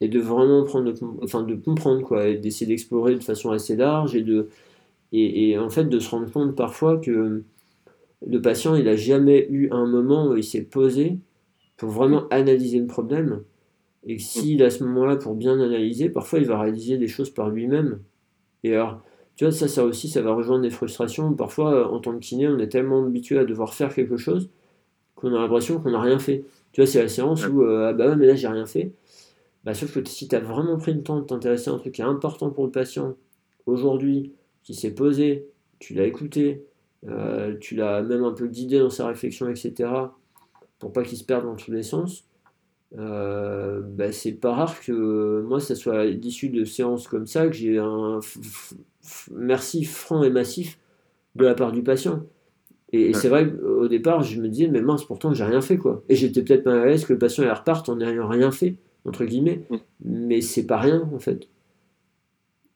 Et de vraiment prendre enfin, de comprendre quoi, et d'essayer d'explorer de façon assez large et de et, en fait, de se rendre compte parfois que le patient, il n'a jamais eu un moment où il s'est posé pour vraiment analyser le problème. Et s'il a ce moment-là pour bien analyser, parfois il va réaliser des choses par lui-même. Et alors, tu vois, ça, ça aussi, ça va rejoindre des frustrations. Parfois, en tant que kiné, on est tellement habitué à devoir faire quelque chose qu'on a l'impression qu'on n'a rien fait. Tu vois, c'est la séance où, euh, ah bah mais là, j'ai rien fait. Bah, sauf que si tu as vraiment pris le temps de t'intéresser à un truc qui est important pour le patient aujourd'hui, qui s'est posé, tu l'as écouté, euh, tu l'as même un peu guidé dans sa réflexion, etc., pour pas qu'il se perde dans tous les sens, euh, bah, c'est pas rare que moi, ça soit l'issue de séances comme ça, que j'ai un merci franc et massif de la part du patient. Et, c'est vrai qu'au départ, je me disais, mais mince, pourtant, j'ai rien fait, quoi. Et j'étais peut-être mal à l'aise que le patient il reparte en n'ayant rien fait, entre guillemets. Mm. Mais c'est pas rien, en fait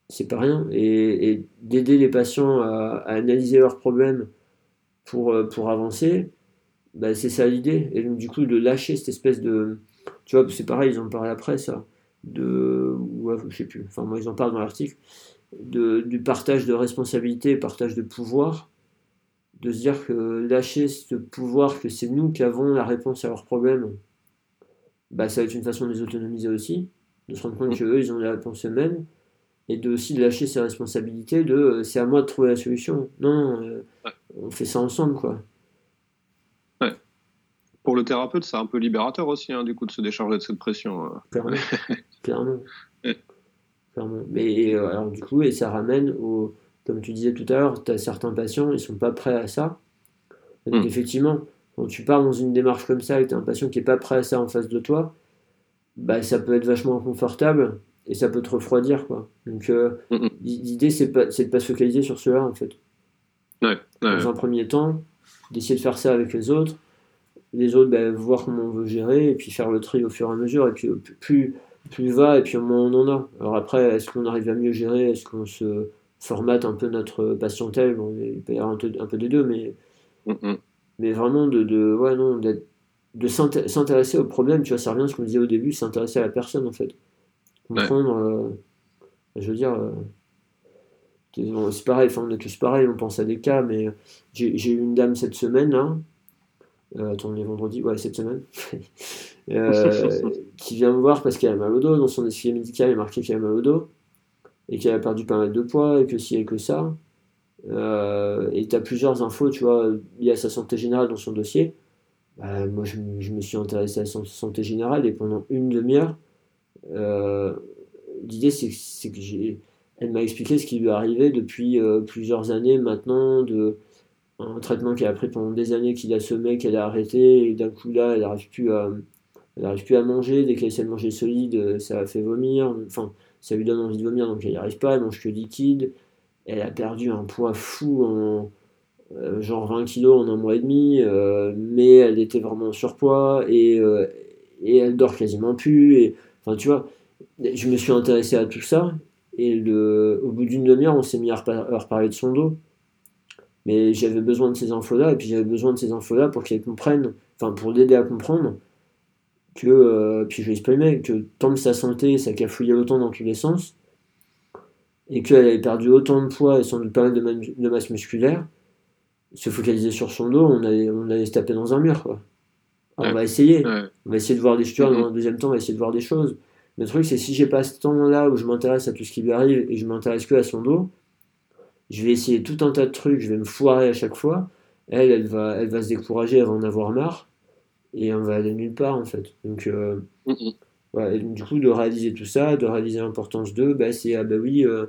c'est pas rien. Et, d'aider les patients à, analyser leurs problèmes pour, euh, pour avancer, bah, c'est ça l'idée. Et donc, du coup, de lâcher cette espèce de. Tu vois, c'est pareil, ils en parlent après, ça. De. Ouais, je sais plus. Enfin, moi, ils en parlent dans l'article. De, du partage de responsabilité, partage de pouvoir. De se dire que lâcher ce pouvoir, que c'est nous qui avons la réponse à leurs problèmes, bah, ça va être une façon de les autonomiser aussi. De se rendre compte qu'eux, ils ont la réponse eux-mêmes et de aussi lâcher ses responsabilités de euh, c'est à moi de trouver la solution. Non, euh, on fait ça ensemble, quoi. Ouais. Pour le thérapeute, c'est un peu libérateur aussi, hein, du coup, de se décharger de cette pression. Hein. Clairement. Clairement. Clairement. Mais euh, alors, du coup, et ça ramène au. Comme tu disais tout à l'heure, tu as certains patients, ils sont pas prêts à ça. Donc, hmm. effectivement, quand tu pars dans une démarche comme ça et tu as un patient qui est pas prêt à ça en face de toi, bah, ça peut être vachement inconfortable et ça peut te refroidir quoi. Donc euh, l'idée c'est pas c'est de pas se focaliser sur cela en fait. Dans un premier temps, d'essayer de faire ça avec les autres, les autres ben, voir comment on veut gérer et puis faire le tri au fur et à mesure. Et puis plus plus va et puis au moins on en a. Alors après est-ce qu'on arrive à mieux gérer, est-ce qu'on se formate un peu notre patientèle, bon, il peut y avoir un peu, un peu des deux mais mais vraiment de, de ouais non de s'intéresser au problème, tu vois, ça revient à ce qu'on disait au début, s'intéresser à la personne en fait comprendre. Euh, je veux dire, euh, c'est pareil, enfin, on est tous pareils, on pense à des cas, mais j'ai eu une dame cette semaine, là, euh, attends, les vendredis, ouais, cette semaine, euh, qui vient me voir parce qu'elle a mal au dos, dans son dossier médical, il est marqué qu'elle a mal au dos, et qu'elle a perdu pas mal de poids, et que si et que ça. Euh, et tu as plusieurs infos, tu vois, liées à sa santé générale dans son dossier. Bah, moi, je, je, me suis intéressé à sa santé générale, et pendant une demi-heure, l'idée, c'est que j'ai. Elle m'a expliqué ce qui lui arrivait depuis euh, plusieurs années maintenant, de un traitement qu'elle a pris pendant des années, qu'il a semé, qu'elle a arrêté, et d'un coup là, elle n'arrive plus à, manger. Dès qu'elle essaie de manger solide, euh, ça la fait vomir. Enfin, ça lui donne envie de vomir, donc elle n'y arrive pas. Elle mange que liquide. Elle a perdu un poids fou en euh, genre 20 kilos en un mois et demi, euh, mais elle était vraiment en surpoids et, elle dort quasiment plus. Tu vois, je me suis intéressé à tout ça. Et au bout d'une demi-heure, on s'est mis à reparler de son dos. Mais j'avais besoin de ces infos-là, et puis j'avais besoin de ces infos-là pour qu'elle comprenne, enfin pour l'aider à comprendre que, euh, puis je l'exprimais, que tant que sa santé, ça cafouillait autant dans tous les sens, et qu'elle avait perdu autant de poids et sans doute pas mal de, masse musculaire, se focaliser sur son dos, on allait, on allait se taper dans un mur, quoi. On va essayer. On va essayer de voir des choses. Dans un deuxième temps, on va essayer de voir des choses. Le truc, c'est si j'ai pas ce temps-là où je m'intéresse à tout ce qui lui arrive et je m'intéresse que à son dos, je vais essayer tout un tas de trucs, je vais me foirer à chaque fois. Elle, elle va, elle va se décourager, elle va en avoir marre, et on va aller nulle part en fait. Donc, euh, du coup, de réaliser tout ça, de réaliser l'importance d'eux, bah, c'est ah bah oui, euh,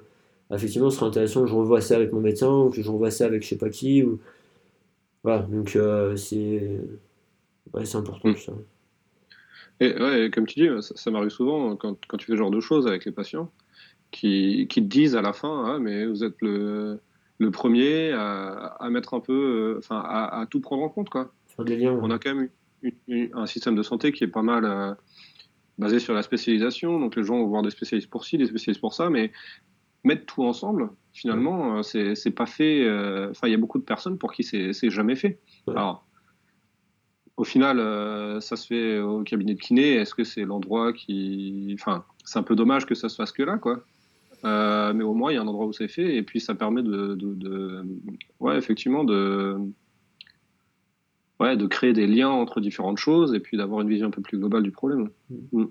effectivement, ce serait intéressant que je revoie ça avec mon médecin, ou que je revoie ça avec je sais pas qui. Ou... Voilà, donc euh, c'est ouais, important mm. tout ça. Et ouais, comme tu dis, ça, m'arrive souvent quand, quand, tu fais ce genre de choses avec les patients qui, qui te disent à la fin, hein, mais vous êtes le, le premier à, à, mettre un peu, euh, enfin, à, à, tout prendre en compte, quoi. On a quand même un système de santé qui est pas mal euh, basé sur la spécialisation, donc les gens vont voir des spécialistes pour ci, des spécialistes pour ça, mais mettre tout ensemble, finalement, euh, c'est, c'est pas fait. Enfin, il y a beaucoup de personnes pour qui c'est, c'est jamais fait. Alors, au final, ça se fait au cabinet de kiné. Est-ce que c'est l'endroit qui. Enfin, c'est un peu dommage que ça se fasse que là, quoi. Euh, mais au moins, il y a un endroit où c'est fait, et puis ça permet de, ouais, effectivement, de, ouais, de créer des liens entre différentes choses, et puis d'avoir une vision un peu plus globale du problème. Mm.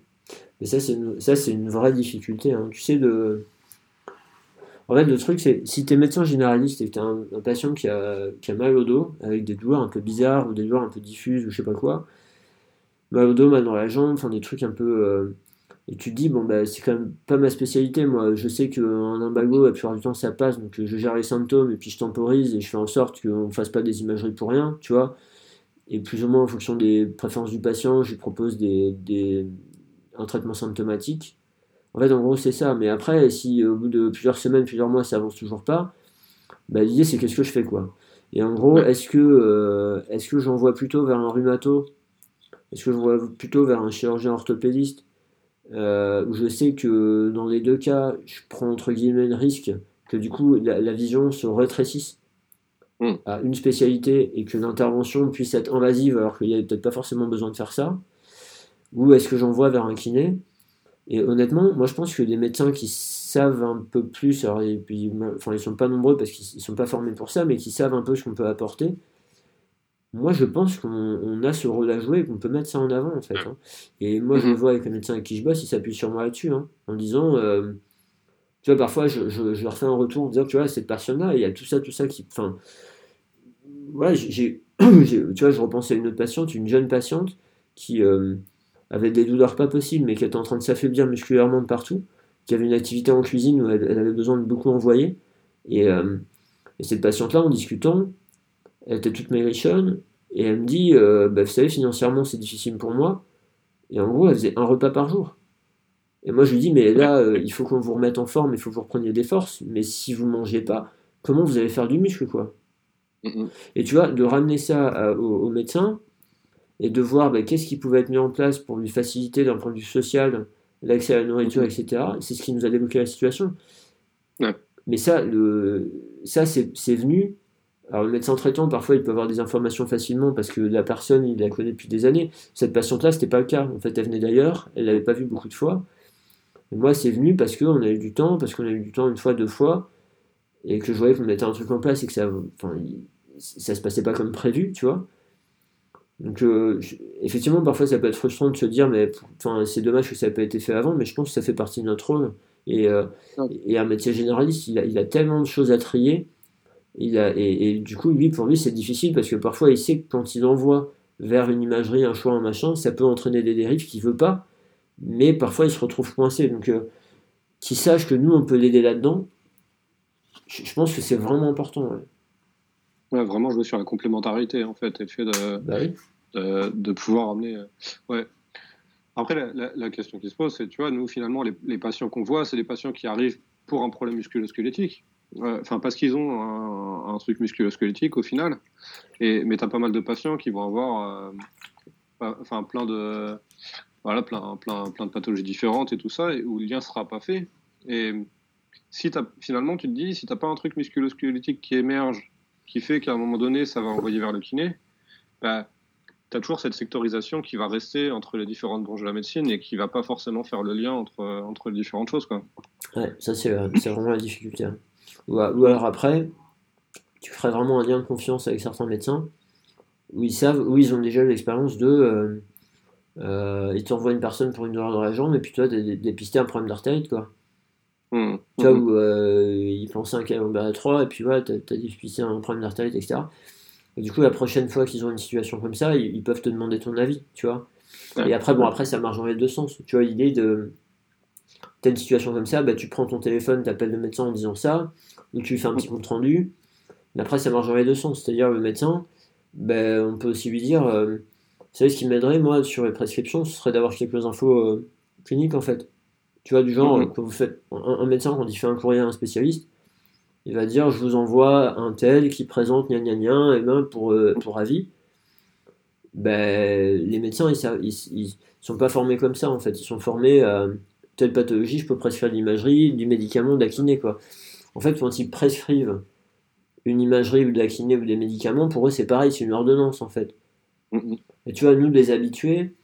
Mais ça, c'est une, une vraie difficulté. Hein. Tu sais, de... En fait, le truc, c'est si tu es médecin généraliste et que tu un, patient qui a, mal au dos, avec des douleurs un peu bizarres ou des douleurs un peu diffuses ou je sais pas quoi, mal au dos, mal dans la jambe, enfin des trucs un peu. Euh, et tu te dis, bon, bah, c'est quand même pas ma spécialité. Moi, je sais qu'en imbago, la plupart du temps, ça passe. Donc, je gère les symptômes et puis je temporise et je fais en sorte qu'on ne fasse pas des imageries pour rien, tu vois. Et plus ou moins en fonction des préférences du patient, je lui propose des, un traitement symptomatique. En fait, en gros, c'est ça. Mais après, si au bout de plusieurs semaines, plusieurs mois, ça avance toujours pas, bah, l'idée, c'est qu'est-ce que je fais, quoi. Et en gros, est-ce que, euh, est-ce que j'envoie plutôt vers un rhumato? Est-ce que j'envoie plutôt vers un chirurgien orthopédiste? Euh, où je sais que dans les deux cas, je prends entre guillemets le risque que du coup la, vision se rétrécisse hmm. à une spécialité et que l'intervention puisse être invasive alors qu'il n'y a peut-être pas forcément besoin de faire ça, ou est-ce que j'envoie vers un kiné? Et honnêtement, moi je pense que les médecins qui savent un peu plus, alors et puis, enfin ils sont pas nombreux parce qu'ils sont pas formés pour ça, mais qui savent un peu ce qu'on peut apporter, moi, je pense qu'on a ce rôle à jouer et qu'on peut mettre ça en avant, en fait. Hein. Et moi, je le mhm. vois avec les médecins avec qui je bosse, ils s'appuient sur moi là-dessus, hein, en disant, euh, tu vois, parfois, je, je, leur fais un retour en disant, tu vois, cette personne-là, il y a tout ça, tout ça qui. Enfin, voilà, j'ai, tu vois, je repensais à une autre patiente, une jeune patiente, qui euh, avait des douleurs pas possibles, mais qui était en train de s'affaiblir musculairement de partout, qui avait une activité en cuisine où elle, avait besoin de beaucoup envoyer. Et, euh, et cette patiente-là, en discutant, elle était toute maigrichonne, et elle me dit, euh, bah, vous savez, financièrement, c'est difficile pour moi. Et en gros, elle faisait un repas par jour. Et moi, je lui dis, mais là, euh, il faut qu'on vous remette en forme, il faut que vous repreniez des forces. Mais si vous ne mangez pas, comment vous allez faire du muscle, quoi? Et tu vois, de ramener ça au, médecin et de voir bah, qu'est-ce qui pouvait être mis en place pour lui faciliter d'un point de vue social l'accès à la nourriture, etc. C'est ce qui nous a débloqué la situation. Mais ça, le, ça c'est venu alors le médecin traitant, parfois, il peut avoir des informations facilement parce que la personne, il la connaît depuis des années. Cette patiente-là, c'était pas le cas. En fait, elle venait d'ailleurs, elle l'avait pas vu beaucoup de fois. Et moi, c'est venu parce qu'on a eu du temps, parce qu'on a eu du temps une fois, deux fois, et que je voyais qu'on mettait un truc en place et que ça, enfin, ça se passait pas comme prévu, tu vois. Donc, euh, effectivement, parfois, ça peut être frustrant de se dire, mais c'est dommage que ça n'ait pas été fait avant, mais je pense que ça fait partie de notre rôle. Et, euh, et un métier généraliste, il a, il a, tellement de choses à trier. Il a, et, du coup, lui, pour lui, c'est difficile parce que parfois, il sait que quand il envoie vers une imagerie un choix, un machin, ça peut entraîner des dérives qu'il veut pas, mais parfois, il se retrouve coincé. Donc, euh, qu'il sache que nous, on peut l'aider là-dedans, je, pense que c'est vraiment important. Ouais, vraiment jouer sur la complémentarité, en fait, et le fait de, bah de, pouvoir amener. Euh, ouais. Après, la, question qui se pose, c'est, tu vois, nous, finalement, les, patients qu'on voit, c'est des patients qui arrivent pour un problème musculo-squelettique. Enfin, parce qu'ils ont un, truc musculo-squelettique au final. Et, mais tu as pas mal de patients qui vont avoir euh, plein de. Voilà, plein, plein, plein de pathologies différentes et tout ça, et où le lien sera pas fait. Et si as, finalement, tu te dis, si tu n'as pas un truc musculo-squelettique qui émerge qui fait qu'à un moment donné, ça va envoyer vers le kiné, bah, tu as toujours cette sectorisation qui va rester entre les différentes branches de la médecine et qui va pas forcément faire le lien entre, entre les différentes choses. Quoi. Ouais, ça c'est vraiment la difficulté. Hein. Ou, alors après, tu ferais vraiment un lien de confiance avec certains médecins où ils savent, où ils ont déjà l'expérience de. Euh, euh, ils t'envoient une personne pour une douleur de la jambe et puis toi, tu dépisté un problème d'artérite, quoi. Mmh. Tu vois, mmh. où euh, ils pensaient un camembert 3 et puis voilà, tu as, dépisté un problème d'artérite, etc. Et du coup, la prochaine fois qu'ils ont une situation comme ça, ils, peuvent te demander ton avis, tu vois. Et après, bon, après, ça marche dans les deux sens. Tu vois, l'idée de. T'as une situation comme ça, bah, tu prends ton téléphone, t'appelles le médecin en disant ça, ou tu lui fais un petit compte rendu. Mais après, ça marche dans les deux sens. C'est-à-dire, le médecin, ben, on peut aussi lui dire euh, Vous savez, ce qui m'aiderait, moi, sur les prescriptions, ce serait d'avoir quelques infos euh, cliniques, en fait. Tu vois, du genre, mm-hmm. quand vous faites un, médecin, quand il fait un courrier à un spécialiste, il va dire Je vous envoie un tel qui présente gna gna gna, et ben pour, euh, pour avis. Ben, les médecins, ils, ils, sont pas formés comme ça, en fait. Ils sont formés à telle pathologie, je peux prescrire de l'imagerie, du médicament, de la kiné, quoi. En fait, quand ils prescrivent une imagerie ou de la kiné ou des médicaments, pour eux, c'est pareil, c'est une ordonnance, en fait. Mm-hmm. Et tu vois, nous, les habitués,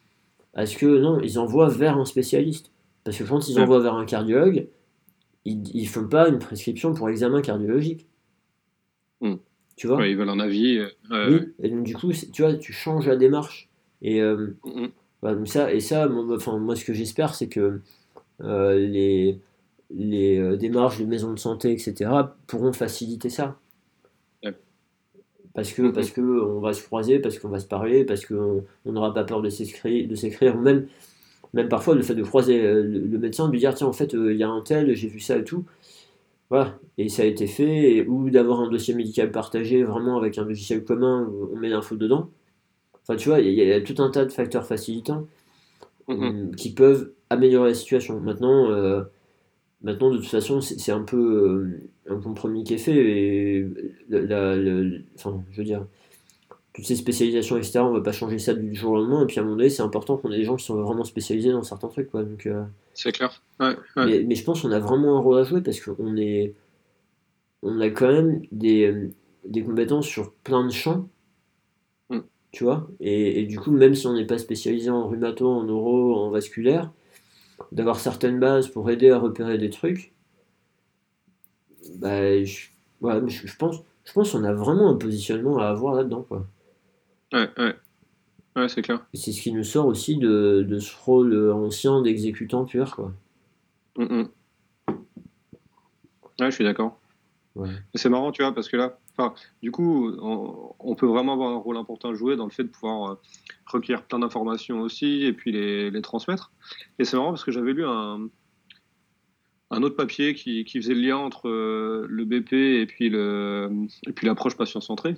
à ce que, non, ils envoient vers un spécialiste. Parce que quand ils envoient vers un cardiologue, ils ne font pas une prescription pour examen cardiologique. Hmm. Tu vois Ils veulent un avis. Euh, oui, et donc du coup, tu vois, tu changes la démarche. Et, euh, hmm. ça, et ça moi, enfin, moi ce que j'espère, c'est que euh, les, les démarches de maisons de santé, etc., pourront faciliter ça. Parce que, parce que on va se croiser, parce qu'on va se parler, parce qu'on n'aura pas peur de s'écrire, même même parfois, le fait de croiser euh, le, médecin, de lui dire tiens, en fait, euh, il y a un tel, j'ai vu ça et tout. Voilà, et ça a été fait, ou d'avoir un dossier médical partagé vraiment avec un logiciel commun où on met l'info dedans. Enfin, tu vois, il y, a tout un tas de facteurs facilitants mm-hmm. euh, qui peuvent améliorer la situation. Maintenant, maintenant de toute façon, c'est un peu un compromis qui est fait. Et la, enfin, je veux dire, toutes ces spécialisations, etc., on va pas changer ça du jour au lendemain. Et puis à un moment donné, c'est important qu'on ait des gens qui sont vraiment spécialisés dans certains trucs. Quoi. Donc, euh, c'est clair. Mais, je pense qu'on a vraiment un rôle à jouer parce qu'on est, on a quand même des, des compétences sur plein de champs. Mm. Tu vois? Et, du coup, même si on n'est pas spécialisé en rhumato, en neuro, en vasculaire, d'avoir certaines bases pour aider à repérer des trucs, bah, je, je, pense, je pense qu'on a vraiment un positionnement à avoir là-dedans. Quoi. Ouais, ouais. Ouais, c'est clair. Et c'est ce qui nous sort aussi de, de ce rôle ancien d'exécutant pur, quoi. Mm, mm. Ouais, je suis d'accord. Ouais. C'est marrant, tu vois, parce que là, du coup, on, peut vraiment avoir un rôle important à jouer dans le fait de pouvoir euh, recueillir plein d'informations aussi et puis les, les transmettre. Et c'est marrant parce que j'avais lu un, un autre papier qui, qui, faisait le lien entre euh, le BP et puis le et puis l'approche patient centrée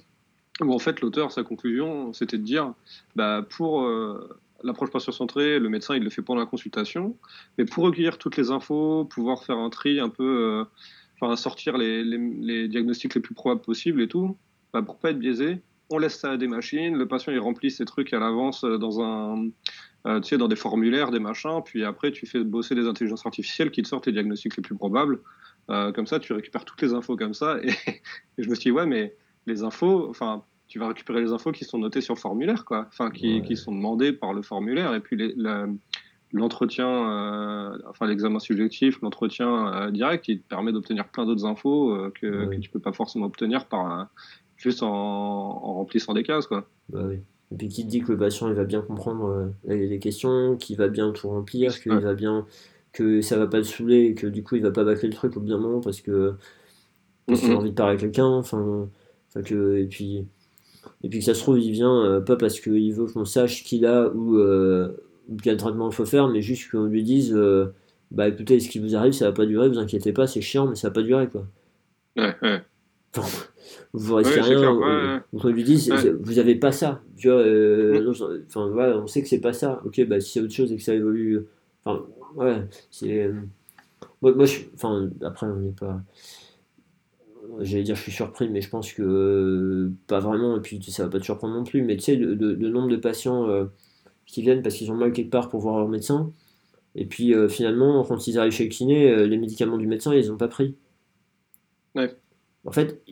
où en fait l'auteur, sa conclusion, c'était de dire, bah, pour euh, l'approche patient-centrée, le médecin, il le fait pendant la consultation, mais pour recueillir toutes les infos, pouvoir faire un tri un peu, euh, enfin sortir les, les, diagnostics les plus probables possibles et tout, bah, pour pas être biaisé, on laisse ça à des machines, le patient il remplit ses trucs à l'avance euh, dans un, tu sais, dans des formulaires, des machins, puis après tu fais bosser des intelligences artificielles qui te sortent les diagnostics les plus probables. comme ça, tu récupères toutes les infos comme ça. Et, et je me suis dit, ouais, mais les infos, enfin, tu vas récupérer les infos qui sont notées sur le formulaire, quoi, enfin, qui, qui sont demandées par le formulaire, et puis l'entretien, euh, enfin, l'examen subjectif, l'entretien euh, direct, qui te permet d'obtenir plein d'autres infos euh, que, que, tu peux pas forcément obtenir par juste en, en, remplissant des cases, quoi. Bah oui. et puis qui te dit que le patient il va bien comprendre les questions, qu'il va bien tout remplir, qu'il va bien que ça va pas le saouler et que du coup il va pas bâcler le truc au bien moment parce que parce qu'il a envie de parler à quelqu'un enfin, que et puis et puis que ça se trouve il vient pas parce qu'il veut qu'on sache qu'il a ou quel traitement il faut faire mais juste qu'on lui dise bah écoutez, ce qui vous arrive, ça va pas durer, vous inquiétez pas, c'est chiant, mais ça va pas durer, quoi. Ouais, ouais. vous risquez rien, on lui dit, vous avez pas ça, tu vois, euh, enfin, voilà, on sait que c'est pas ça, ok, bah si c'est autre chose et que ça évolue, enfin, ouais, c'est. Euh, moi, moi je, enfin, après, on n'est pas. J'allais dire, je suis surpris, mais je pense que euh, pas vraiment, et puis ça va pas te surprendre non plus, mais tu sais, le, nombre de patients qui viennent parce qu'ils ont mal quelque part pour voir leur médecin, et puis euh, finalement, quand ils arrivent chez le kiné, euh, les médicaments du médecin, ils n'ont pas pris. En fait,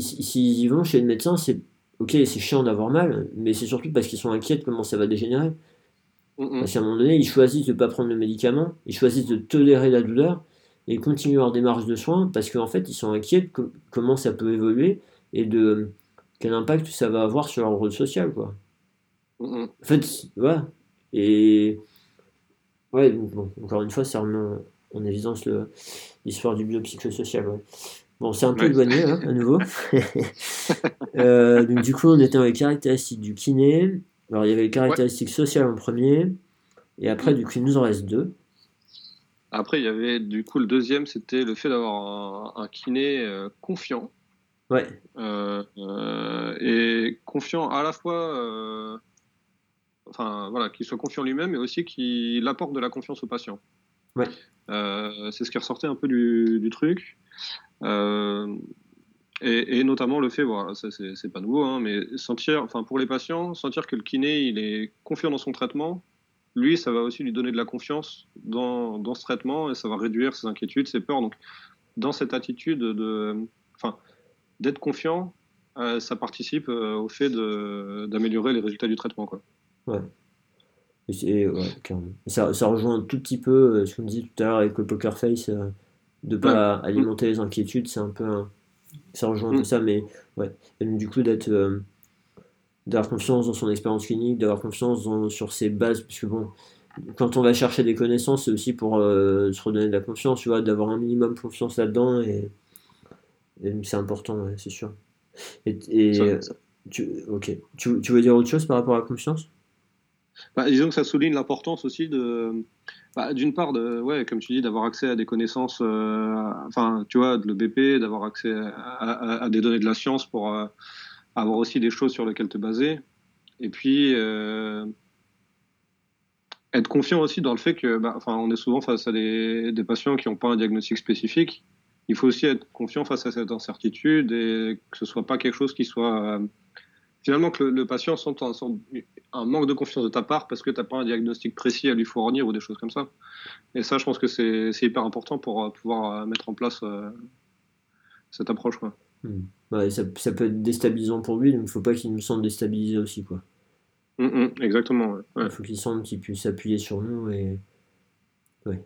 s'ils y vont chez le médecin, c'est ok, c'est chiant d'avoir mal, mais c'est surtout parce qu'ils sont inquiets de comment ça va dégénérer. Parce qu'à un moment donné, ils choisissent de ne pas prendre le médicament, ils choisissent de tolérer la douleur et continuer leur démarche de soins parce qu'en fait, ils sont inquiets de comment ça peut évoluer et de quel impact ça va avoir sur leur rôle social. Quoi. En fait, voilà. Et Ouais, bon, encore une fois, ça remet en, évidence l'histoire du biopsychosocial. Ouais. Bon, c'est un peu éloigné, hein, à nouveau. euh, donc, du coup, on était dans les caractéristiques du kiné. Alors, il y avait les caractéristiques sociales en premier. Et après, du coup, il nous en reste deux. Après, il y avait, du coup, le deuxième, c'était le fait d'avoir un, kiné euh, confiant. Ouais. Euh, euh, et confiant à la fois enfin voilà, qu'il soit confiant lui-même, mais aussi qu'il apporte de la confiance au patient. Ouais. C'est ce qui ressortait un peu du, truc. Et, notamment le fait, voilà, ça c'est pas nouveau, hein, mais sentir, enfin pour les patients, sentir que le kiné il est confiant dans son traitement, lui ça va aussi lui donner de la confiance dans, dans ce traitement et ça va réduire ses inquiétudes, ses peurs. Donc dans cette attitude de, enfin, d'être confiant, euh, ça participe au fait d'améliorer les résultats du traitement, quoi. Ouais. Et, ça, ça, rejoint un tout petit peu euh, ce qu'on disait tout à l'heure avec le poker face, euh, de pas alimenter les inquiétudes, c'est un peu ça rejoint un peu mm. ça, mais ouais. du coup, d'être euh, d'avoir confiance dans son expérience clinique, d'avoir confiance sur ses bases, puisque bon, quand on va chercher des connaissances, c'est aussi pour se redonner de la confiance, tu vois, d'avoir un minimum de confiance là-dedans, et, c'est important, c'est sûr. Et, Tu, ok. Tu, tu veux dire autre chose par rapport à la confiance? Bah, disons que ça souligne l'importance aussi de, bah, d'une part, de, ouais, comme tu dis, d'avoir accès à des connaissances, euh, enfin, tu vois, de l'EBP, d'avoir accès à, des données de la science pour euh, avoir aussi des choses sur lesquelles te baser. Et puis, euh, être confiant aussi dans le fait que, bah, enfin, on est souvent face à des, des patients qui n'ont pas un diagnostic spécifique. Il faut aussi être confiant face à cette incertitude et que ce soit pas quelque chose qui soit finalement que le, patient sente un, manque de confiance de ta part parce que tu n'as pas un diagnostic précis à lui fournir ou des choses comme ça. Et ça, je pense que c'est hyper important pour euh, pouvoir euh, mettre en place euh, cette approche. Quoi. Hmm. ça, ça, peut être déstabilisant pour lui, donc il ne faut pas qu'il nous sente déstabilisé aussi. Quoi. Hum, hum, exactement. Il faut qu'il sente qu'il puisse s'appuyer sur nous. Et... Ouais.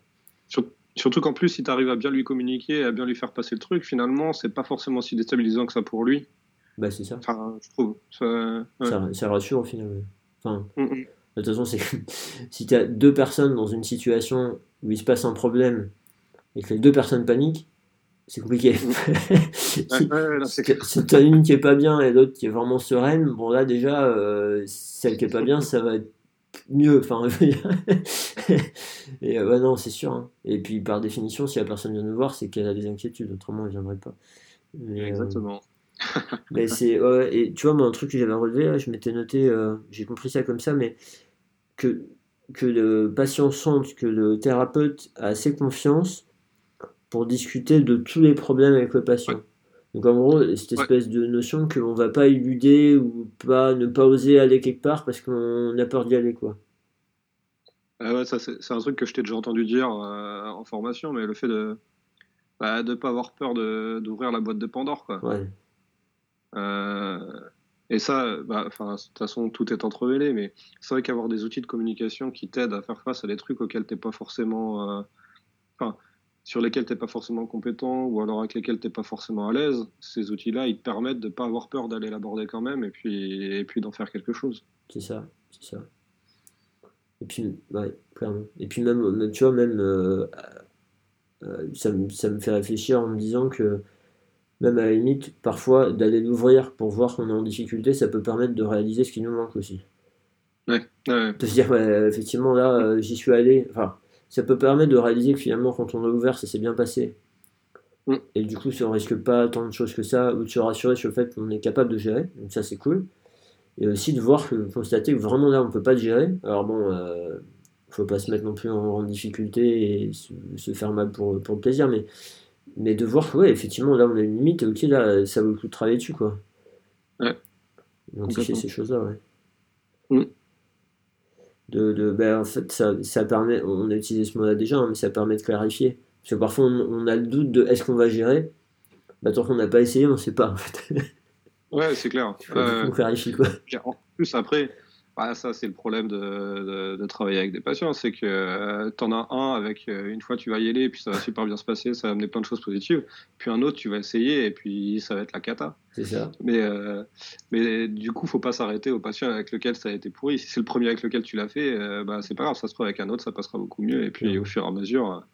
Surtout qu'en plus, si tu arrives à bien lui communiquer, à bien lui faire passer le truc, finalement, c'est pas forcément si déstabilisant que ça pour lui. Bah, c'est ça. Enfin, je trouve. Ça, ça, rassure au final. Enfin, mm, mm. De toute façon, c'est si tu as deux personnes dans une situation où il se passe un problème et que les deux personnes paniquent, c'est compliqué. Si tu as une qui est pas bien et l'autre qui est vraiment sereine, bon là déjà, euh, celle qui est pas bien, ça va être mieux. Enfin, et euh, ouais, non, c'est sûr. Hein. Et puis par définition, si la personne vient nous voir, c'est qu'elle a des inquiétudes, autrement elle viendrait pas. Euh, Exactement. mais c'est et tu vois moi un truc que j'avais relevé je m'étais noté j'ai compris ça comme ça mais que que le patient sente que le thérapeute a assez confiance pour discuter de tous les problèmes avec le patient. Donc en gros cette espèce de notion qu'on va pas éluder ou pas ne pas oser aller quelque part parce qu'on a peur d'y aller quoi. Ah ouais, ça c'est un truc que je t'ai déjà entendu dire euh, en formation mais le fait de bah, de pas avoir peur d'ouvrir la boîte de Pandore quoi. Ouais. Euh, et ça, bah, de toute façon, tout est entremêlé, mais c'est vrai qu'avoir des outils de communication qui t'aident à faire face à des trucs auxquels t'es pas forcément. Euh, enfin, sur lesquels tu n'es pas forcément compétent ou alors avec lesquels tu n'es pas forcément à l'aise, ces outils-là, ils te permettent de ne pas avoir peur d'aller l'aborder quand même et puis, et puis d'en faire quelque chose. C'est ça, c'est ça. Et puis, ouais, clairement. Et puis même, tu vois, même, euh, euh, ça, me, ça, me fait réfléchir en me disant que même à la limite, parfois, d'aller l'ouvrir pour voir qu'on est en difficulté, ça peut permettre de réaliser ce qui nous manque aussi. Ouais, ouais. De se dire, ouais, effectivement, là, euh, j'y suis allé. Enfin, ça peut permettre de réaliser que finalement, quand on a ouvert, ça s'est bien passé. Mm. Et du coup, ça on risque pas tant de choses que ça, ou de se rassurer sur le fait qu'on est capable de gérer. Donc ça, c'est cool. Et aussi de voir, que, constater que vraiment là, on peut pas le gérer. Alors bon, euh, faut pas se mettre non plus en, difficulté et se, faire mal pour, pour le plaisir, mais, mais de voir que, ouais, effectivement, là, on a une limite, et ok, là, ça vaut le coup de travailler dessus, quoi. Ouais. Identifier ces choses-là, ouais. Mm de, de ben, en fait ça, ça, permet on a utilisé ce mot là déjà hein, mais ça permet de clarifier. Parce que parfois on, a le doute de est-ce qu'on va gérer. Bah, tant qu'on n'a pas essayé on sait pas en fait. Ouais c'est clair. On euh, clarifie quoi. en plus après bah, ça, c'est le problème de, de, travailler avec des patients, c'est que euh, tu en as un avec euh, une fois tu vas y aller, et puis ça va super bien se passer, ça va amener plein de choses positives. Puis un autre, tu vas essayer, et puis ça va être la cata. C'est ça. Mais, euh, mais du coup, faut pas s'arrêter au patient avec lequel ça a été pourri. Si c'est le premier avec lequel tu l'as fait, bah, c'est pas grave, ça se trouve avec un autre, ça passera beaucoup mieux, et puis au fur et à mesure.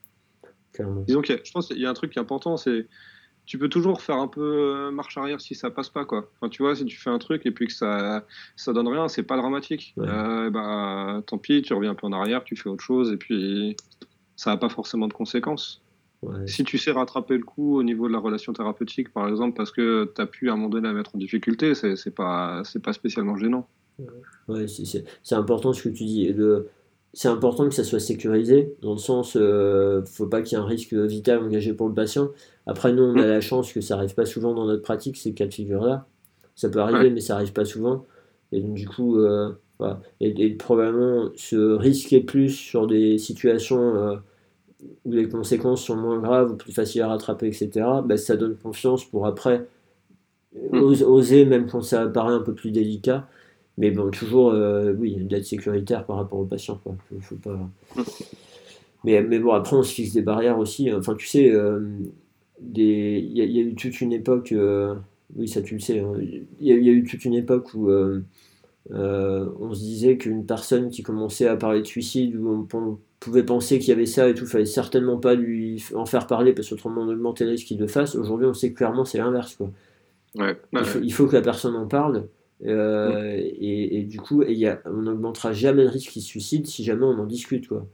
Disons que je pense qu'il y a un truc qui est important, c'est tu peux toujours faire un peu euh, marche arrière si ça passe pas quoi. Enfin, tu vois, si tu fais un truc et puis que ça ça donne rien, c'est pas dramatique. Euh, bah tant pis, tu reviens un peu en arrière, tu fais autre chose et puis ça n'a pas forcément de conséquences. Si tu sais rattraper le coup au niveau de la relation thérapeutique, par exemple, parce que tu as pu à un moment donné la mettre en difficulté, c'est pas c'est pas spécialement gênant. Ouais, c'est important ce que tu dis. Le, c'est important que ça soit sécurisé, dans le sens, euh, faut pas qu'il y ait un risque vital engagé pour le patient. Après, nous, on a mm. la chance que ça arrive pas souvent dans notre pratique, ces cas de figure-là. Ça peut arriver, mais ça arrive pas souvent. Et donc, du coup, euh, voilà. et, probablement se risquer plus sur des situations euh, où les conséquences sont moins graves ou plus faciles à rattraper, etc., bah, ça donne confiance pour après mm. oser, même quand ça paraît un peu plus délicat, mais bon, toujours, euh, oui, d'être sécuritaire par rapport aux patients. Quoi. Faut, pas... mais, mais bon, après, on se fixe des barrières aussi. Enfin, tu sais, euh, des... il, y a, eu toute une époque, euh, oui, ça tu le sais, hein. il, y a, eu toute une époque où on se disait qu'une personne qui commençait à parler de suicide, où on, pouvait penser qu'il y avait ça et tout, fallait certainement pas lui en faire parler parce qu'autrement on augmentait le risque qu'il le fasse. Aujourd'hui, on sait clairement c'est l'inverse. Quoi. Ouais, il, faut, que la personne en parle. Euh, et, du coup, y a, on n'augmentera jamais le risque qu'il se suicide si jamais on en discute. Quoi.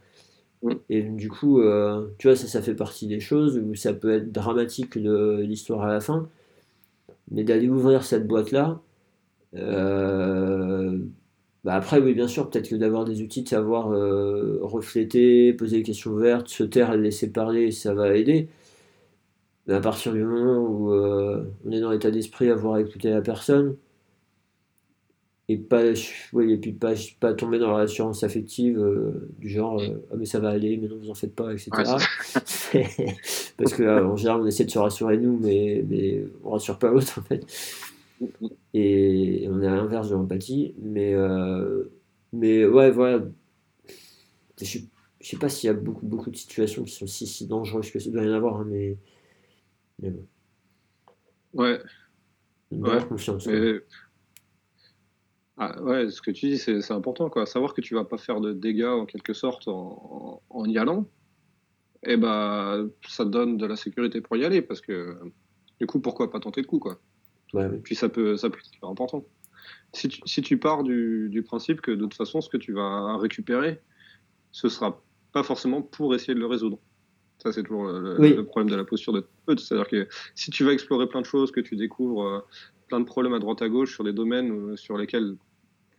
Et du coup, euh, tu vois, ça, ça fait partie des choses où ça peut être dramatique de l'histoire à la fin. Mais d'aller ouvrir cette boîte-là, euh, bah après, oui, bien sûr, peut-être que d'avoir des outils, de savoir refléter, poser des questions ouvertes, se taire et laisser parler, ça va aider. Mais à partir du moment où on est dans l'état d'esprit à voir écouter la personne, et pas et puis pas pas tomber dans la rassurance affective euh, du genre euh, ah mais ça va aller mais non vous en faites pas etc parce que euh, en général on essaie de se rassurer nous mais mais on rassure pas l'autre en fait. Et on est à l'inverse de l'empathie mais mais ouais voilà. Je, je sais pas s'il y a beaucoup beaucoup de situations qui sont si si dangereuses que ça doit y en avoir hein, mais mais bon. Ouais, ouais. confiance ah, ouais, ce que tu dis, c'est important, quoi. Savoir que tu vas pas faire de dégâts en quelque sorte en, y allant, et eh ben, ça donne de la sécurité pour y aller, parce que du coup, pourquoi pas tenter le coup, quoi? Ouais, Puis ça peut, ça peut être super important. Si tu, si tu pars du, du, principe que de toute façon, ce que tu vas récupérer, ce sera pas forcément pour essayer de le résoudre. Ça, c'est toujours le, problème de la posture de C'est-à-dire que si tu vas explorer plein de choses, que tu découvres euh, plein de problèmes à droite à gauche sur des domaines euh, sur lesquels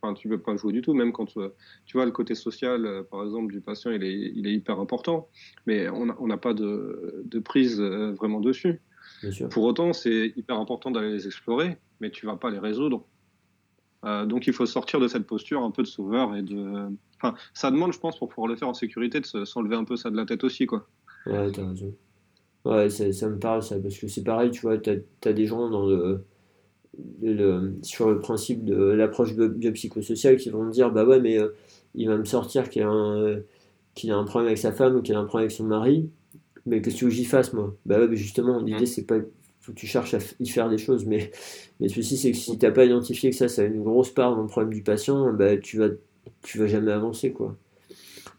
Enfin, tu ne peux pas jouer du tout, même quand euh, tu vois le côté social, euh, par exemple, du patient, il est, il est hyper important, mais on n'a pas de, de, prise euh, vraiment dessus. Pour autant, c'est hyper important d'aller les explorer, mais tu vas pas les résoudre. donc, il faut sortir de cette posture un peu de sauveur et de. Enfin, ça demande, je pense, pour pouvoir le faire en sécurité, de s'enlever un peu ça de la tête aussi, quoi. Ouais, t'as raison. Ouais, ça, ça, me parle, ça, parce que c'est pareil, tu vois, t'as as des gens dans le le, sur le principe de l'approche biopsychosociale qui vont me dire bah ouais mais euh, il va me sortir qu'il a, un, qu'il a un problème avec sa femme ou qu'il a un problème avec son mari Mais qu'est-ce que j'y fasse, moi Bah ouais, mais justement, l'idée, c'est pas. Que tu cherches à y faire des choses, mais, mais le souci, c'est que si t'as pas identifié que ça, ça a une grosse part dans le problème du patient, bah tu vas, tu vas jamais avancer, quoi.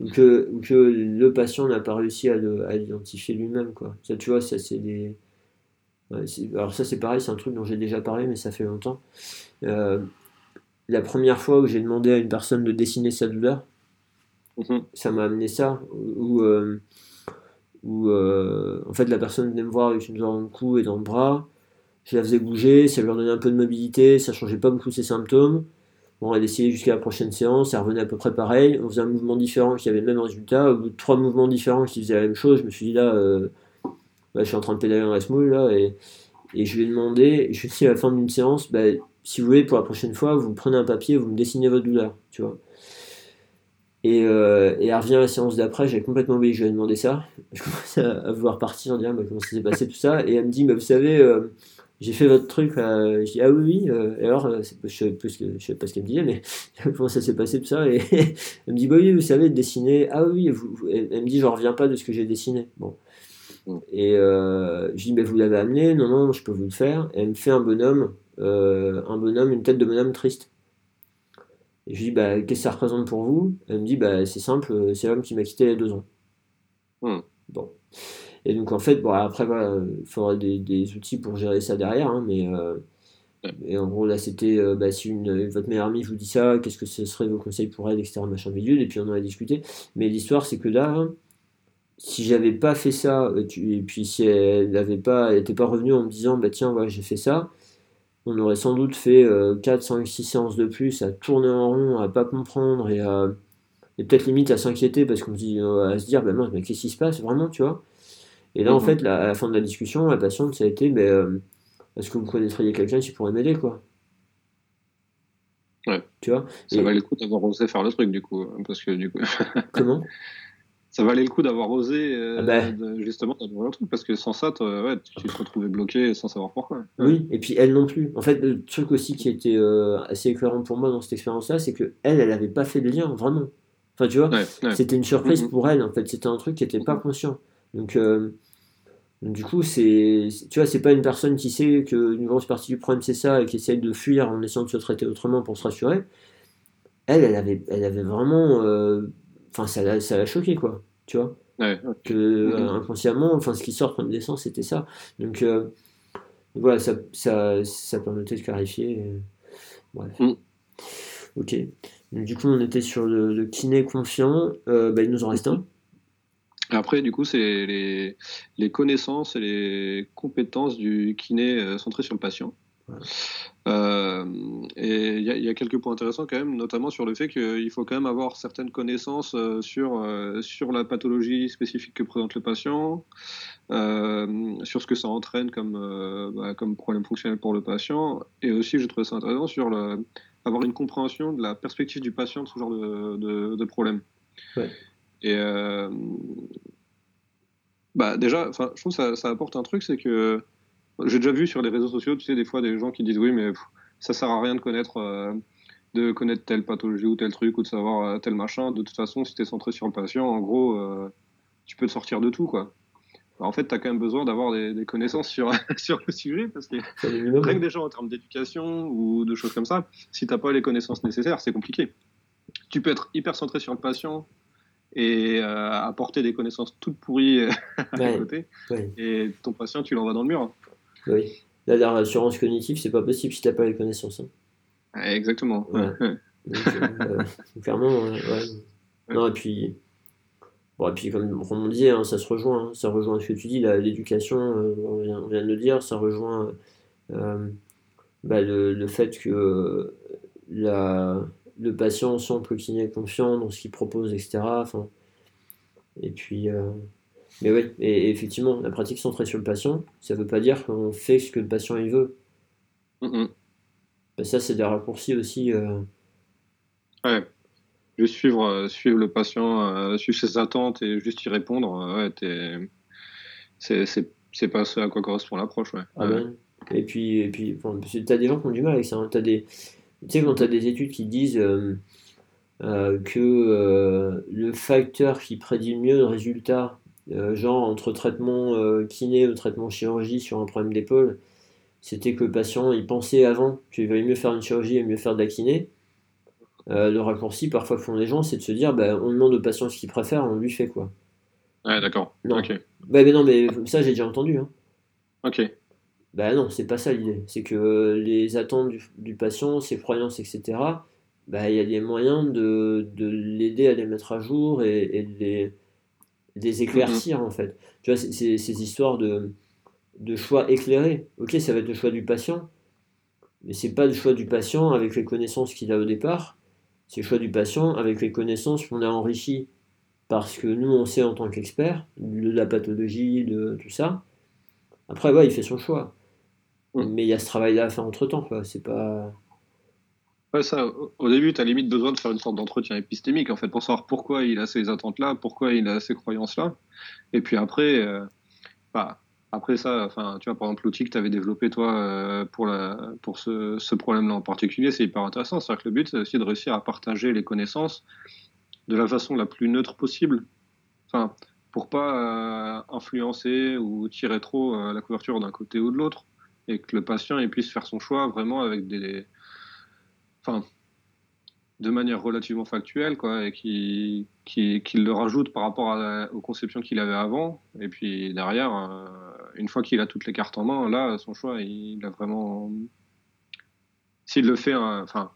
Ou que, le patient n'a pas réussi à le- à l'identifier lui-même, quoi. Ça, tu vois, ça, c'est des. C'est- alors, ça, c'est pareil, c'est un truc dont j'ai déjà parlé, mais ça fait longtemps. Euh, la première fois où j'ai demandé à une personne de dessiner sa douleur, Mhm. ça m'a amené ça, où, euh, où euh, en fait la personne venait me voir avec une douleur dans le cou et dans le bras, je la faisais bouger, ça lui redonnait un peu de mobilité, ça changeait pas beaucoup ses symptômes. Bon, elle essayait jusqu'à la prochaine séance, ça revenait à peu près pareil, on faisait un mouvement différent qui avait le même résultat, au bout de trois mouvements différents qui faisaient la même chose, je me suis dit là, euh, ouais, je suis en train de pédaler dans la semoule là, et, je lui ai demandé, je dit à la fin d'une séance, bah, si vous voulez, pour la prochaine fois, vous prenez un papier, vous me dessinez votre douleur, tu vois. Et, euh, elle revient à la séance d'après, j'avais complètement oublié que je lui ai demandé ça. Je commençais à, vouloir partir, dire bah, comment ça s'est passé tout ça. Et elle me dit, bah, vous savez, euh, j'ai fait votre truc. Je dis, ah oui, oui. euh, et alors, je je savais pas ce qu'elle me disait, mais comment ça s'est passé tout ça. Et elle me dit, bah oui, vous savez, dessiner. Ah oui, elle, me dit, je reviens pas de ce que j'ai dessiné. Bon. Mm. Et euh, je dis, vous l'avez amené Non, non, je peux vous le faire. Et elle me fait un bonhomme, euh, un bonhomme, une tête de bonhomme triste. Et je lui dis, bah, qu'est-ce que ça représente pour vous? Elle me dit, bah, c'est simple, euh, c'est l'homme qui m'a quitté il y a deux ans. Hmm. Bon. Et donc, en fait, bon, après, voilà, il faudra des, des outils pour gérer ça derrière, hein, mais euh, et en gros, là, c'était, euh, bah, si une, votre meilleure amie vous dit ça, qu'est-ce que ce serait vos conseils pour elle, etc., machin bidule, et puis on en a discuté. Mais l'histoire, c'est que là, si j'avais pas fait ça, euh, et puis si elle n'avait pas, était pas revenue en me disant, bah, tiens, voilà, j'ai fait ça, on aurait sans doute fait euh, 4, 5, 6 séances de plus à tourner en rond, à pas comprendre et, à- et peut-être limite à s'inquiéter parce qu'on se dit, euh, à se dire, bah, mince, mais qu'est-ce qui se passe vraiment, tu vois? Et là, en Mhm. fait, la- à la fin de la discussion, la patiente, ça a été, bah, euh, est-ce que vous connaîtriez quelqu'un qui pourrait m'aider, quoi? Ouais. Tu vois? Ça Et- valait le coup d'avoir osé faire le truc, du coup. hein, Parce que, du coup, Comment? ça valait le coup d'avoir osé, euh, Ah bah. de- justement, d'avoir le truc. Parce que sans ça, ouais, tu te retrouvais bloqué sans savoir pourquoi. Oui, et puis elle non plus. En fait, le truc aussi qui était euh, assez éclairant pour moi dans cette expérience-là, c'est que elle, elle avait pas fait le lien, vraiment. Enfin, tu vois, Ouais. C'était une surprise Mhm. pour elle, en fait. C'était un truc qui n'était pas Mhm. conscient. Donc, euh, du coup, c'est, tu vois, c'est pas une personne qui sait qu'une grosse partie du problème c'est ça et qui essaye de fuir en essayant de se traiter autrement pour se rassurer. Elle, elle avait, elle avait vraiment, euh, enfin, ça l'a, ça choqué, quoi. Tu vois, Ouais, que euh, inconsciemment, enfin, ce qui sort comme naissance, c'était ça. Donc, euh, voilà, ça, ça, ça permettait de clarifier. euh, Bref. Mhm. Ok. Donc, du coup, on était sur le, le kiné confiant. Euh, bah, il nous en reste un. Après, du coup, c'est les, les connaissances et les compétences du kiné euh, centré sur le patient. Euh, et il y, a- il y a quelques points intéressants quand même, notamment sur le fait qu'il faut quand même avoir certaines connaissances euh, sur, euh, sur la pathologie spécifique que présente le patient, euh, sur ce que ça entraîne comme, euh, bah, comme problème fonctionnel pour le patient, et aussi, je trouvais ça intéressant, sur le, avoir une compréhension de la perspective du patient de ce genre de, de, de problème. Ouais. Et bah déjà, je trouve que ça, ça apporte un truc, c'est que j'ai déjà vu sur les réseaux sociaux, tu sais, des fois des gens qui disent oui, mais pff, ça sert à rien de connaître, euh, de connaître telle pathologie ou tel truc ou de savoir euh, tel machin. De toute façon, si tu es centré sur le patient, en gros, euh, tu peux te sortir de tout, quoi. Bah, en fait, tu as quand même besoin d'avoir des, des connaissances sur, sur le sujet parce que rien que déjà en termes d'éducation ou de choses comme ça, si t'as pas les connaissances nécessaires, c'est compliqué. Tu peux être hyper centré sur le patient et euh, apporter des connaissances toutes pourries à côté, Ouais. et ton patient, tu l'envoies dans le mur. Bah Oui. Là, la rassurance cognitive, c'est pas possible si t'as pas les connaissances. hein. Exactement. Ouais. Ouais. Donc, euh, clairement, ouais. Non, et puis, bon, et puis comme, on disait, hein, ça se rejoint, hein, ça rejoint ce que tu dis, l'éducation, euh, on, vient, on vient de le dire, ça rejoint euh, bah, le, le fait que euh, la, le patient sent que le kiné est confiant dans ce qu'il propose, etc. Et puis, mais oui, et, et effectivement, la pratique centrée sur le patient, ça veut pas dire qu'on fait ce que le patient il veut. Bah, ça, c'est des raccourcis aussi. euh, Ouais. Juste suivre, euh, suivre le patient, euh, suivre ses attentes et juste y répondre, ouais, t'es- c'est, pas ce à quoi correspond l'approche. Ouais. Ah ben, et puis, et puis parce que t'as des gens qui ont du mal avec ça. hein. T'as des, tu sais, quand t'as des études qui disent que le facteur qui prédit le mieux le résultat genre entre traitement kiné ou traitement chirurgie sur un problème d'épaule, c'était que le patient il pensait avant qu'il valait mieux faire une chirurgie et mieux faire de la kiné. le raccourci parfois que font les gens, c'est de se dire bah, on demande au patient ce qu'il préfère, on lui fait quoi. Ouais, d'accord. Ok. Bah, mais non, mais ça j'ai déjà entendu. Hein. Ok. Bah non, c'est pas ça l'idée. C'est que les attentes du, patient, ses croyances, etc., bah, il y a des moyens de, de l'aider à les mettre à jour et, et de les, les éclaircir mm-hmm. en fait. Tu vois, c'est ces histoires de, de choix éclairés. Ok, ça va être le choix du patient, mais c'est pas le choix du patient avec les connaissances qu'il a au départ. C'est le choix du patient avec les connaissances qu'on a enrichies parce que nous on sait en tant qu'expert de la pathologie, de tout ça. Après, ouais, il fait son choix. Mm. Mais il y a ce travail-là à faire entre temps, quoi. C'est pas. Ouais, ça, au début, tu as limite besoin de faire une sorte d'entretien épistémique, en fait, pour savoir pourquoi il a ces attentes-là, pourquoi il a ces croyances-là. Et puis après, euh, bah, après ça, enfin, tu vois, par exemple, l'outil que tu avais développé, toi, euh, pour, la, pour ce, problème-là en particulier, c'est hyper intéressant. C'est-à-dire que le but, c'est aussi de réussir à partager les connaissances de la façon la plus neutre possible. Enfin, pour pas euh, influencer ou tirer trop la couverture d'un côté ou de l'autre et que le patient il puisse faire son choix vraiment avec des, enfin, de manière relativement factuelle, quoi, et qu'il qui, qui le rajoute par rapport aux conceptions qu'il avait avant. Et puis derrière, euh, une fois qu'il a toutes les cartes en main, là, son choix, il, a vraiment. S'il le fait, enfin,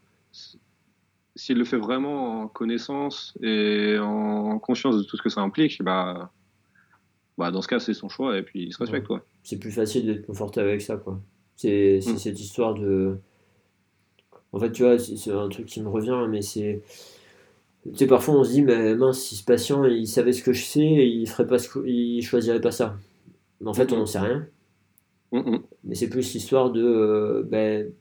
s'il le fait vraiment en connaissance et en conscience de tout ce que ça implique, bah, bah dans ce cas, c'est son choix et puis il se respecte, quoi c'est plus facile d'être confortable avec ça, quoi. C'est mm. cette histoire de. En fait, tu vois, c'est un truc qui me revient, mais c'est. Tu sais, parfois on se dit, mais mince, si ce patient il savait ce que je sais, il ferait pas ce il choisirait pas ça. Mais en fait, on n'en sait rien. Mais c'est plus l'histoire de. Euh, ben,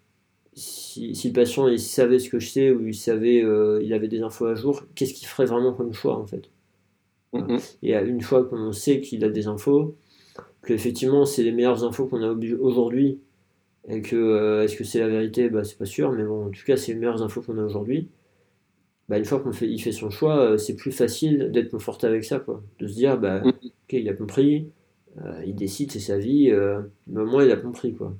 si, si, le patient il savait ce que je sais ou il savait, euh, il avait des infos à jour, qu'est-ce qu'il ferait vraiment comme choix en fait? Et une fois qu'on sait qu'il a des infos, effectivement c'est les meilleures infos qu'on a aujourd'hui et que euh, est-ce que c'est la vérité? Bah, c'est pas sûr mais bon en tout cas c'est les meilleures infos qu'on a aujourd'hui bah, une fois qu'on fait il fait son choix euh, c'est plus facile d'être confortable avec ça quoi de se dire bah mm. ok il a compris euh, il décide c'est sa vie mais au moins il a compris quoi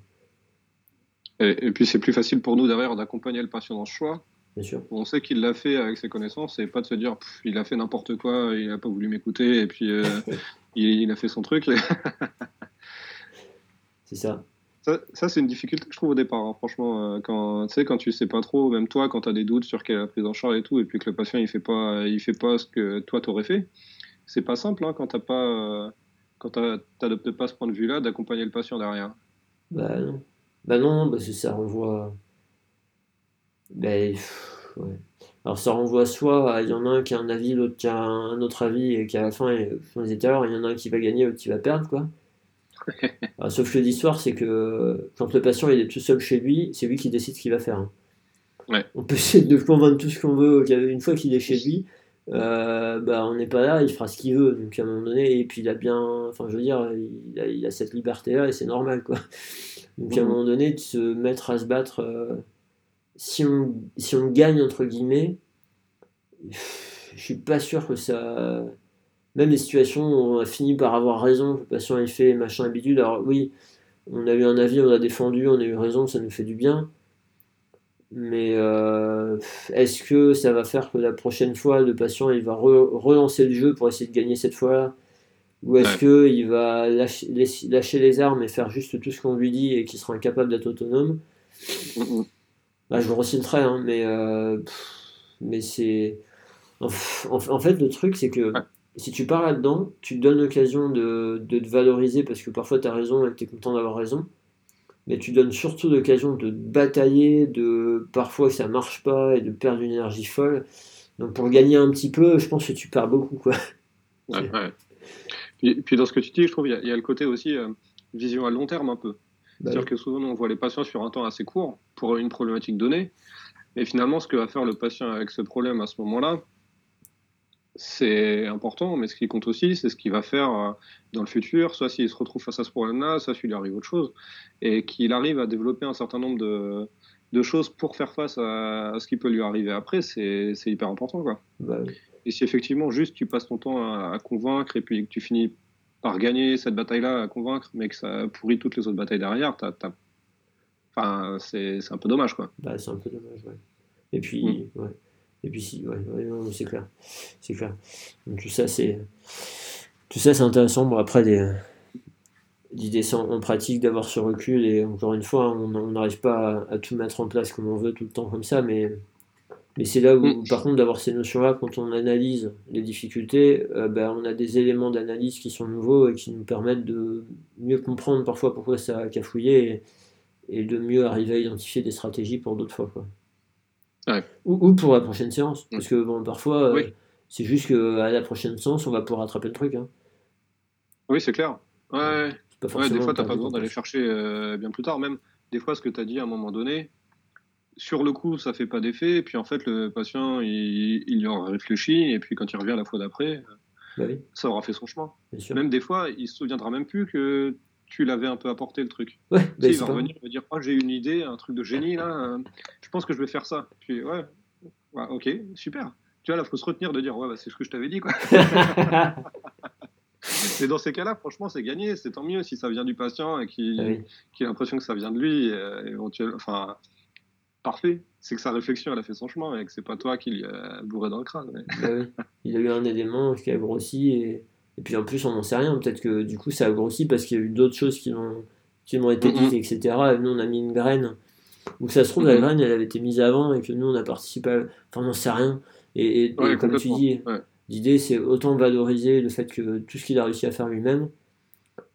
et, puis c'est plus facile pour nous derrière d'accompagner le patient dans ce choix Bien sûr. On sait qu'il l'a fait avec ses connaissances et pas de se dire il a fait n'importe quoi, il n'a pas voulu m'écouter et puis il, a fait son truc. c'est ça. Ça, c'est une difficulté que je trouve au départ. Hein. Franchement, euh, quand tu sais, quand tu sais pas trop, même toi, quand tu as des doutes sur quelle est la prise en charge et tout, et puis que le patient il fait pas, il fait pas ce que toi t'aurais fait, c'est pas simple hein, quand t'as pas, euh, quand t'adoptes pas ce point de vue-là, d'accompagner le patient derrière. Bah non, bah non, parce que ça renvoie. Ben, ouais. Alors ça renvoie soit il y en a un qui a un avis, l'autre qui a un autre avis, et qu'à la fin, on disait il y en a un qui va gagner, l'autre qui va perdre, quoi. sauf que l'histoire, c'est que quand le patient il est tout seul chez lui, c'est lui qui décide ce qu'il va faire. Hein. On peut essayer de convaincre tout ce qu'on veut, une fois qu'il est chez lui, euh, bah, on n'est pas là, il fera ce qu'il veut. Donc à un moment donné, et puis il a bien, enfin je veux dire, il a, cette liberté-là et c'est normal quoi. Donc à un moment donné, de se mettre à se battre. Euh, si on, si on gagne, entre guillemets, je suis pas sûr que ça. Même les situations où on a fini par avoir raison, le patient a fait machin habitude, alors oui, on a eu un avis, on a défendu, on a eu raison, ça nous fait du bien. Mais euh, est-ce que ça va faire que la prochaine fois, le patient il va relancer le jeu pour essayer de gagner cette fois-là? Ou est-ce que qu'il va lâcher, lâcher, les armes et faire juste tout ce qu'on lui dit et qu'il sera incapable d'être autonome? Bah, je me re le hein, mais, euh, mais c'est. En, fait, le truc, c'est que si tu pars là-dedans, tu te donnes l'occasion de, de, te valoriser parce que parfois tu as raison et que tu es content d'avoir raison. Mais tu donnes surtout l'occasion de batailler, de parfois que ça marche pas et de perdre une énergie folle. Donc pour gagner un petit peu, je pense que tu perds beaucoup. Quoi. Ouais, ouais. Puis, dans ce que tu dis, je trouve il y, a le côté aussi euh, vision à long terme un peu. Bah C'est-à-dire que souvent, on voit les patients sur un temps assez court pour une problématique donnée. Et finalement, ce que va faire le patient avec ce problème à ce moment-là, c'est important, mais ce qui compte aussi, c'est ce qu'il va faire euh, dans le futur, soit s'il se retrouve face à ce problème-là, soit s'il lui arrive autre chose, et qu'il arrive à développer un certain nombre de, de choses pour faire face à, ce qui peut lui arriver après, c'est hyper important. Quoi. Bah Et si effectivement, juste tu passes ton temps à, convaincre et puis que tu finis par gagner cette bataille-là à convaincre, mais que ça pourrit toutes les autres batailles derrière, Enfin, c'est un peu dommage, quoi. Bah, c'est un peu dommage, ouais. Et puis, mm. ouais. Et puis, si, ouais, c'est clair. C'est clair. Donc, tout ça, c'est. Tout ça, c'est intéressant. Bon, après, des l'idée en pratique d'avoir ce recul et encore une fois on n'arrive pas à, tout mettre en place comme on veut tout le temps comme ça mais mais c'est là où mm. par contre d'avoir ces notions là quand on analyse les difficultés euh, ben, on a des éléments d'analyse qui sont nouveaux et qui nous permettent de mieux comprendre parfois pourquoi ça a cafouillé et, et de mieux arriver à identifier des stratégies pour d'autres fois quoi. Ou, pour la prochaine séance mm. parce que bon parfois euh, c'est juste qu'à la prochaine séance on va pouvoir rattraper le truc hein. oui c'est clair ouais Ouais, des fois, tu n'as pas besoin d'aller chercher euh, bien plus tard. Même des fois, ce que tu as dit à un moment donné, sur le coup, ça fait pas d'effet. Et puis en fait, le patient, il, y aura réfléchi. Et puis quand il revient la fois d'après, bah ça aura fait son chemin. Même des fois, il se souviendra même plus que tu l'avais un peu apporté le truc. Ouais, bah, il va revenir, il va dire oh, j'ai une idée, un truc de génie là. je pense que je vais faire ça. Puis ouais, ok, super. Tu vois, là, faut se retenir de dire ouais, bah, c'est ce que je t'avais dit quoi. Mais dans ces cas-là, franchement, c'est gagné. C'est tant mieux si ça vient du patient et qu'il a l'impression que ça vient de lui. Euh, enfin, parfait. C'est que sa réflexion, elle a fait son chemin et que c'est pas toi qui lui a bourré dans le crâne. Ah il a eu un élément qui a grossi et, et puis en plus, on n'en sait rien. Peut-être que du coup, ça a grossi parce qu'il y a eu d'autres choses qui ont, qui ont été dites, etc. Et nous, on a mis une graine. Ou ça se trouve, la graine, elle avait été mise avant et que nous, on a participé à... Enfin, on n'en sait rien. Et, et comme tu dis, L'idée, c'est autant valoriser le fait que tout ce qu'il a réussi à faire lui-même,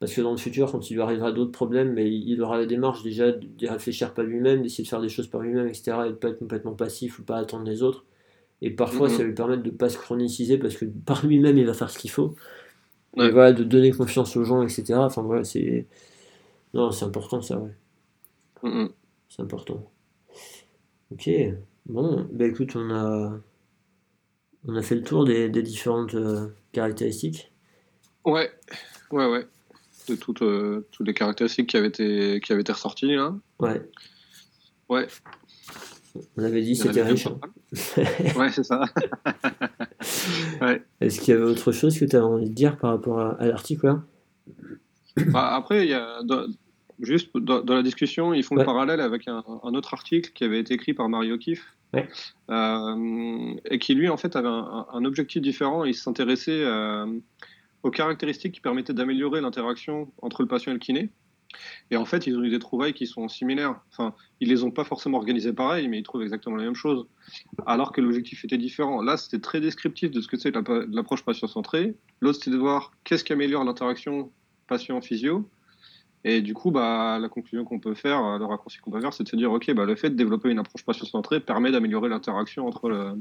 parce que dans le futur, quand il lui arrivera d'autres problèmes, mais il aura la démarche déjà de réfléchir par lui-même, d'essayer de faire des choses par lui-même, etc., et de pas être complètement passif ou pas attendre les autres. Et parfois, ça lui permet de ne pas se chroniciser parce que par lui-même, il va faire ce qu'il faut. Et voilà, de donner confiance aux gens, etc. Enfin voilà, c'est. Non, c'est important ça, ouais. Mm-hmm. C'est important. Ok. Bon, bah écoute, on a on a fait le tour des, différentes euh, caractéristiques. Ouais, ouais, ouais. De toutes, euh, toutes les caractéristiques qui avaient été, qui avaient été ressorties là. Ouais. Ouais. On avait dit c'était riche. Hein. ouais, c'est ça. ouais. Est-ce qu'il y avait autre chose que tu avais envie de dire par rapport à, l'article bah, Après, il y a, juste dans, la discussion, ils font le parallèle avec un, autre article qui avait été écrit par Mario Kiff euh, et qui lui en fait avait un, objectif différent. Il s'intéressait euh, aux caractéristiques qui permettaient d'améliorer l'interaction entre le patient et le kiné. Et en fait, ils ont eu des trouvailles qui sont similaires. Enfin, ils les ont pas forcément organisées pareil, mais ils trouvent exactement la même chose. Alors que l'objectif était différent. Là, c'était très descriptif de ce que c'est l'approche patient-centrée. L'autre, c'était de voir qu'est-ce qui améliore l'interaction patient-physio et du coup, bah, la conclusion qu'on peut faire, le raccourci qu'on peut faire, c'est de se dire, OK, bah, le fait de développer une approche patient-centrée permet d'améliorer l'interaction entre le,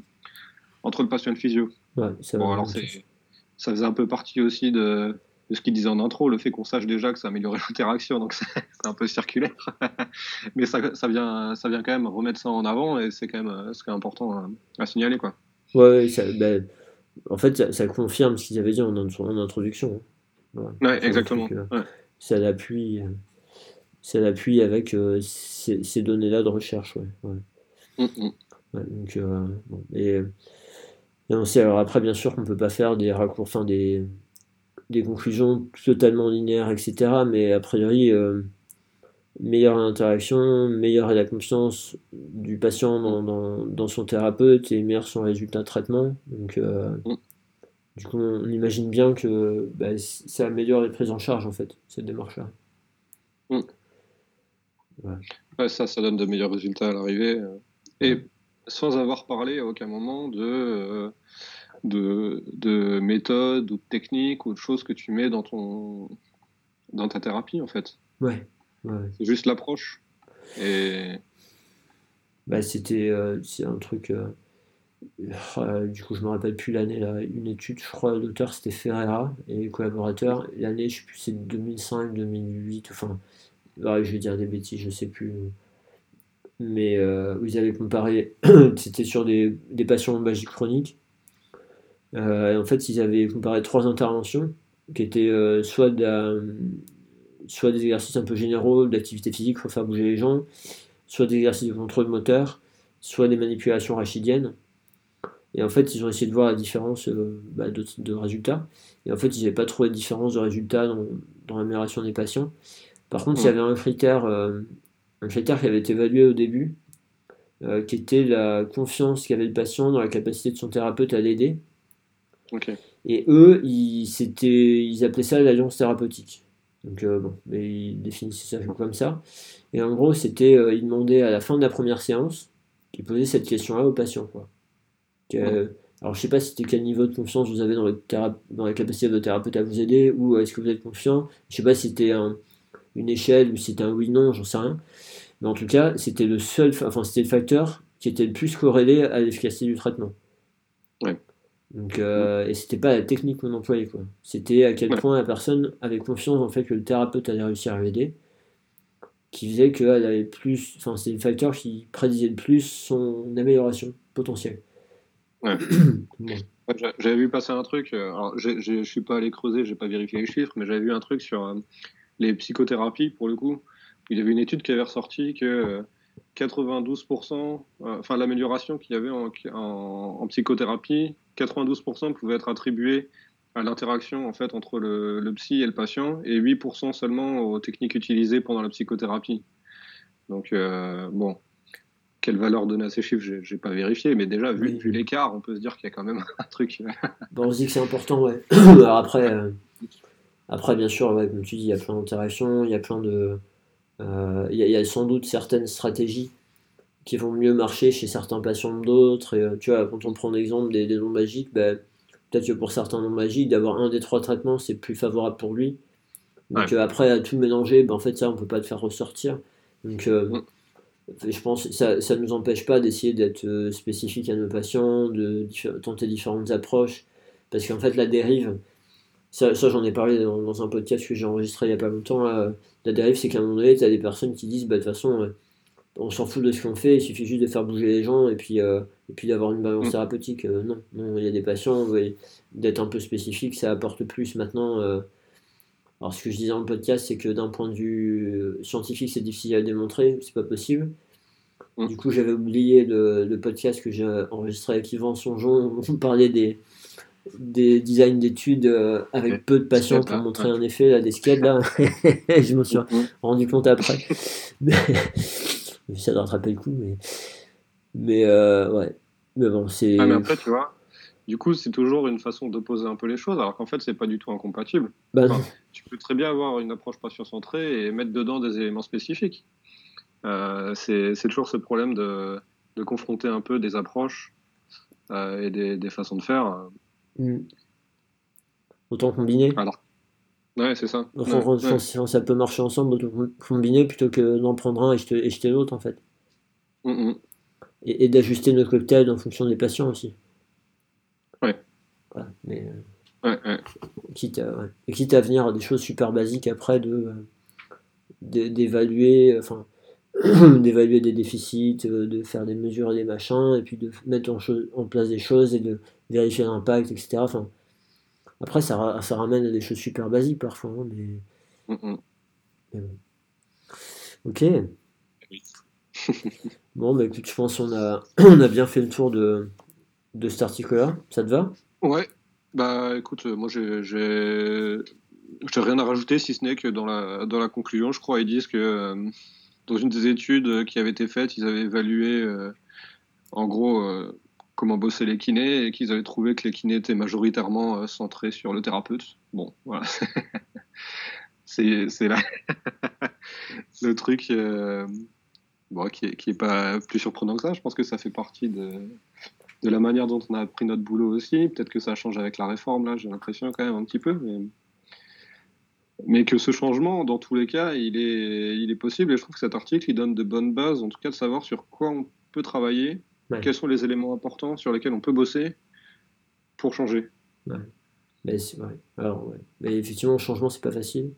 entre le patient et le physio. Ouais, bon, alors ça faisait un peu partie aussi de, de ce qu'il disait en intro, le fait qu'on sache déjà que ça améliorait l'interaction, donc c'est un peu circulaire. Mais ça, ça, vient, ça vient quand même remettre ça en avant et c'est quand même ce qui est important à, signaler. Quoi. Ouais, ça, ben, en fait, ça, confirme ce qu'ils avaient dit en, en introduction. Hein. Ouais, exactement. Ouais ça l'appuie ça l'appuie avec euh, ces, données-là de recherche. Ouais, mm, mm. donc, euh, et, on sait, alors après, bien sûr qu'on ne peut pas faire des raccourcis, enfin, des, des conclusions totalement linéaires, etc. Mais a priori, euh, meilleure interaction, meilleure la confiance du patient dans, dans, son thérapeute et meilleur son résultat de traitement. Donc, mm. Du coup, on imagine bien que bah, ça améliore les prises en charge, en fait, cette démarche-là. Mm. ça, ça donne de meilleurs résultats à l'arrivée. Euh. Et sans avoir parlé à aucun moment de, euh, de, de méthode ou de technique ou de choses que tu mets dans, ton, dans ta thérapie, en fait. Ouais. C'est juste l'approche. Et... Bah, c'était euh, c'est un truc. Euh, du coup, je me rappelle plus l'année, là, une étude, je crois, l'auteur c'était Ferreira et les collaborateurs. L'année, je sais plus, c'est 2005, 2008, enfin, je vais dire des bêtises, je sais plus. Mais euh, vous avez comparé, c'était sur des, des patients en magie chronique. Euh, en fait, ils avaient comparé trois interventions qui étaient soit, soit des exercices un peu généraux d'activité physique pour faire bouger les gens, soit des exercices de contrôle moteur, soit des manipulations rachidiennes. Et en fait, ils ont essayé de voir la différence bah, de, résultats. Et en fait, ils n'avaient pas trouvé de différence de résultats dans, dans l'amélioration des patients. Par contre, il y avait un critère, un critère qui avait été évalué au début, qui était la confiance qu'avait le patient dans la capacité de son thérapeute à l'aider. Et eux, ils, ils appelaient ça l'alliance thérapeutique. Donc euh, bon, mais ils définissaient ça comme ça. Et en gros, c'était, euh, ils demandaient à la fin de la première séance, qu'ils posaient cette question-là aux patients. Quoi. alors je sais pas si c'était quel niveau de confiance vous avez dans, le dans la capacité de votre thérapeute à vous aider, ou est-ce que vous êtes confiant? Je sais pas si c'était une échelle, ou si c'était un oui-non, j'en sais rien. Mais en tout cas, c'était le seul, enfin c'était le facteur qui était le plus corrélé à l'efficacité du traitement. Donc, euh, et c'était pas la technique qu'on employait, quoi. C'était à quel point la personne avait confiance en fait que le thérapeute allait réussir à l'aider, qui faisait qu'elle avait plus. Enfin, c'est le facteur qui prédisait le plus son amélioration potentielle. Ouais. J'avais vu passer un truc, euh, alors je suis pas allé creuser, j'ai pas vérifié les chiffres, mais j'avais vu un truc sur euh, les psychothérapies pour le coup. Il y avait une étude qui avait ressorti que 92%, enfin l'amélioration qu'il y avait en, en, psychothérapie 92% pouvaient être attribués à l'interaction en fait entre le, psy et le patient et 8% seulement aux techniques utilisées pendant la psychothérapie. Donc euh, bon, quelle valeur donner à ces chiffres, j'ai pas vérifié, mais déjà vu, vu l'écart, on peut se dire qu'il y a quand même un truc. bon, on se dit que c'est important, ouais. Alors après, euh, après bien sûr, comme tu dis, il y a plein d'interactions, il y a plein de, euh, il y, a sans doute certaines stratégies qui vont mieux marcher chez certains patients que d'autres. Et euh, tu vois, quand on prend l'exemple des, des noms magiques, ben, peut-être que pour certains noms magiques, d'avoir un des trois traitements, c'est plus favorable pour lui. Donc euh, après, à tout mélanger, ben, en fait, ça, on peut pas le faire ressortir. Donc euh, mm. je pense que ça ne nous empêche pas d'essayer d'être spécifique à nos patients, de tenter différentes approches. Parce qu'en fait, la dérive, ça, ça j'en ai parlé dans, un podcast que j'ai enregistré il n'y a pas longtemps. la dérive, c'est qu'à un moment donné, tu as des personnes qui disent, bah, de toute façon, on s'en fout de ce qu'on fait, il suffit juste de faire bouger les gens et puis, euh, et puis d'avoir une balance mm. thérapeutique. Euh, non. non, il y a des patients, d'être un peu spécifique, ça apporte plus maintenant. Euh. alors ce que je disais dans le podcast, c'est que d'un point de vue scientifique, c'est difficile à démontrer, c'est pas possible. Mm. Du coup, j'avais oublié le, podcast que j'ai enregistré avec Yvan Sonjon, on parlait des, des designs d'études avec peu de patients pour montrer un effet, là, des skates, là. je me suis mm. rendu compte après. ça de rattraper le coup, mais. Mais euh, ouais. Mais bon, c'est. Ah, mais après, tu vois, du coup, c'est toujours une façon d'opposer un peu les choses, alors qu'en fait, c'est pas du tout incompatible. Bah, tu peux très bien avoir une approche patient-centrée et mettre dedans des éléments spécifiques. Euh, c'est toujours ce problème de, de, confronter un peu des approches euh, et des, des, façons de faire. Hmm. Autant combiner. Alors, Ouais, c'est ça. ça peut marcher ensemble, combiner plutôt que d'en prendre un et jeter, l'autre, en fait. Mm, mm. Et, d'ajuster notre cocktail en fonction des patients aussi. Ouais. mais, euh, ouais, ouais. Quitte, à, quitte à venir des choses super basiques après de d'évaluer enfin d'évaluer des déficits euh, de faire des mesures et des machins et puis de mettre en, en place des choses et de vérifier l'impact etc enfin après, ça, ça ramène à des choses super basiques parfois, hein, mais... mais bon. Ok. bon, bah écoute, je pense qu'on a, on a bien fait le tour de, de cet article-là. Ça te va? Ouais. Bah écoute, moi j'ai, j'ai, rien à rajouter si ce n'est que dans la, dans la conclusion, je crois, ils disent que euh, dans une des études qui avait été faites, ils avaient évalué euh, en gros euh, comment bosser les kinés et qu'ils avaient trouvé que les kinés étaient majoritairement euh, centrés sur le thérapeute. Bon, voilà. c'est là le truc euh, bon, qui, est, qui est pas plus surprenant que ça. Je pense que ça fait partie de, la manière dont on a appris notre boulot aussi. Peut-être que ça change avec la réforme, là, j'ai l'impression quand même un petit peu. Mais, mais que ce changement, dans tous les cas, il est, il est possible. Et je trouve que cet article, il donne de bonnes bases, en tout cas de savoir sur quoi on peut travailler quels sont les éléments importants sur lesquels on peut bosser pour changer? Mais, Alors, Mais effectivement, le changement, c'est pas facile.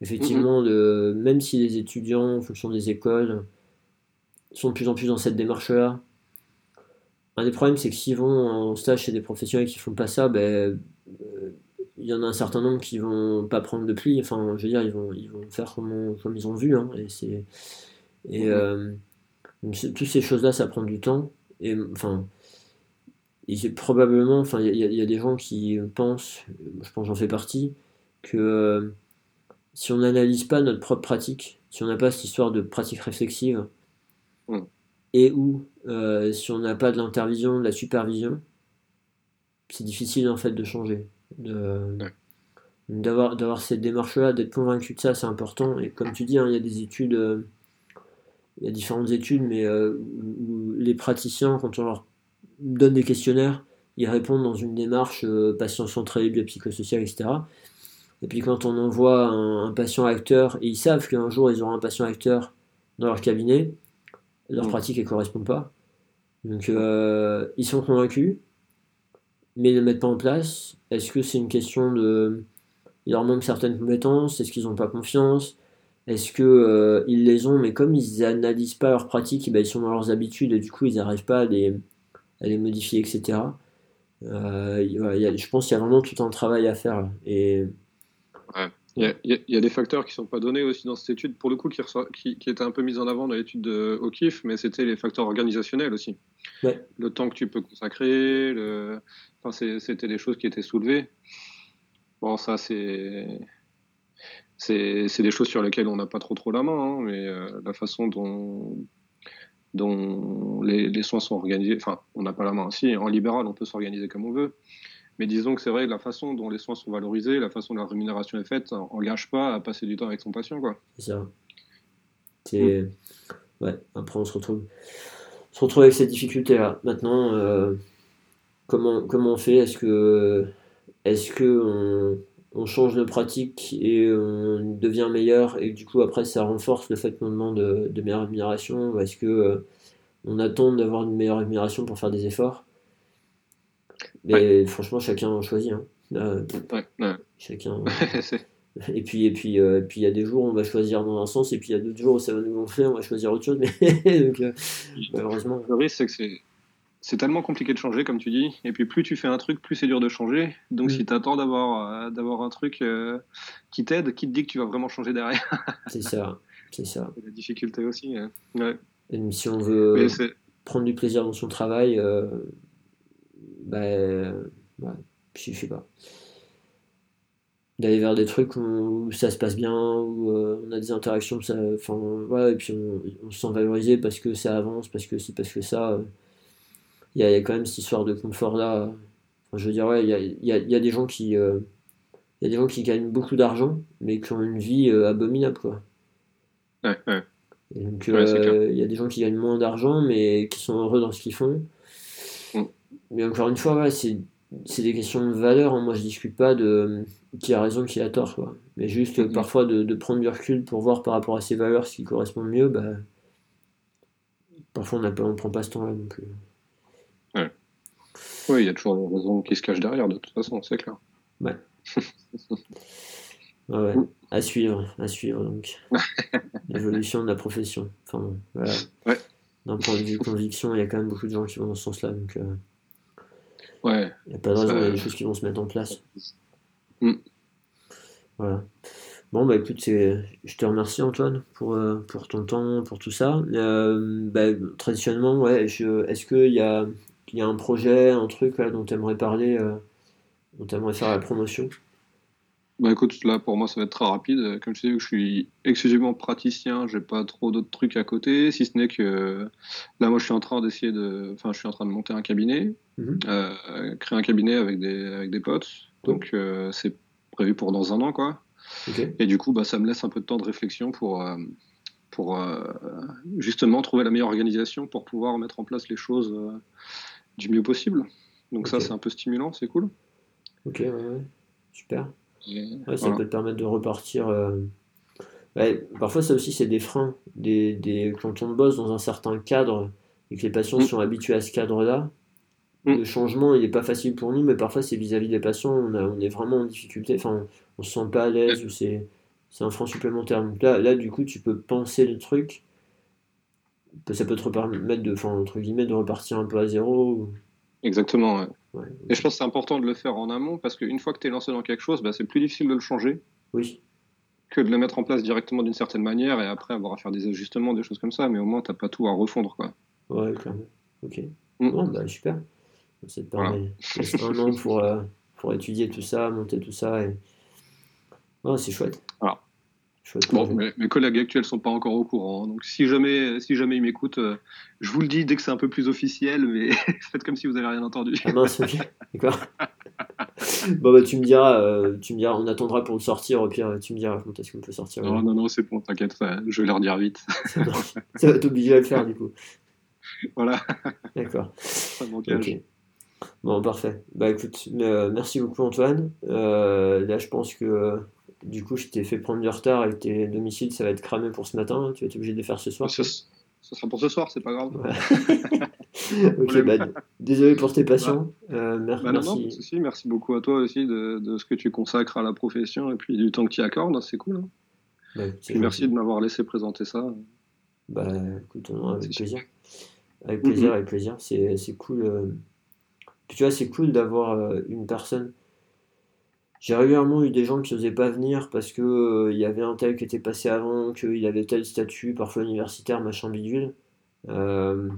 Effectivement, même si les étudiants, en fonction des écoles, sont de plus en plus dans cette démarche-là, un des problèmes, c'est que s'ils vont en stage chez des professionnels qui font pas ça, ben, euh, il y en a un certain nombre qui vont pas prendre de pli. Enfin, je veux dire, ils vont, ils vont faire comme, comme ils ont vu. Hein, et c'est, et, euh, toutes ces choses-là, ça prend du temps et enfin, et c'est probablement, enfin, il y, a des gens qui pensent, je pense j'en fais partie, que euh, si on n'analyse pas notre propre pratique, si on n'a pas cette histoire de pratique réflexive, mm. et ou euh, si on n'a pas de l'intervision, de la supervision, c'est difficile en fait de changer. De, d'avoir, d'avoir cette démarche-là, d'être convaincu de ça, c'est important. Et comme tu dis, hein, il y a des études, euh, il y a différentes études, mais où les praticiens, quand on leur donne des questionnaires, ils répondent dans une démarche euh, patient centrée, biopsychosociale, etc. Et puis quand on envoie un, patient acteur, et ils savent qu'un jour ils auront un patient acteur dans leur cabinet, leur mm. pratique ne correspond pas. Donc euh, ils sont convaincus, mais ils ne le mettent pas en place. Est-ce que c'est une question de... Il leur manque certaines compétences? Est-ce qu'ils n'ont pas confiance? Est-ce qu'ils euh, les ont, mais comme ils n'analysent pas leur pratique, eh ben, ils sont dans leurs habitudes et du coup ils n'arrivent pas à les, à les modifier, etc. Euh, je pense qu'il y a vraiment tout un travail à faire. Et... Il, y a, des facteurs qui ne sont pas donnés aussi dans cette étude, pour le coup, qui, qui, étaient un peu mis en avant dans l'étude de O'Keeffe, mais c'était les facteurs organisationnels aussi. Le temps que tu peux consacrer, le... enfin, c'était des choses qui étaient soulevées. Bon, ça, c'est. C'est des choses sur lesquelles on n'a pas trop trop la main, hein, mais euh, la façon dont, dont les, soins sont organisés. Enfin, on n'a pas la main aussi. En libéral, on peut s'organiser comme on veut. Mais disons que c'est vrai, la façon dont les soins sont valorisés, la façon dont la rémunération est faite, engage pas à passer du temps avec son patient. Quoi. C'est ça. Après on se retrouve, se retrouve avec cette difficulté-là. Maintenant, euh, comment, comment on fait? Est-ce que, est-ce que on change de pratique et on devient meilleur. Et du coup après ça renforce le fait qu'on demande de, meilleure rémunération est-ce que euh, on attend d'avoir une meilleure rémunération pour faire des efforts. Mais franchement chacun choisit hein. chacun et puis et puis euh, puis il y a des jours où on va choisir dans un sens et puis il y a d'autres jours où ça va nous gonfler on va choisir autre chose. Mais donc euh, malheureusement. Le risque c'est que c'est c'est tellement compliqué de changer, comme tu dis. Et puis plus tu fais un truc, plus c'est dur de changer. Donc mm. si tu attends d'avoir euh, d'avoir un truc euh, qui t'aide, qui te dit que tu vas vraiment changer derrière. c'est ça, c'est ça. La difficulté aussi. Hein. Et si on veut prendre du plaisir dans son travail, euh, ben, je sais pas. D'aller vers des trucs où ça se passe bien, où on a des interactions, ça, et puis on, on, se sent valorisé parce que ça avance, parce que si, parce que ça il y, a quand même cette histoire de confort là. je veux dire, ouais, il y a, y, y a, des gens qui. Euh, il y a des gens qui gagnent beaucoup d'argent, mais qui ont une vie euh, abominable, quoi. Ouais, ouais. donc, euh, il y a des gens qui gagnent moins d'argent, mais qui sont heureux dans ce qu'ils font. Mm. Mais encore une fois, ouais, c'est, c'est des questions de valeur. Hein. Moi, je discute pas de qui a raison, qui a tort, quoi. Mais juste mm-hmm. parfois de, de, prendre du recul pour voir par rapport à ces valeurs ce qui correspond mieux, bah, parfois on ne prend pas ce temps-là non plus. Oui, il y a toujours des raisons qui se cachent derrière, de toute façon, c'est clair. Ouais. ouais, à suivre, à suivre donc. L'évolution de la profession. Enfin, voilà. Ouais. D'un point de vue conviction, il y a quand même beaucoup de gens qui vont dans ce sens-là, donc. Euh, ouais. Il n'y a pas de raison, il y a des choses qui vont se mettre en place. Mm. Voilà. Bon, bah écoute, je te remercie Antoine pour, euh, pour ton temps, pour tout ça. Euh, bah, traditionnellement, ouais, est-ce qu'il y a il y a un projet, un truc dont tu aimerais parler, euh, dont tu aimerais faire la promotion? Bah écoute, là pour moi ça va être très rapide. Comme je disais, je suis exclusivement praticien, j'ai pas trop d'autres trucs à côté, si ce n'est que là moi je suis en train d'essayer de, enfin je suis en train de monter un cabinet, mhm. euh, créer un cabinet avec des avec des potes. Donc euh, c'est prévu pour dans un an quoi. Et du coup bah ça me laisse un peu de temps de réflexion pour pour justement trouver la meilleure organisation pour pouvoir mettre en place les choses du mieux possible. Donc ça, c'est un peu stimulant, c'est cool. Ok, ouais, ouais. super. ça peut te permettre de repartir. Euh, parfois, ça aussi, c'est des freins. Des, des... Quand on bosse dans un certain cadre et que les patients mm. sont habitués à ce cadre-là, mm. le changement, il n'est pas facile pour nous, mais parfois, c'est vis-à-vis des patients, on, on, est vraiment en difficulté. Enfin, on se sent pas à l'aise ou c'est un frein supplémentaire. Donc là, là, du coup, tu peux penser le truc ça peut te permettre de, enfin, entre guillemets, de repartir un peu à zéro. Exactement, ouais. Et je pense que c'est important de le faire en amont parce qu'une fois que tu es lancé dans quelque chose, bah, c'est plus difficile de le changer. Oui. Que de le mettre en place directement d'une certaine manière et après avoir à faire des ajustements, des choses comme ça, mais au moins t'as pas tout à refondre quoi. Ouais, clairement. Ok. Mm. Bon, bah super. Ça te permet un an pour, euh, pour étudier tout ça, monter tout ça. Et... c'est chouette. Bon, mes, collègues actuels sont pas encore au courant, donc si jamais, si jamais ils m'écoutent, euh, je vous le dis dès que c'est un peu plus officiel, mais faites comme si vous n'avez rien entendu. Ah mince, d'accord. bon bah tu me diras, euh, tu me diras, on attendra pour le sortir. Au pire, tu me diras quand est-ce qu'on peut sortir. Non, non, non, c'est bon, t'inquiète, je vais leur dire vite. ça va t'obliger à le faire du coup. Voilà. D'accord. Ok. Bon, parfait. Bah écoute, euh, merci beaucoup Antoine. Là, je pense que du coup, je t'ai fait prendre du retard avec tes domiciles, ça va être cramé pour ce matin. Tu vas être obligé de les faire ce soir. Ce, sera pour ce soir, c'est pas grave. ok, bah, désolé pour tes patients. Euh, bah, merci. merci beaucoup à toi aussi de, ce que tu consacres à la profession et puis du temps que tu y accordes, c'est cool. Hein. Bah, merci de m'avoir laissé présenter ça. Bah écoute, avec plaisir. Avec plaisir, avec plaisir. C'est cool tu vois, c'est cool d'avoir euh, une personne. J'ai régulièrement eu des gens qui n'osaient pas venir parce que euh, il y avait un tel qui était passé avant, qu'il avait tel statut, parfois universitaire, machin bidule. Euh,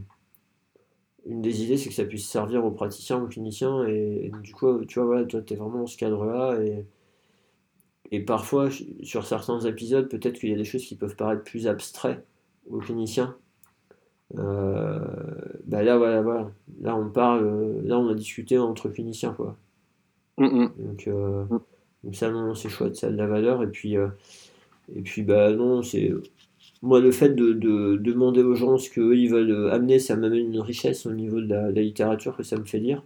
une des idées, c'est que ça puisse servir aux praticiens, aux cliniciens, et, du coup, tu vois, voilà, toi, tu es vraiment dans ce cadre-là, et, parfois, sur certains épisodes, peut-être qu'il y a des choses qui peuvent paraître plus abstraites aux cliniciens, euh, bah là, voilà, voilà. Là, on parle, là, on a discuté entre cliniciens, quoi. Mm, mm. Donc, euh, mm. donc, ça, non, c'est chouette, ça a de la valeur. Et puis, euh, et puis bah, non, c'est. Moi, le fait de, de, demander aux gens ce qu'ils veulent amener, ça m'amène une richesse au niveau de la, littérature que ça me fait dire.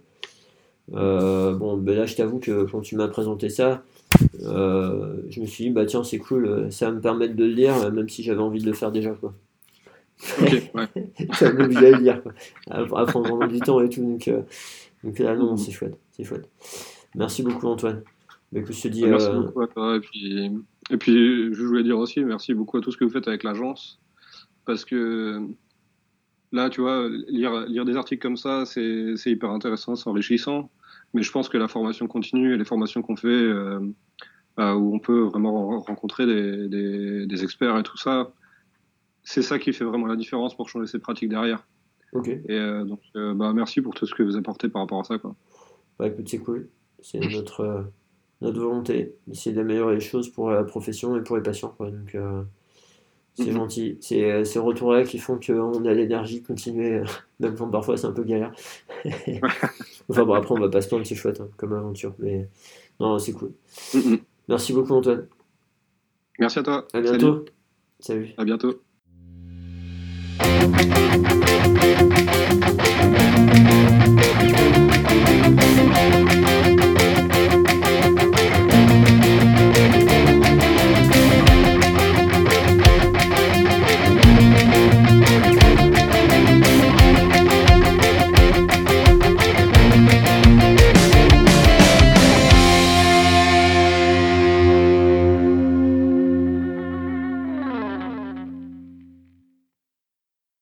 bon, ben là, je t'avoue que quand tu m'as présenté ça, je me suis dit, bah tiens, c'est cool, ça va me permettre de le lire, même si j'avais envie de le faire déjà, quoi. Ok, ouais. ça m'oblige à le lire, quoi. À, prendre vraiment du temps et tout. Donc, euh, donc là, non, c'est chouette. C'est chouette. Merci beaucoup, Antoine. Bah, je te dis, merci euh, beaucoup à toi. Et puis, et puis, je voulais dire aussi, merci beaucoup à tout ce que vous faites avec l'agence. Parce que là, tu vois, lire, lire des articles comme ça, c'est hyper intéressant, c'est enrichissant. Mais je pense que la formation continue et les formations qu'on fait, euh, où on peut vraiment rencontrer des, des, des, experts et tout ça, c'est ça qui fait vraiment la différence pour changer ses pratiques derrière. Ok. Et euh, donc, euh, bah, merci pour tout ce que vous apportez par rapport à ça. Quoi. Bah, écoute, c'est cool. C'est notre, euh, notre volonté d'essayer d'améliorer les choses pour la profession et pour les patients. Quoi. Donc, c'est mhm. gentil. C'est ces retours-là qui font qu'on a l'énergie de continuer, même quand parfois c'est un peu galère. enfin, bon, après, on va pas se plaindre, c'est chouette hein, comme aventure. Mais non, c'est cool. Mhm. Merci beaucoup, Antoine. Merci à toi. À bientôt. Salut. À bientôt.